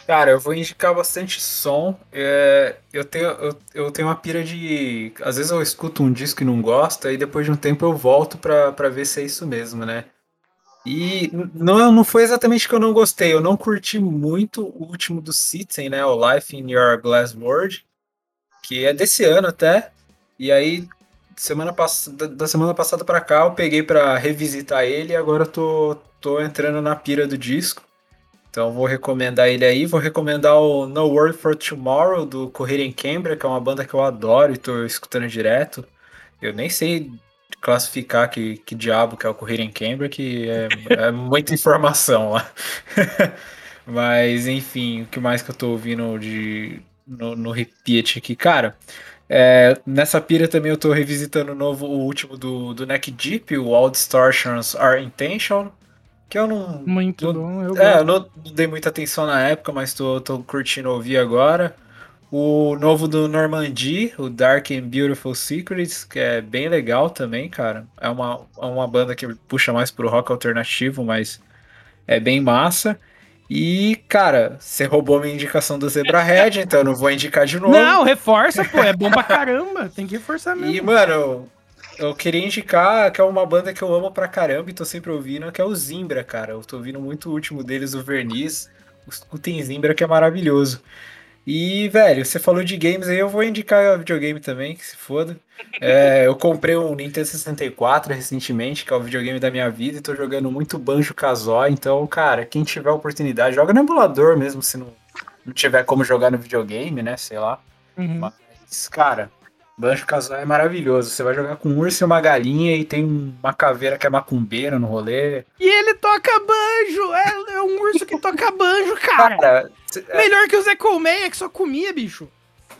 Cara, eu vou indicar bastante som. É, eu, tenho, eu, eu tenho uma pira de. Às vezes eu escuto um disco e não gosto, aí depois de um tempo eu volto pra, pra ver se é isso mesmo, né? E não, não foi exatamente que eu não gostei, eu não curti muito o último do Citizen, né? O Life in Your Glass World, que é desse ano até. E aí, semana da, semana passada pra cá, eu peguei pra revisitar ele e agora tô, tô entrando na pira do disco. Então vou recomendar ele aí, vou recomendar o No Word for Tomorrow do Correia em Cambria, que é uma banda que eu adoro e tô escutando direto. Eu nem sei classificar que, que diabo que é o Correia em Cambria, que é, é muita informação lá. Mas enfim, o que mais que eu tô ouvindo de no, no repeat aqui, cara? é, nessa pira também eu tô revisitando o novo, o último do, do Neck Deep, o All Distortions Are Intentional, que eu não, Muito não- bom. Eu é, eu gosto. não, não dei muita atenção na época, mas tô, tô curtindo ouvir agora. O novo do Normandy, o Dark and Beautiful Secrets, que é bem legal também, cara. É uma, é uma banda que puxa mais pro rock alternativo, mas é bem massa. E, cara, você roubou minha indicação do Zebrahead, então eu não vou indicar de novo. Não, reforça, pô. É bom pra caramba. Tem que reforçar mesmo. E, mano, eu, eu queria indicar que é uma banda que eu amo pra caramba e tô sempre ouvindo, que é o Zimbra, cara. Eu tô ouvindo muito o último deles, o Verniz. Escutem Zimbra, que é maravilhoso. E, velho, você falou de games aí, eu vou indicar videogame também, que se foda. É, eu comprei um Nintendo 64 recentemente, que é o videogame da minha vida, e tô jogando muito Banjo Kazooie. Então, cara, quem tiver oportunidade, joga no emulador mesmo, se não, não tiver como jogar no videogame, né? Sei lá. Uhum. Mas, cara, Banjo Kazooie é maravilhoso. Você vai jogar com um urso e uma galinha e tem uma caveira que é macumbeira no rolê. E ele toca banjo! É, é um urso que toca banjo, cara! Cara, cê- é, Melhor que o Zé Colmeia, que só comia, bicho.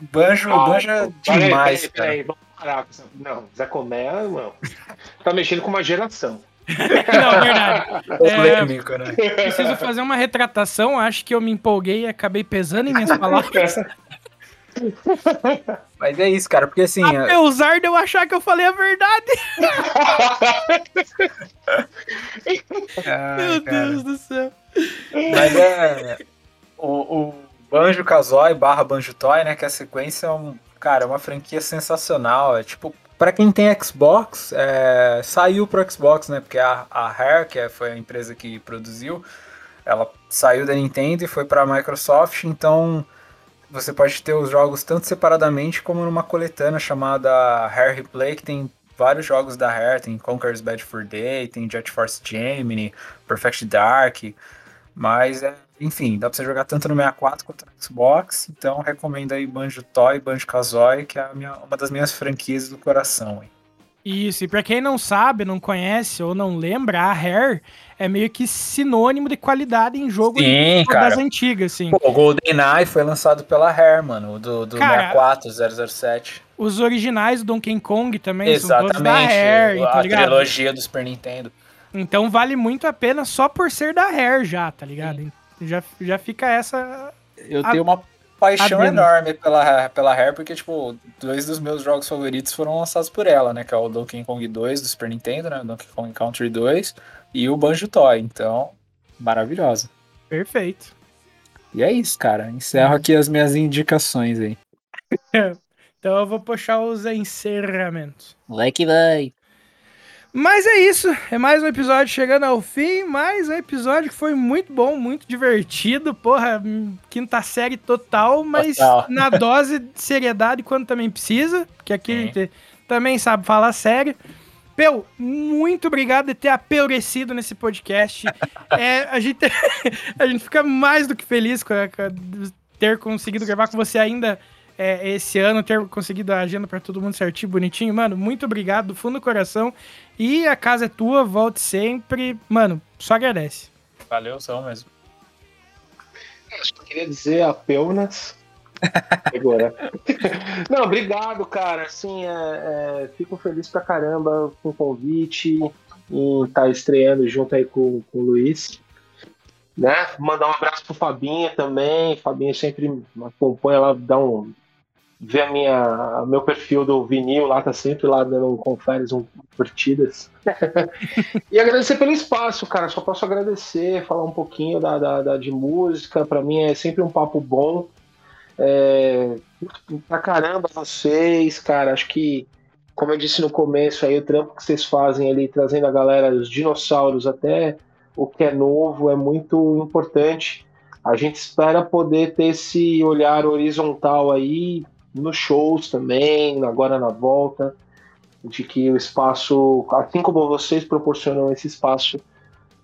Banjo, Banjo é demais, peraí, cara. peraí, vamos parar com essa. Não, Zé Comé, não. Tá mexendo com uma geração. Não, verdade. É, Polêmico, né? preciso fazer uma retratação. Acho que eu me empolguei e acabei pesando em minhas palavras. Mas é isso, cara, porque assim. é- Apesar de eu achar que eu falei a verdade. Ai, Meu cara. Deus do céu. Mas é. O, o Banjo Kazooie barra Banjo Toy, né? Que a sequência é um. Cara, é uma franquia sensacional. É tipo. Pra quem tem Xbox, é, saiu pro Xbox, né? Porque a, a Rare, que é- foi a empresa que produziu, ela saiu da Nintendo e foi pra Microsoft, então você pode ter os jogos tanto separadamente como numa coletânea chamada Rare Replay, que tem vários jogos da Rare, tem Conker's Bad for Day, tem Jet Force Gemini, Perfect Dark, mas, é, enfim, dá pra você jogar tanto no 64 quanto no Xbox. Então, recomendo aí Banjo Toy Banjo Kazooie, que é minha- uma das minhas franquias do coração. Hein? Isso, e pra quem não sabe, não conhece ou não lembra, a Rare é meio que sinônimo de qualidade em jogo Sim, das cara. antigas, assim. Pô, o GoldenEye foi lançado pela Rare, mano, o do, do Cara, 64, 007. Os originais do Donkey Kong também são todos da Exatamente, Rare, tá a ligado? trilogia do Super Nintendo. Então vale muito a pena só por ser da Rare já, tá ligado? Já, já fica essa... Eu A- tenho uma paixão enorme pela, pela Rare, porque, tipo, dois dos meus jogos favoritos foram lançados por ela, né? Que é o Donkey Kong 2 do Super Nintendo, né? Donkey Kong Country 2 e o Banjo Toy. Então, maravilhosa. Perfeito. E é isso, cara. Encerro aqui as minhas indicações aí. Então eu vou puxar os encerramentos. Like vai. Mas é isso, é mais um episódio chegando ao fim, mais um episódio que foi muito bom, muito divertido, porra, quinta série total, mas Total. na dose de seriedade quando também precisa, porque aqui a Sim. gente também sabe falar sério. Peu, muito obrigado de ter apelurecido nesse podcast. É, a, gente, a gente fica mais do que feliz com, a- com a- ter conseguido gravar com você ainda é, esse ano, ter conseguido a agenda pra todo mundo certinho, bonitinho. Mano, muito obrigado do fundo do coração. E a casa é tua, volte sempre. Mano, só agradece. Valeu, são mesmo. Acho que eu queria dizer apenas. Agora. Não, obrigado, cara. Assim, é, é, fico feliz pra caramba com o convite e estar estreando junto aí com, com o Luiz. Né? Mandar um abraço pro Fabinho também. Fabinho sempre me acompanha lá, dá um. Vê a minha, meu perfil do vinil lá, tá sempre lá dando conferes, um curtidas. E agradecer pelo espaço, cara. Só posso agradecer, falar um pouquinho da, da, da- de música. Pra mim é sempre um papo bom. É, pra caramba vocês, cara. Acho que, como eu disse no começo, aí o trampo que vocês fazem ali, trazendo a galera, os dinossauros, até o que é novo, é muito importante. A gente espera poder ter esse olhar horizontal aí nos shows também, agora na volta de que o espaço, assim como vocês proporcionam esse espaço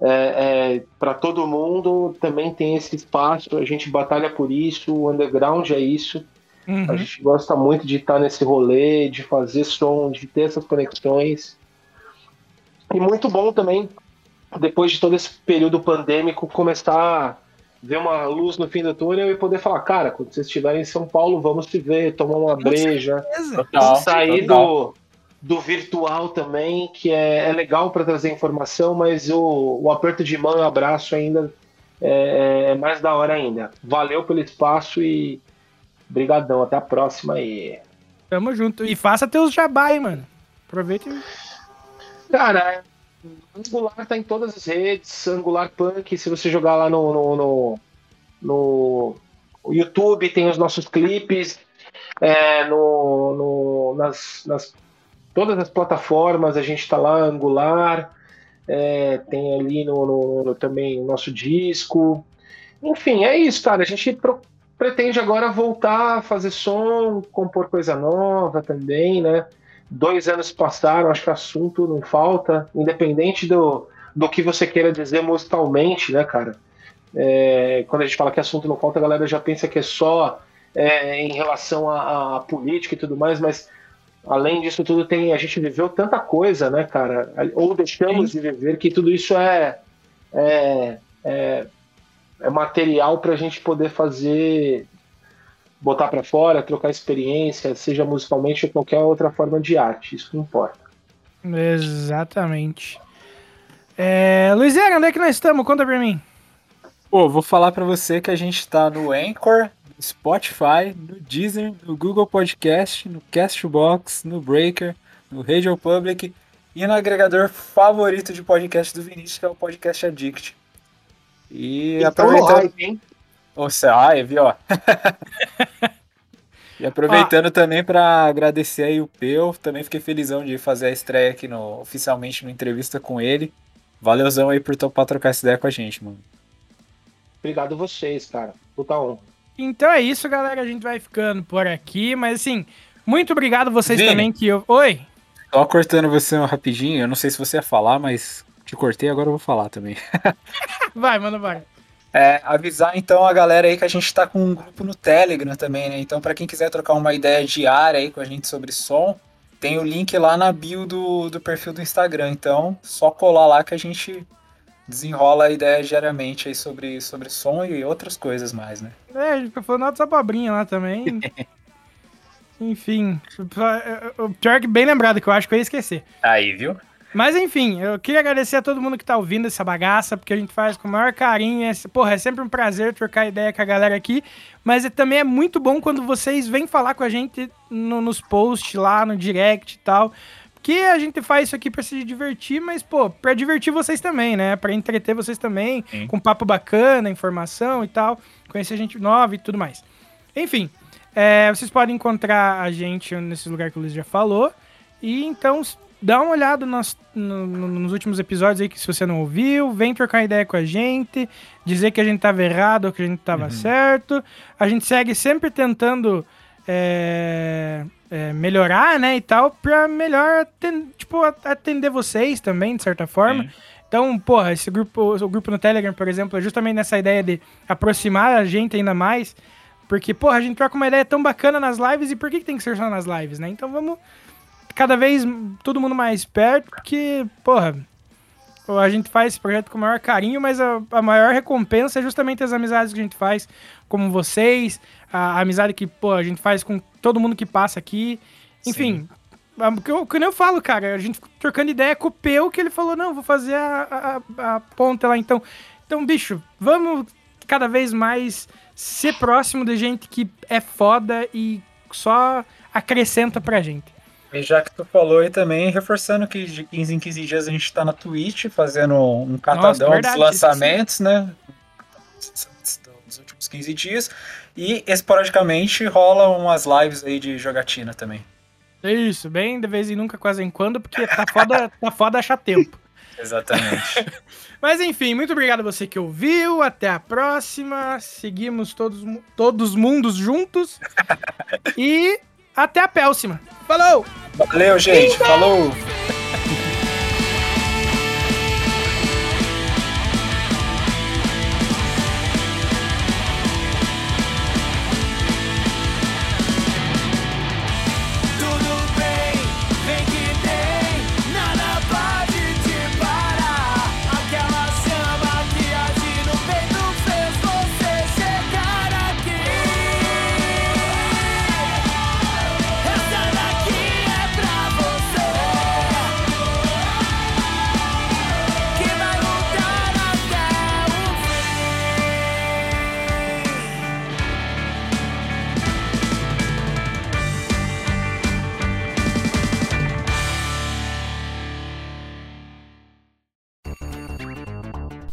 é, para todo mundo, também tem esse espaço, a gente batalha por isso, o underground é isso, Uhum. a gente gosta muito de estar nesse rolê, de fazer som, de ter essas conexões. E muito bom também, depois de todo esse período pandêmico, começar ver uma luz no fim do túnel e poder falar, cara, quando vocês estiverem em São Paulo, vamos se ver, tomar uma breja Beleza. Total, sair total. do, do virtual também, que é, é legal para trazer informação, mas o, o aperto de mão e o abraço ainda é, é mais da hora ainda. Valeu pelo espaço e brigadão. Até a próxima aí. Tamo junto. E faça teus jabá aí, mano. Aproveita e... Cara, Angular tá em todas as redes, Angular Punk, se você jogar lá no, no, no, no YouTube, tem os nossos clipes, é, no, no- nas, nas todas as plataformas, a gente tá lá, Angular, é, tem ali no, no- no- também o nosso disco. Enfim, é isso, cara. A gente pro- pretende agora voltar a fazer som, compor coisa nova também, né? Dois anos passaram, acho que assunto não falta, independente do, do que você queira dizer musicalmente, né, cara? É, quando a gente fala que assunto não falta, a galera já pensa que é só é, em relação à, à política e tudo mais, mas além disso tudo, tem a gente viveu tanta coisa, né, cara? Ou deixamos de viver, que tudo isso é, é, é, é material para a gente poder fazer botar para fora, trocar experiência, seja musicalmente ou qualquer outra forma de arte. Isso que importa. Exatamente. É, Luizera, onde é que nós estamos? Conta pra mim. Pô, vou falar pra você que a gente tá no Anchor, no Spotify, no Deezer, no Google Podcast, no Castbox, no Breaker, no Radio Public e no agregador favorito de podcast do Vinícius, que é o Podcast Addict. E Então, no aproveitando. hype, hein? Você, ai, viu, ó. e aproveitando também pra agradecer aí o Peu, também fiquei felizão de fazer a estreia aqui no, oficialmente no entrevista com ele. Valeuzão aí por topar trocar essa ideia com a gente, mano. Obrigado vocês, cara. Puta honra. Então é isso, galera. A gente vai ficando por aqui. Mas assim, muito obrigado vocês Vini. também que eu. Oi! Só cortando você rapidinho, eu não sei se você ia falar, mas te cortei, agora eu vou falar também. Vai, manda vai. É, avisar então a galera aí que a gente tá com um grupo no Telegram também, né? Então, pra quem quiser trocar uma ideia diária aí com a gente sobre som, tem o link lá na bio do, do perfil do Instagram. Então, só colar lá que a gente desenrola a ideia diariamente aí sobre, sobre som e outras coisas mais, né? É, a gente fica falando altas abobrinhas lá também. Enfim, o pior que bem lembrado, que eu acho que eu ia esquecer. Aí, viu? Mas enfim, eu queria agradecer a todo mundo que tá ouvindo essa bagaça, porque a gente faz com o maior carinho. É, porra, é sempre um prazer trocar ideia com a galera aqui. Mas é, também é muito bom quando vocês vêm falar com a gente no- nos posts lá, no direct e tal. Porque a gente faz isso aqui pra se divertir, mas, pô, pra divertir vocês também, né? Pra entreter vocês também, Sim. com papo bacana, informação e tal. Conhecer gente nova e tudo mais. Enfim, é, vocês podem encontrar a gente nesse lugar que o Luiz já falou. E então, dá uma olhada nos, no- no- nos últimos episódios aí que se você não ouviu, vem trocar ideia com a gente, dizer que a gente tava errado ou que a gente tava certo. A gente segue sempre tentando é, é, melhorar, né, e tal, pra melhor aten- tipo, atender vocês também, de certa forma. Sim. Então, porra, esse grupo, o grupo no Telegram, por exemplo, é justamente nessa ideia de aproximar a gente ainda mais. Porque, porra, a gente troca uma ideia tão bacana nas lives e por que, que tem que ser só nas lives, né? Então vamos cada vez todo mundo mais perto, porque, porra, a gente faz esse projeto com o maior carinho, mas a, a maior recompensa é justamente as amizades que a gente faz, como vocês, a, a amizade que, pô, a gente faz com todo mundo que passa aqui. Enfim, o que eu, falo, cara, a gente trocando ideia com o Peu, que ele falou, não, vou fazer a, a, a ponta lá, então. Então, bicho, vamos cada vez mais ser próximo de gente que é foda e só acrescenta pra gente. E já que tu falou aí também, reforçando que de 15 em 15 dias a gente tá na Twitch fazendo um catadão verdade, dos lançamentos, né? Dos últimos 15 dias. E esporadicamente rola umas lives aí de jogatina também. É Isso, bem de vez em nunca, quase em quando, porque tá foda, tá foda achar tempo. Exatamente. Mas enfim, muito obrigado a você que ouviu. Até a próxima. Seguimos todos, todos os mundos juntos. E até a próxima. Falou! Valeu, gente. Falou!